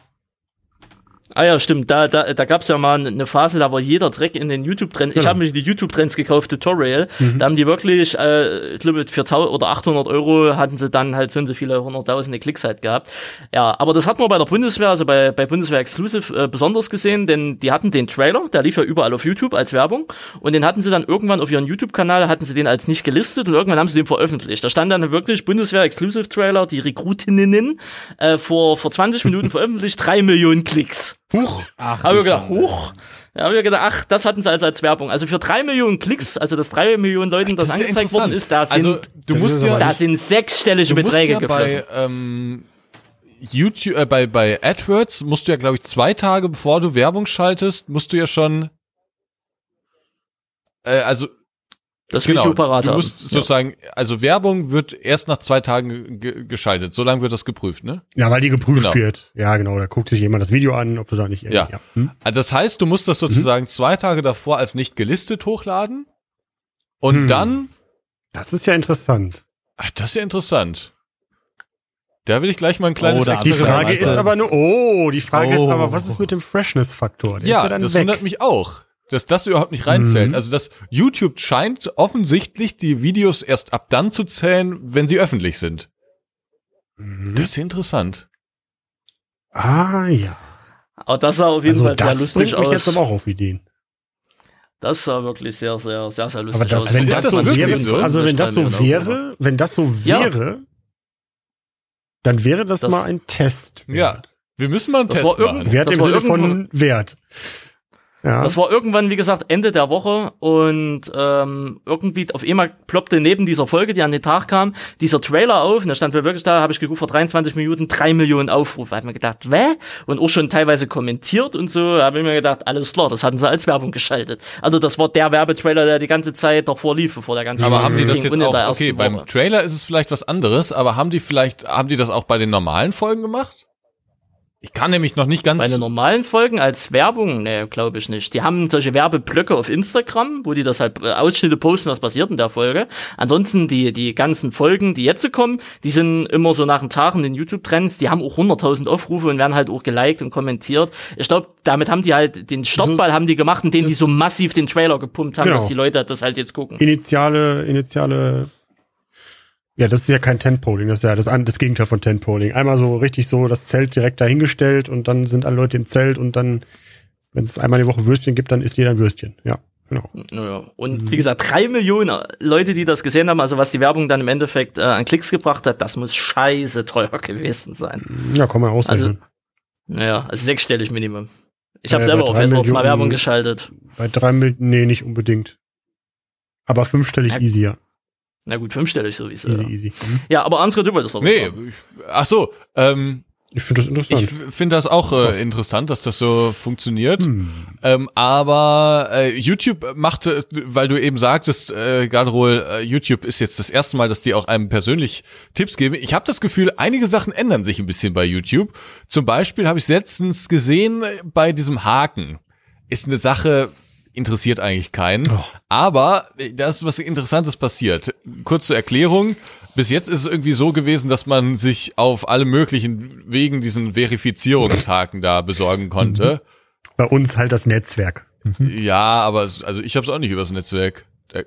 Ah ja, stimmt. Da, da, da gab es ja mal eine Phase, da war jeder Dreck in den YouTube-Trends. Ich Genau. habe mir die YouTube-Trends gekauft, Tutorial. Mhm. Da haben die wirklich, äh, ich glaube, für 1000 oder 800 Euro hatten sie dann halt so und so viele hunderttausende Klicks halt gehabt. Ja, aber das hat man bei der Bundeswehr, also bei, bei Bundeswehr Exclusive, äh, besonders gesehen, denn die hatten den Trailer, der lief ja überall auf YouTube als Werbung. Und den hatten sie dann irgendwann auf ihren YouTube-Kanal, hatten sie den als nicht gelistet und irgendwann haben sie den veröffentlicht. Da stand dann wirklich Bundeswehr Exclusive Trailer, die Rekrutinnen, äh, vor, vor 20 Minuten [laughs] veröffentlicht, drei Millionen Klicks. Huch. Ach, Habe ich gedacht, hoch. Da habe ich gedacht, ach, das hatten sie also als Werbung. Also für drei Millionen Klicks, also dass drei Millionen Leuten das, ist ja angezeigt worden ist, da sind, Also du Das musst ja, da sind sechsstellige du musst Beträge ja geflossen. bei ähm, YouTube, äh, bei bei AdWords musst du ja glaube ich zwei Tage bevor du Werbung schaltest, musst du ja schon äh, also das genau, Video parat du haben. musst sozusagen, also Werbung wird erst nach zwei Tagen ge geschaltet. So lange wird das geprüft, ne? Ja, weil die geprüft Genau. wird. Ja, genau. Da guckt sich jemand das Video an, ob du da nicht Ja. Hm? Also das heißt, du musst das sozusagen zwei Tage davor als nicht gelistet hochladen und Hm. dann, Das ist ja interessant. das ist ja interessant. Da will ich gleich mal ein kleines Oh, Die Frage ist aber nur, oh, die Frage ist Oh. aber, was ist mit dem Freshness-Faktor? Ja, ist ja dann das weg. wundert mich auch, dass das überhaupt nicht reinzählt. Mhm. Also das YouTube scheint offensichtlich die Videos erst ab dann zu zählen, wenn sie öffentlich sind. Mhm. Das ist interessant. Ah, ja. Aber das sah auf jeden Also Fall sehr das lustig bringt mich jetzt aus. aber auch auf Ideen. Das sah wirklich sehr, sehr, sehr, sehr lustig Aber das, aus. wenn das, das so wäre, so? also wenn das so wäre, wenn das so Ja. wäre, dann wäre das, Das- mal ein Test. Ja. Wir müssen mal einen Das Test machen. Wert Das im war Sinne von Wert. Ja. Das war irgendwann, wie gesagt, Ende der Woche und ähm, irgendwie auf einmal ploppte neben dieser Folge, die an den Tag kam, dieser Trailer auf und da stand wirklich da, habe ich geguckt, vor 23 Minuten drei Millionen Aufrufe. Hab mir gedacht, wä? Und auch schon teilweise kommentiert und so, habe ich mir gedacht, alles klar, das hatten sie als Werbung geschaltet. Also das war der Werbetrailer, der die ganze Zeit davor lief, bevor der ganze Aber haben die das jetzt auch, okay, beim. Trailer ist es vielleicht was anderes, aber haben die vielleicht, haben die das auch bei den normalen Folgen gemacht? Ich kann nämlich noch nicht ganz. Bei den normalen Folgen als Werbung, ne, glaube ich nicht. Die haben solche Werbeblöcke auf Instagram, wo die das halt äh, Ausschnitte posten, was passiert in der Folge. Ansonsten die die ganzen Folgen, die jetzt so kommen, die sind immer so nach den Tagen den YouTube Trends, die haben auch 100.000 Aufrufe und werden halt auch geliked und kommentiert. Ich glaube, damit haben die halt den Startball haben die gemacht, indem die so massiv den Trailer gepumpt haben, Genau. dass die Leute das halt jetzt gucken. initiale, initiale, ja, das ist ja kein Tentpoling, das ist ja das, das Gegenteil von Tentpoling. Einmal so richtig so das Zelt direkt dahingestellt und dann sind alle Leute im Zelt und dann, wenn es einmal die Woche Würstchen gibt, dann isst jeder ein Würstchen. Ja, genau. Naja. Und wie gesagt, drei Millionen Leute, die das gesehen haben, also was die Werbung dann im Endeffekt äh, an Klicks gebracht hat, das muss scheiße teuer [laughs] gewesen sein. Ja, kann man ausrechnen. Naja, also sechsstellig Minimum. Ich habe Ja, selber auf AdWords mal Millionen- Werbung geschaltet. Bei drei Mil nee, nicht unbedingt. Aber fünfstellig Ja. easy, ja. Na gut, fünfstellig sowieso. Easy, Ja, easy. Hm. ja aber Ansgar, du wolltest doch was nee, sagen. ich, ach so, ähm, Ich finde das ich interessant. finde das auch äh, interessant, dass das so funktioniert. Hm. Ähm, aber äh, YouTube machte, weil du eben sagtest, äh, Gadrol, äh, YouTube ist jetzt das erste Mal, dass die auch einem persönlich Tipps geben. Ich habe das Gefühl, einige Sachen ändern sich ein bisschen bei YouTube. Zum Beispiel habe ich letztens gesehen äh, bei diesem Haken. Ist eine Sache, interessiert eigentlich keinen. Oh. Aber äh, da ist was Interessantes passiert. Kurze Erklärung. Bis jetzt ist es irgendwie so gewesen, dass man sich auf alle möglichen Wegen diesen Verifizierungshaken da besorgen konnte. Bei uns halt das Netzwerk. Ja, aber also ich habe es auch nicht übers Netzwerk. Da,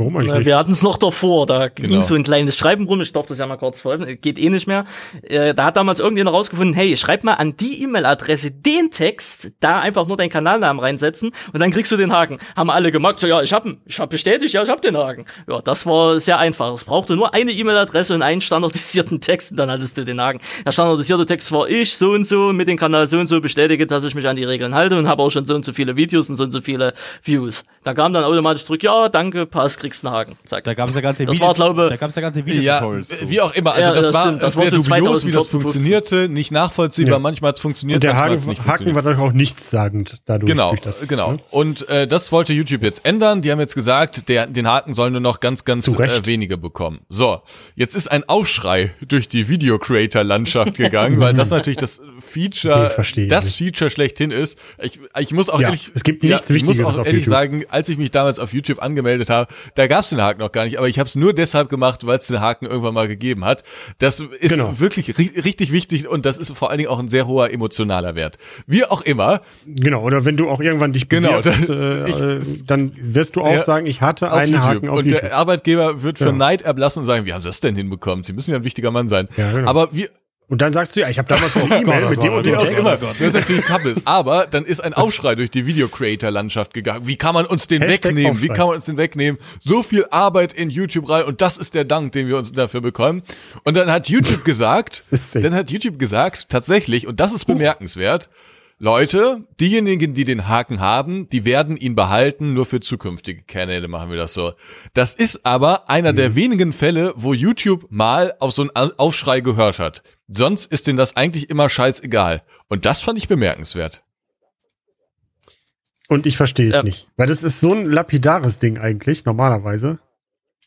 Warum eigentlich nicht? wir hatten es noch davor, da Genau. ging so ein kleines Schreiben rum, ich darf das ja mal kurz veröffentlichen, geht eh nicht mehr. Äh, da hat damals irgendjemand rausgefunden, hey, schreib mal an die E-Mail-Adresse den Text, da einfach nur deinen Kanalnamen reinsetzen und dann kriegst du den Haken. Haben alle gemacht, so ja, ich hab, ihn, ich hab bestätigt, ja, ich hab den Haken. Ja, das war sehr einfach. Es brauchte nur eine E-Mail-Adresse und einen standardisierten [laughs] Text und dann hattest du den Haken. Der standardisierte Text war ich, so und so, mit dem Kanal so und so bestätige, dass ich mich an die Regeln halte und habe auch schon so und so viele Videos und so und so viele Views. Da kam dann automatisch zurück, ja, danke, passt, kriegst einen Haken. Zack. Da gab es ja ganze Das war, glaube- da gab es ja ganze Ja, Videotutorials. wie auch immer. Also Ja, das, das war, stimmt. Das das war war so dubios, wie das 2014, funktionierte, nicht nachvollziehbar. Ja. Manchmal hat es funktioniert, Und der manchmal Haken, nicht Haken war doch auch nichtssagend dadurch. Genau, das, genau. ne? Und äh, das wollte YouTube jetzt ändern. Die haben jetzt gesagt, der, den Haken sollen nur noch ganz, ganz äh, wenige bekommen. So, jetzt ist ein Aufschrei durch die Video-Creator-Landschaft gegangen, weil das natürlich das Feature, das nicht. Feature schlechthin ist. Ich, ich muss auch Ja, ehrlich, es gibt ja, nichts ich muss auch ehrlich YouTube. sagen, als ich mich damals auf YouTube angemeldet habe, da gab es den Haken noch gar nicht, aber ich habe es nur deshalb gemacht, weil es den Haken irgendwann mal gegeben hat. Das ist Genau. wirklich ri richtig wichtig und das ist vor allen Dingen auch ein sehr hoher emotionaler Wert. Wie auch immer, Genau, oder wenn du auch irgendwann dich Genau, bewirbst, das- äh, ich- äh, dann wirst du auch Ja, sagen, ich hatte einen YouTube. Haken auf und YouTube. der Arbeitgeber wird für Ja. Neid erblassen und sagen, wie haben sie das denn hinbekommen? Sie müssen ja ein wichtiger Mann sein. Ja, genau. Aber wie, Und dann sagst du, ja, ich habe damals eine E-Mail mit dem und wie dem auch Text. immer, das ist natürlich Kappes. Aber dann ist ein Aufschrei durch die Video-Creator-Landschaft gegangen. Wie kann man uns den Hashtag wegnehmen? Wie Aufschrei. kann man uns den wegnehmen? So viel Arbeit in YouTube rein und das ist der Dank, den wir uns dafür bekommen. Und dann hat YouTube gesagt, [laughs] dann hat YouTube gesagt, tatsächlich, und das ist bemerkenswert, Leute, diejenigen, die den Haken haben, die werden ihn behalten, nur für zukünftige Kanäle machen wir das so. Das ist aber einer Mhm. der wenigen Fälle, wo YouTube mal auf so einen Au- Aufschrei gehört hat. Sonst ist denen das eigentlich immer scheißegal. Und das fand ich bemerkenswert. Und ich verstehe es Ja. nicht. Weil das ist so ein lapidares Ding eigentlich, normalerweise.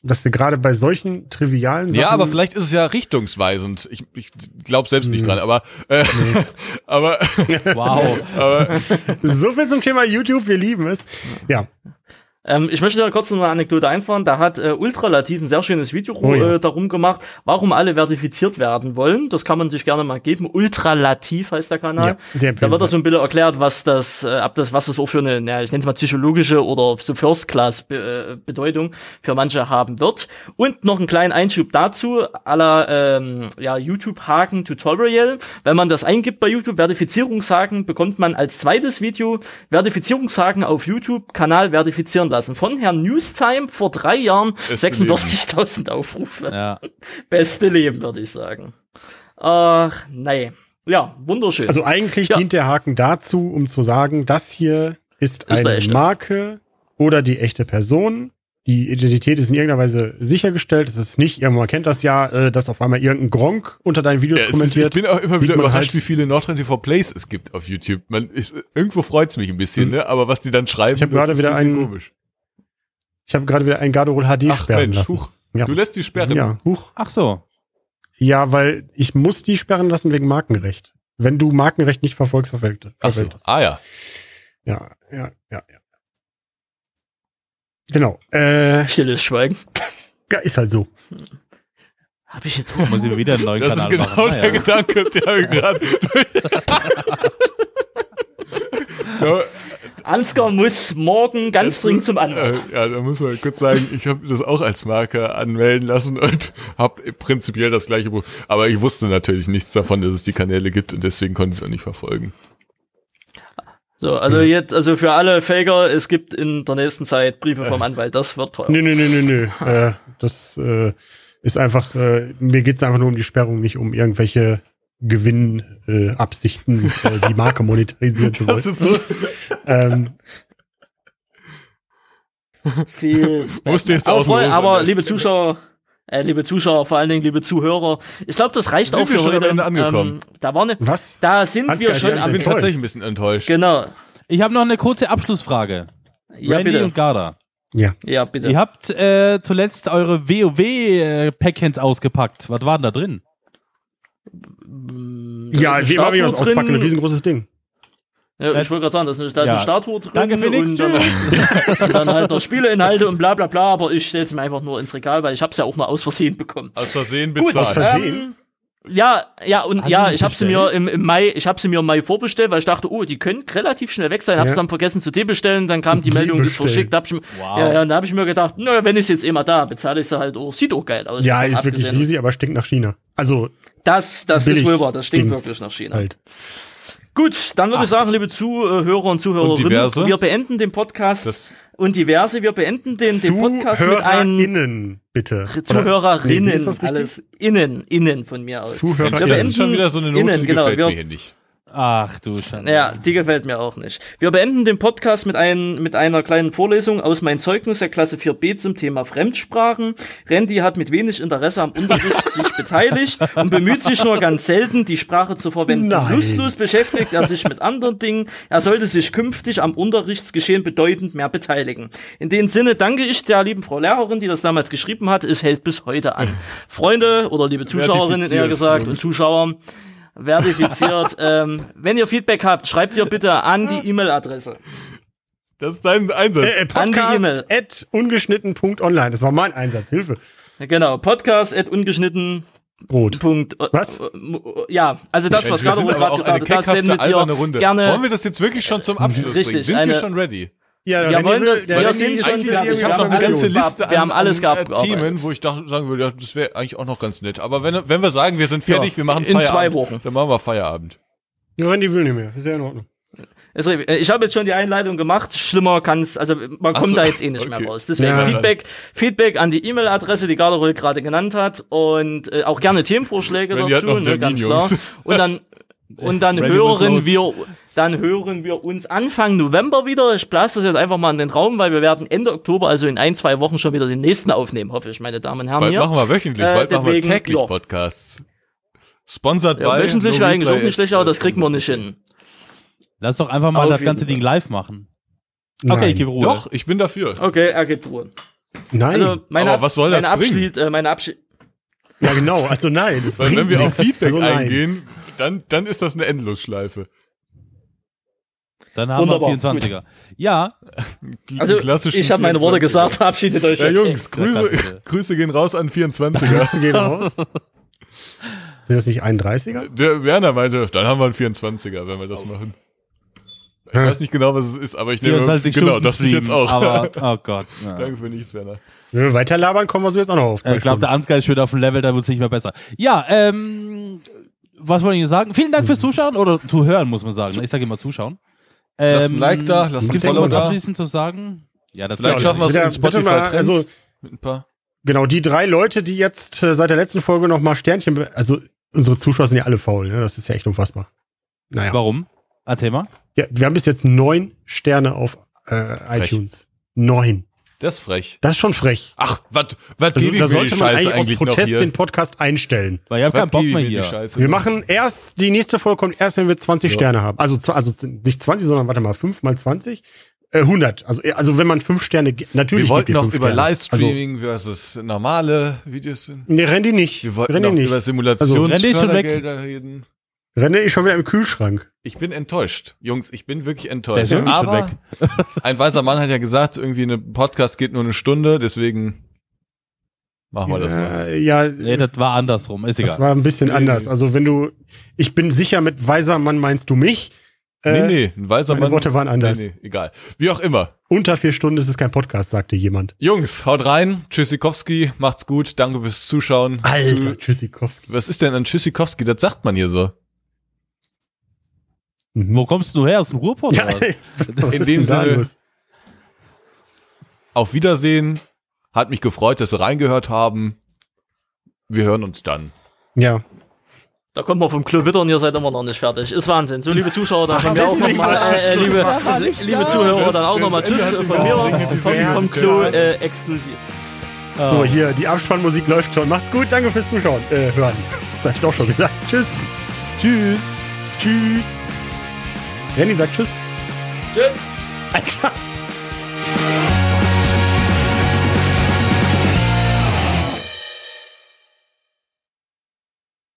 Dass du gerade bei solchen trivialen Sachen. Ja, aber vielleicht ist es ja richtungsweisend. Ich, ich glaube selbst nicht dran, aber, äh, [laughs] aber, [laughs] Wow. aber So viel zum Thema YouTube, wir lieben es. Ja, Ähm, ich möchte da kurz noch eine Anekdote einfahren. Da hat äh, Ultralativ ein sehr schönes Video Oh ja. äh, darum gemacht, warum alle verifiziert werden wollen. Das kann man sich gerne mal geben. Ultralativ heißt der Kanal. Ja, sehr da wird das so ein bisschen erklärt, was das, äh, ab das, was das auch für eine, ja, ich nenne es mal psychologische oder so First-Class-Bedeutung für manche haben wird. Und noch einen kleinen Einschub dazu, aller ähm, ja, YouTube-Haken-Tutorial. Wenn man das eingibt bei YouTube, Verifizierungshaken, bekommt man als zweites Video Verifizierungshaken auf YouTube, Kanal verifizieren lassen. Von Herrn Newstime vor drei Jahren Beste 46.000 Aufrufe. Ja. [laughs] Beste Leben, würde ich sagen. Ach, nee. Ja, wunderschön. also eigentlich Ja. dient der Haken dazu, um zu sagen, das hier ist, Ist eine. Marke oder die echte Person. Die Identität ist in irgendeiner Weise sichergestellt. Es ist nicht, irgendwann kennt das ja, äh, dass auf einmal irgendein Gronk unter deinen Videos Ja, es ist, ich kommentiert. bin auch immer Sieht wieder überrascht, halt- wie viele Nordrhein TV Plays es gibt auf YouTube. Man, ich, irgendwo freut's mich ein bisschen, ne? Aber was die dann schreiben, Ich hab das gerade ist wieder ein bisschen einen- komisch. Ich habe gerade wieder ein Garderol HD Ach sperren Mensch, lassen. huch. Ja. Du lässt die sperren. Ja, huch. Ach so. Ja, weil ich muss die sperren lassen wegen Markenrecht. Wenn du Markenrecht nicht verfolgst, verfällt Ach so. Ah ja. Ja, ja, ja, ja. Genau. Äh, Stilles Schweigen. ja, ist halt so. Hab ich jetzt Muss ich wieder einen neuen Das Kanal ist genau machen. der Naja. Gedanke, der mir [laughs] gerade. [laughs] Ansgar muss morgen ganz dringend zum Anwalt. äh, ja, da muss man kurz sagen, ich habe das auch als Marke anmelden lassen und habe prinzipiell das gleiche Buch. Aber ich wusste natürlich nichts davon, dass es die Kanäle gibt und deswegen konnte ich es auch nicht verfolgen. So, also jetzt, also für alle Faker, es gibt in der nächsten Zeit Briefe vom Anwalt. Das wird teuer. Nö, nö, nö, nö, nö. äh, das äh, ist einfach, äh, mir geht's einfach nur um die Sperrung, nicht um irgendwelche Gewinnabsichten, äh, äh, [laughs] die Marke monetarisieren zu Das wollen. ist so. Ähm, Viel. [laughs] Musst du jetzt aber, auch aber der liebe. Zuschauer, äh, liebe Zuschauer, vor allen Dingen liebe Zuhörer, ich glaube, das reicht Sind auch wir für schon am heute. Ende angekommen? Ähm, da war ne, was? da sind Ansgar, wir ich schon bin Ich am. bin tatsächlich ein bisschen enttäuscht. Genau. Ich habe noch eine kurze Abschlussfrage. Ja, Randy bitte. und Garda. Ja. Ja, bitte. Ihr habt äh, zuletzt eure WoW-Packhands ausgepackt. Was war denn da drin? Da Ja, wie immer, eine was auspacken, ein riesengroßes Ding. Ja, ich wollte gerade sagen, da ist, eine, da ist Ja. eine Statue drin. Danke, Phoenix. Und dann, und [laughs] dann halt noch Spieleinhalte und bla bla bla, aber ich stelle es mir einfach nur ins Regal, weil ich habe es ja auch nur aus Versehen bekommen. Aus Versehen Gut, bezahlt. Aus Versehen? Ähm, Ja, ja, und Hast ja, die ich habe sie mir im, im Mai, ich habe sie mir im Mai vorbestellt, weil ich dachte, oh, die können relativ schnell weg sein. Hab's Ja. dann vergessen zu debestellen, dann kam die Meldung, ist verschickt. Hab ich, mir- Wow. Ja, ja, und da habe ich mir gedacht, na, wenn ich jetzt eh mal da, bezahle ich sie halt, oh, sieht auch geil aus. Ja, ist wirklich riesig, aber stinkt nach China. Also, Das, das ist wohl wahr, das stinkt Dings wirklich nach China. Halt. Gut, dann würde ich sagen, liebe Zuhörer und Zuhörerinnen, diverse? wir beenden den Podcast Das- und diverse, wir beenden den, den Podcast mit einem ZuhörerInnen, bitte. Zuhörerinnen, Nee, alles innen, innen von mir aus. Zuhörer- Wir das ist schon wieder so eine Note, innen, die genau, gefällt wir, mir hier nicht. Ach du Schande. Ja, die gefällt mir auch nicht. Wir beenden den Podcast mit, ein, mit einer kleinen Vorlesung aus meinem Zeugnis der Klasse 4b zum Thema Fremdsprachen. Randy hat mit wenig Interesse am Unterricht [laughs] sich beteiligt und bemüht sich nur ganz selten, die Sprache zu verwenden. Nein. Lustlos beschäftigt er sich mit anderen Dingen. Er sollte sich künftig am Unterrichtsgeschehen bedeutend mehr beteiligen. In dem Sinne danke ich der lieben Frau Lehrerin, die das damals geschrieben hat. Es hält bis heute an. [laughs] Freunde oder liebe Zuschauerinnen, eher gesagt, und Zuschauer, verifiziert. [laughs] ähm, wenn ihr Feedback habt, schreibt ihr bitte an die E-Mail-Adresse. Das ist dein Einsatz. Äh, äh, An die E-Mail. Podcast at ungeschnitten.online. Das war mein Einsatz. Hilfe. Genau, podcast at ungeschnitten. Brot. Punkt, äh, Was? äh, Ja, also das, was gerade eine gesagt hat, das sendet alberne ihr Runde. gerne. Wollen wir das jetzt wirklich schon zum Abschluss Richtig, bringen? Sind eine- wir schon ready? Ja, Wir Randy wollen will- das- der wir Randy sind schon Ich habe noch eine ganze. Liste wir haben alles an, gehabt, äh, Themen, wo ich dachte, sagen würde, ja, das wäre eigentlich auch noch ganz nett. Aber wenn, wenn wir sagen, wir sind fertig, wir machen in Feierabend, zwei Wochen. dann machen wir Feierabend. Randy will nicht mehr. Ist ja in Ordnung. Äh, Ich habe jetzt schon die Einleitung gemacht. Schlimmer kann's, also man Ach kommt so, da jetzt eh nicht okay. mehr raus. Deswegen Ja. Feedback, Feedback an die E-Mail-Adresse, die Garderol gerade genannt hat und äh, auch gerne Themenvorschläge dazu, ne, ganz Termin, klar. Jungs. Und dann [laughs] und dann Randy hören los. wir dann hören wir uns Anfang November wieder. Ich blase das jetzt einfach mal in den Raum, weil wir werden Ende Oktober, also in ein, zwei Wochen schon wieder den nächsten aufnehmen, hoffe ich, meine Damen und Herren. Bald hier. machen wir wöchentlich, Äh, bald machen wir deswegen, täglich ja. Podcasts. Sponsored ja, by wöchentlich wäre eigentlich auch nicht schlecht, aber das kriegen wir nicht hin. Lass doch einfach mal Auf das ganze. Ding live machen. Nein. Okay, ich gebe Ruhe. Doch, ich bin dafür. Okay, er gibt Ruhe. Nein. Also meine, Aber was soll meine das bringen? Abschied, äh, meine Abschied, ja, genau. Also nein. Das Weil wenn wir auf. Feedback also eingehen, dann, dann ist das eine Endlosschleife. Dann haben Wunderbar, wir 24er. Ja, Die Also, ich habe meine Worte 24er. gesagt, verabschiedet euch. Ja. Jungs. Grüße, [laughs] Grüße gehen raus an 24er. [laughs] Grüße gehen raus. Sind das nicht 31er? Der Werner meinte, dann haben wir einen 24er, wenn wir das machen. Ich weiß nicht genau, was es ist, aber ich nehme 24 genau, Stunden das ich jetzt auch. [laughs] Aber, oh Gott. Ja. Danke für nichts, Werner. Wenn wir weiter labern, kommen wir so jetzt auch noch auf. Ich glaube, der Ansgar ist schon wieder auf dem Level, da wird es nicht mehr besser. Ja, ähm, was wollte ich sagen? Vielen Dank fürs Zuschauen oder zuhören, muss man sagen. Ich sage immer zuschauen. Ähm, Lasst ein Like da, lasst ein Gibt es Follow da. abschließend zu sagen? Ja, das Vielleicht schaffen wir es in Spotify mal, also- mit ein paar. Genau, die drei Leute, die jetzt äh, seit der letzten Folge noch mal Sternchen, also unsere Zuschauer sind ja alle faul, ne? Das ist ja echt unfassbar. Naja. Warum? Erzähl mal. Ja, wir haben bis jetzt neun Sterne auf äh, iTunes. Neun. Das ist frech. Das ist schon frech. Ach, was was Also, gebe ich da die sollte man eigentlich aus eigentlich noch Protest den Podcast einstellen. Weil ich habe Was keinen Bock mehr die hier. Scheiße? Wir machen erst, die nächste Folge kommt erst, wenn wir 20 Ja. Sterne haben. Also, also nicht 20, sondern warte mal, 5 mal 20. Äh, 100. Also, äh, also wenn man 5 Sterne, natürlich wir wollten noch über Sterne. Livestreaming versus normale Videos. Also, nee, Randy nicht. Wir wollten Randy noch nicht. über Also. Simulationsfördergelder reden. Randy ist schon wieder im Kühlschrank. Ich bin enttäuscht. Jungs, ich bin wirklich Der enttäuscht. ist irgendwie schon Aber weg. [laughs] ein weiser Mann hat ja gesagt, irgendwie ein Podcast geht nur eine Stunde, deswegen machen wir das mal. Äh, ja, Nee, das war andersrum. Ist das egal. war ein bisschen anders. Also wenn du, ich bin sicher, mit weiser Mann meinst du mich. Äh, nee, nee, ein weiser meine Mann. Worte waren anders. Nee, nee, egal. Wie auch immer. Unter vier Stunden ist es kein Podcast, sagte jemand. Jungs, haut rein. Tschüssikowski, macht's gut. Danke fürs Zuschauen. Alter, Zu, Tschüssikowski. was ist denn an Tschüssikowski? Das sagt man hier so. Wo kommst du her? Aus dem Ruhrpott? Ja, [laughs] In ist dem Sinne- los? Auf Wiedersehen. Hat mich gefreut, dass Sie reingehört haben. Wir hören uns dann. Ja. Da kommt man vom Klo wittern, ihr seid immer noch nicht fertig. Ist Wahnsinn. So, liebe Zuschauer, dann von mir auch nochmal, äh, liebe, liebe Zuhörer, dann auch nochmal Tschüss von mir, vom, vom Klo äh, exklusiv. So, hier, die Abspannmusik läuft schon. Macht's gut, danke fürs Zuschauen. Äh, hören. Das hab ich auch schon gesagt. Tschüss. Tschüss. Tschüss. Renny sagt Tschüss. Tschüss. Alter.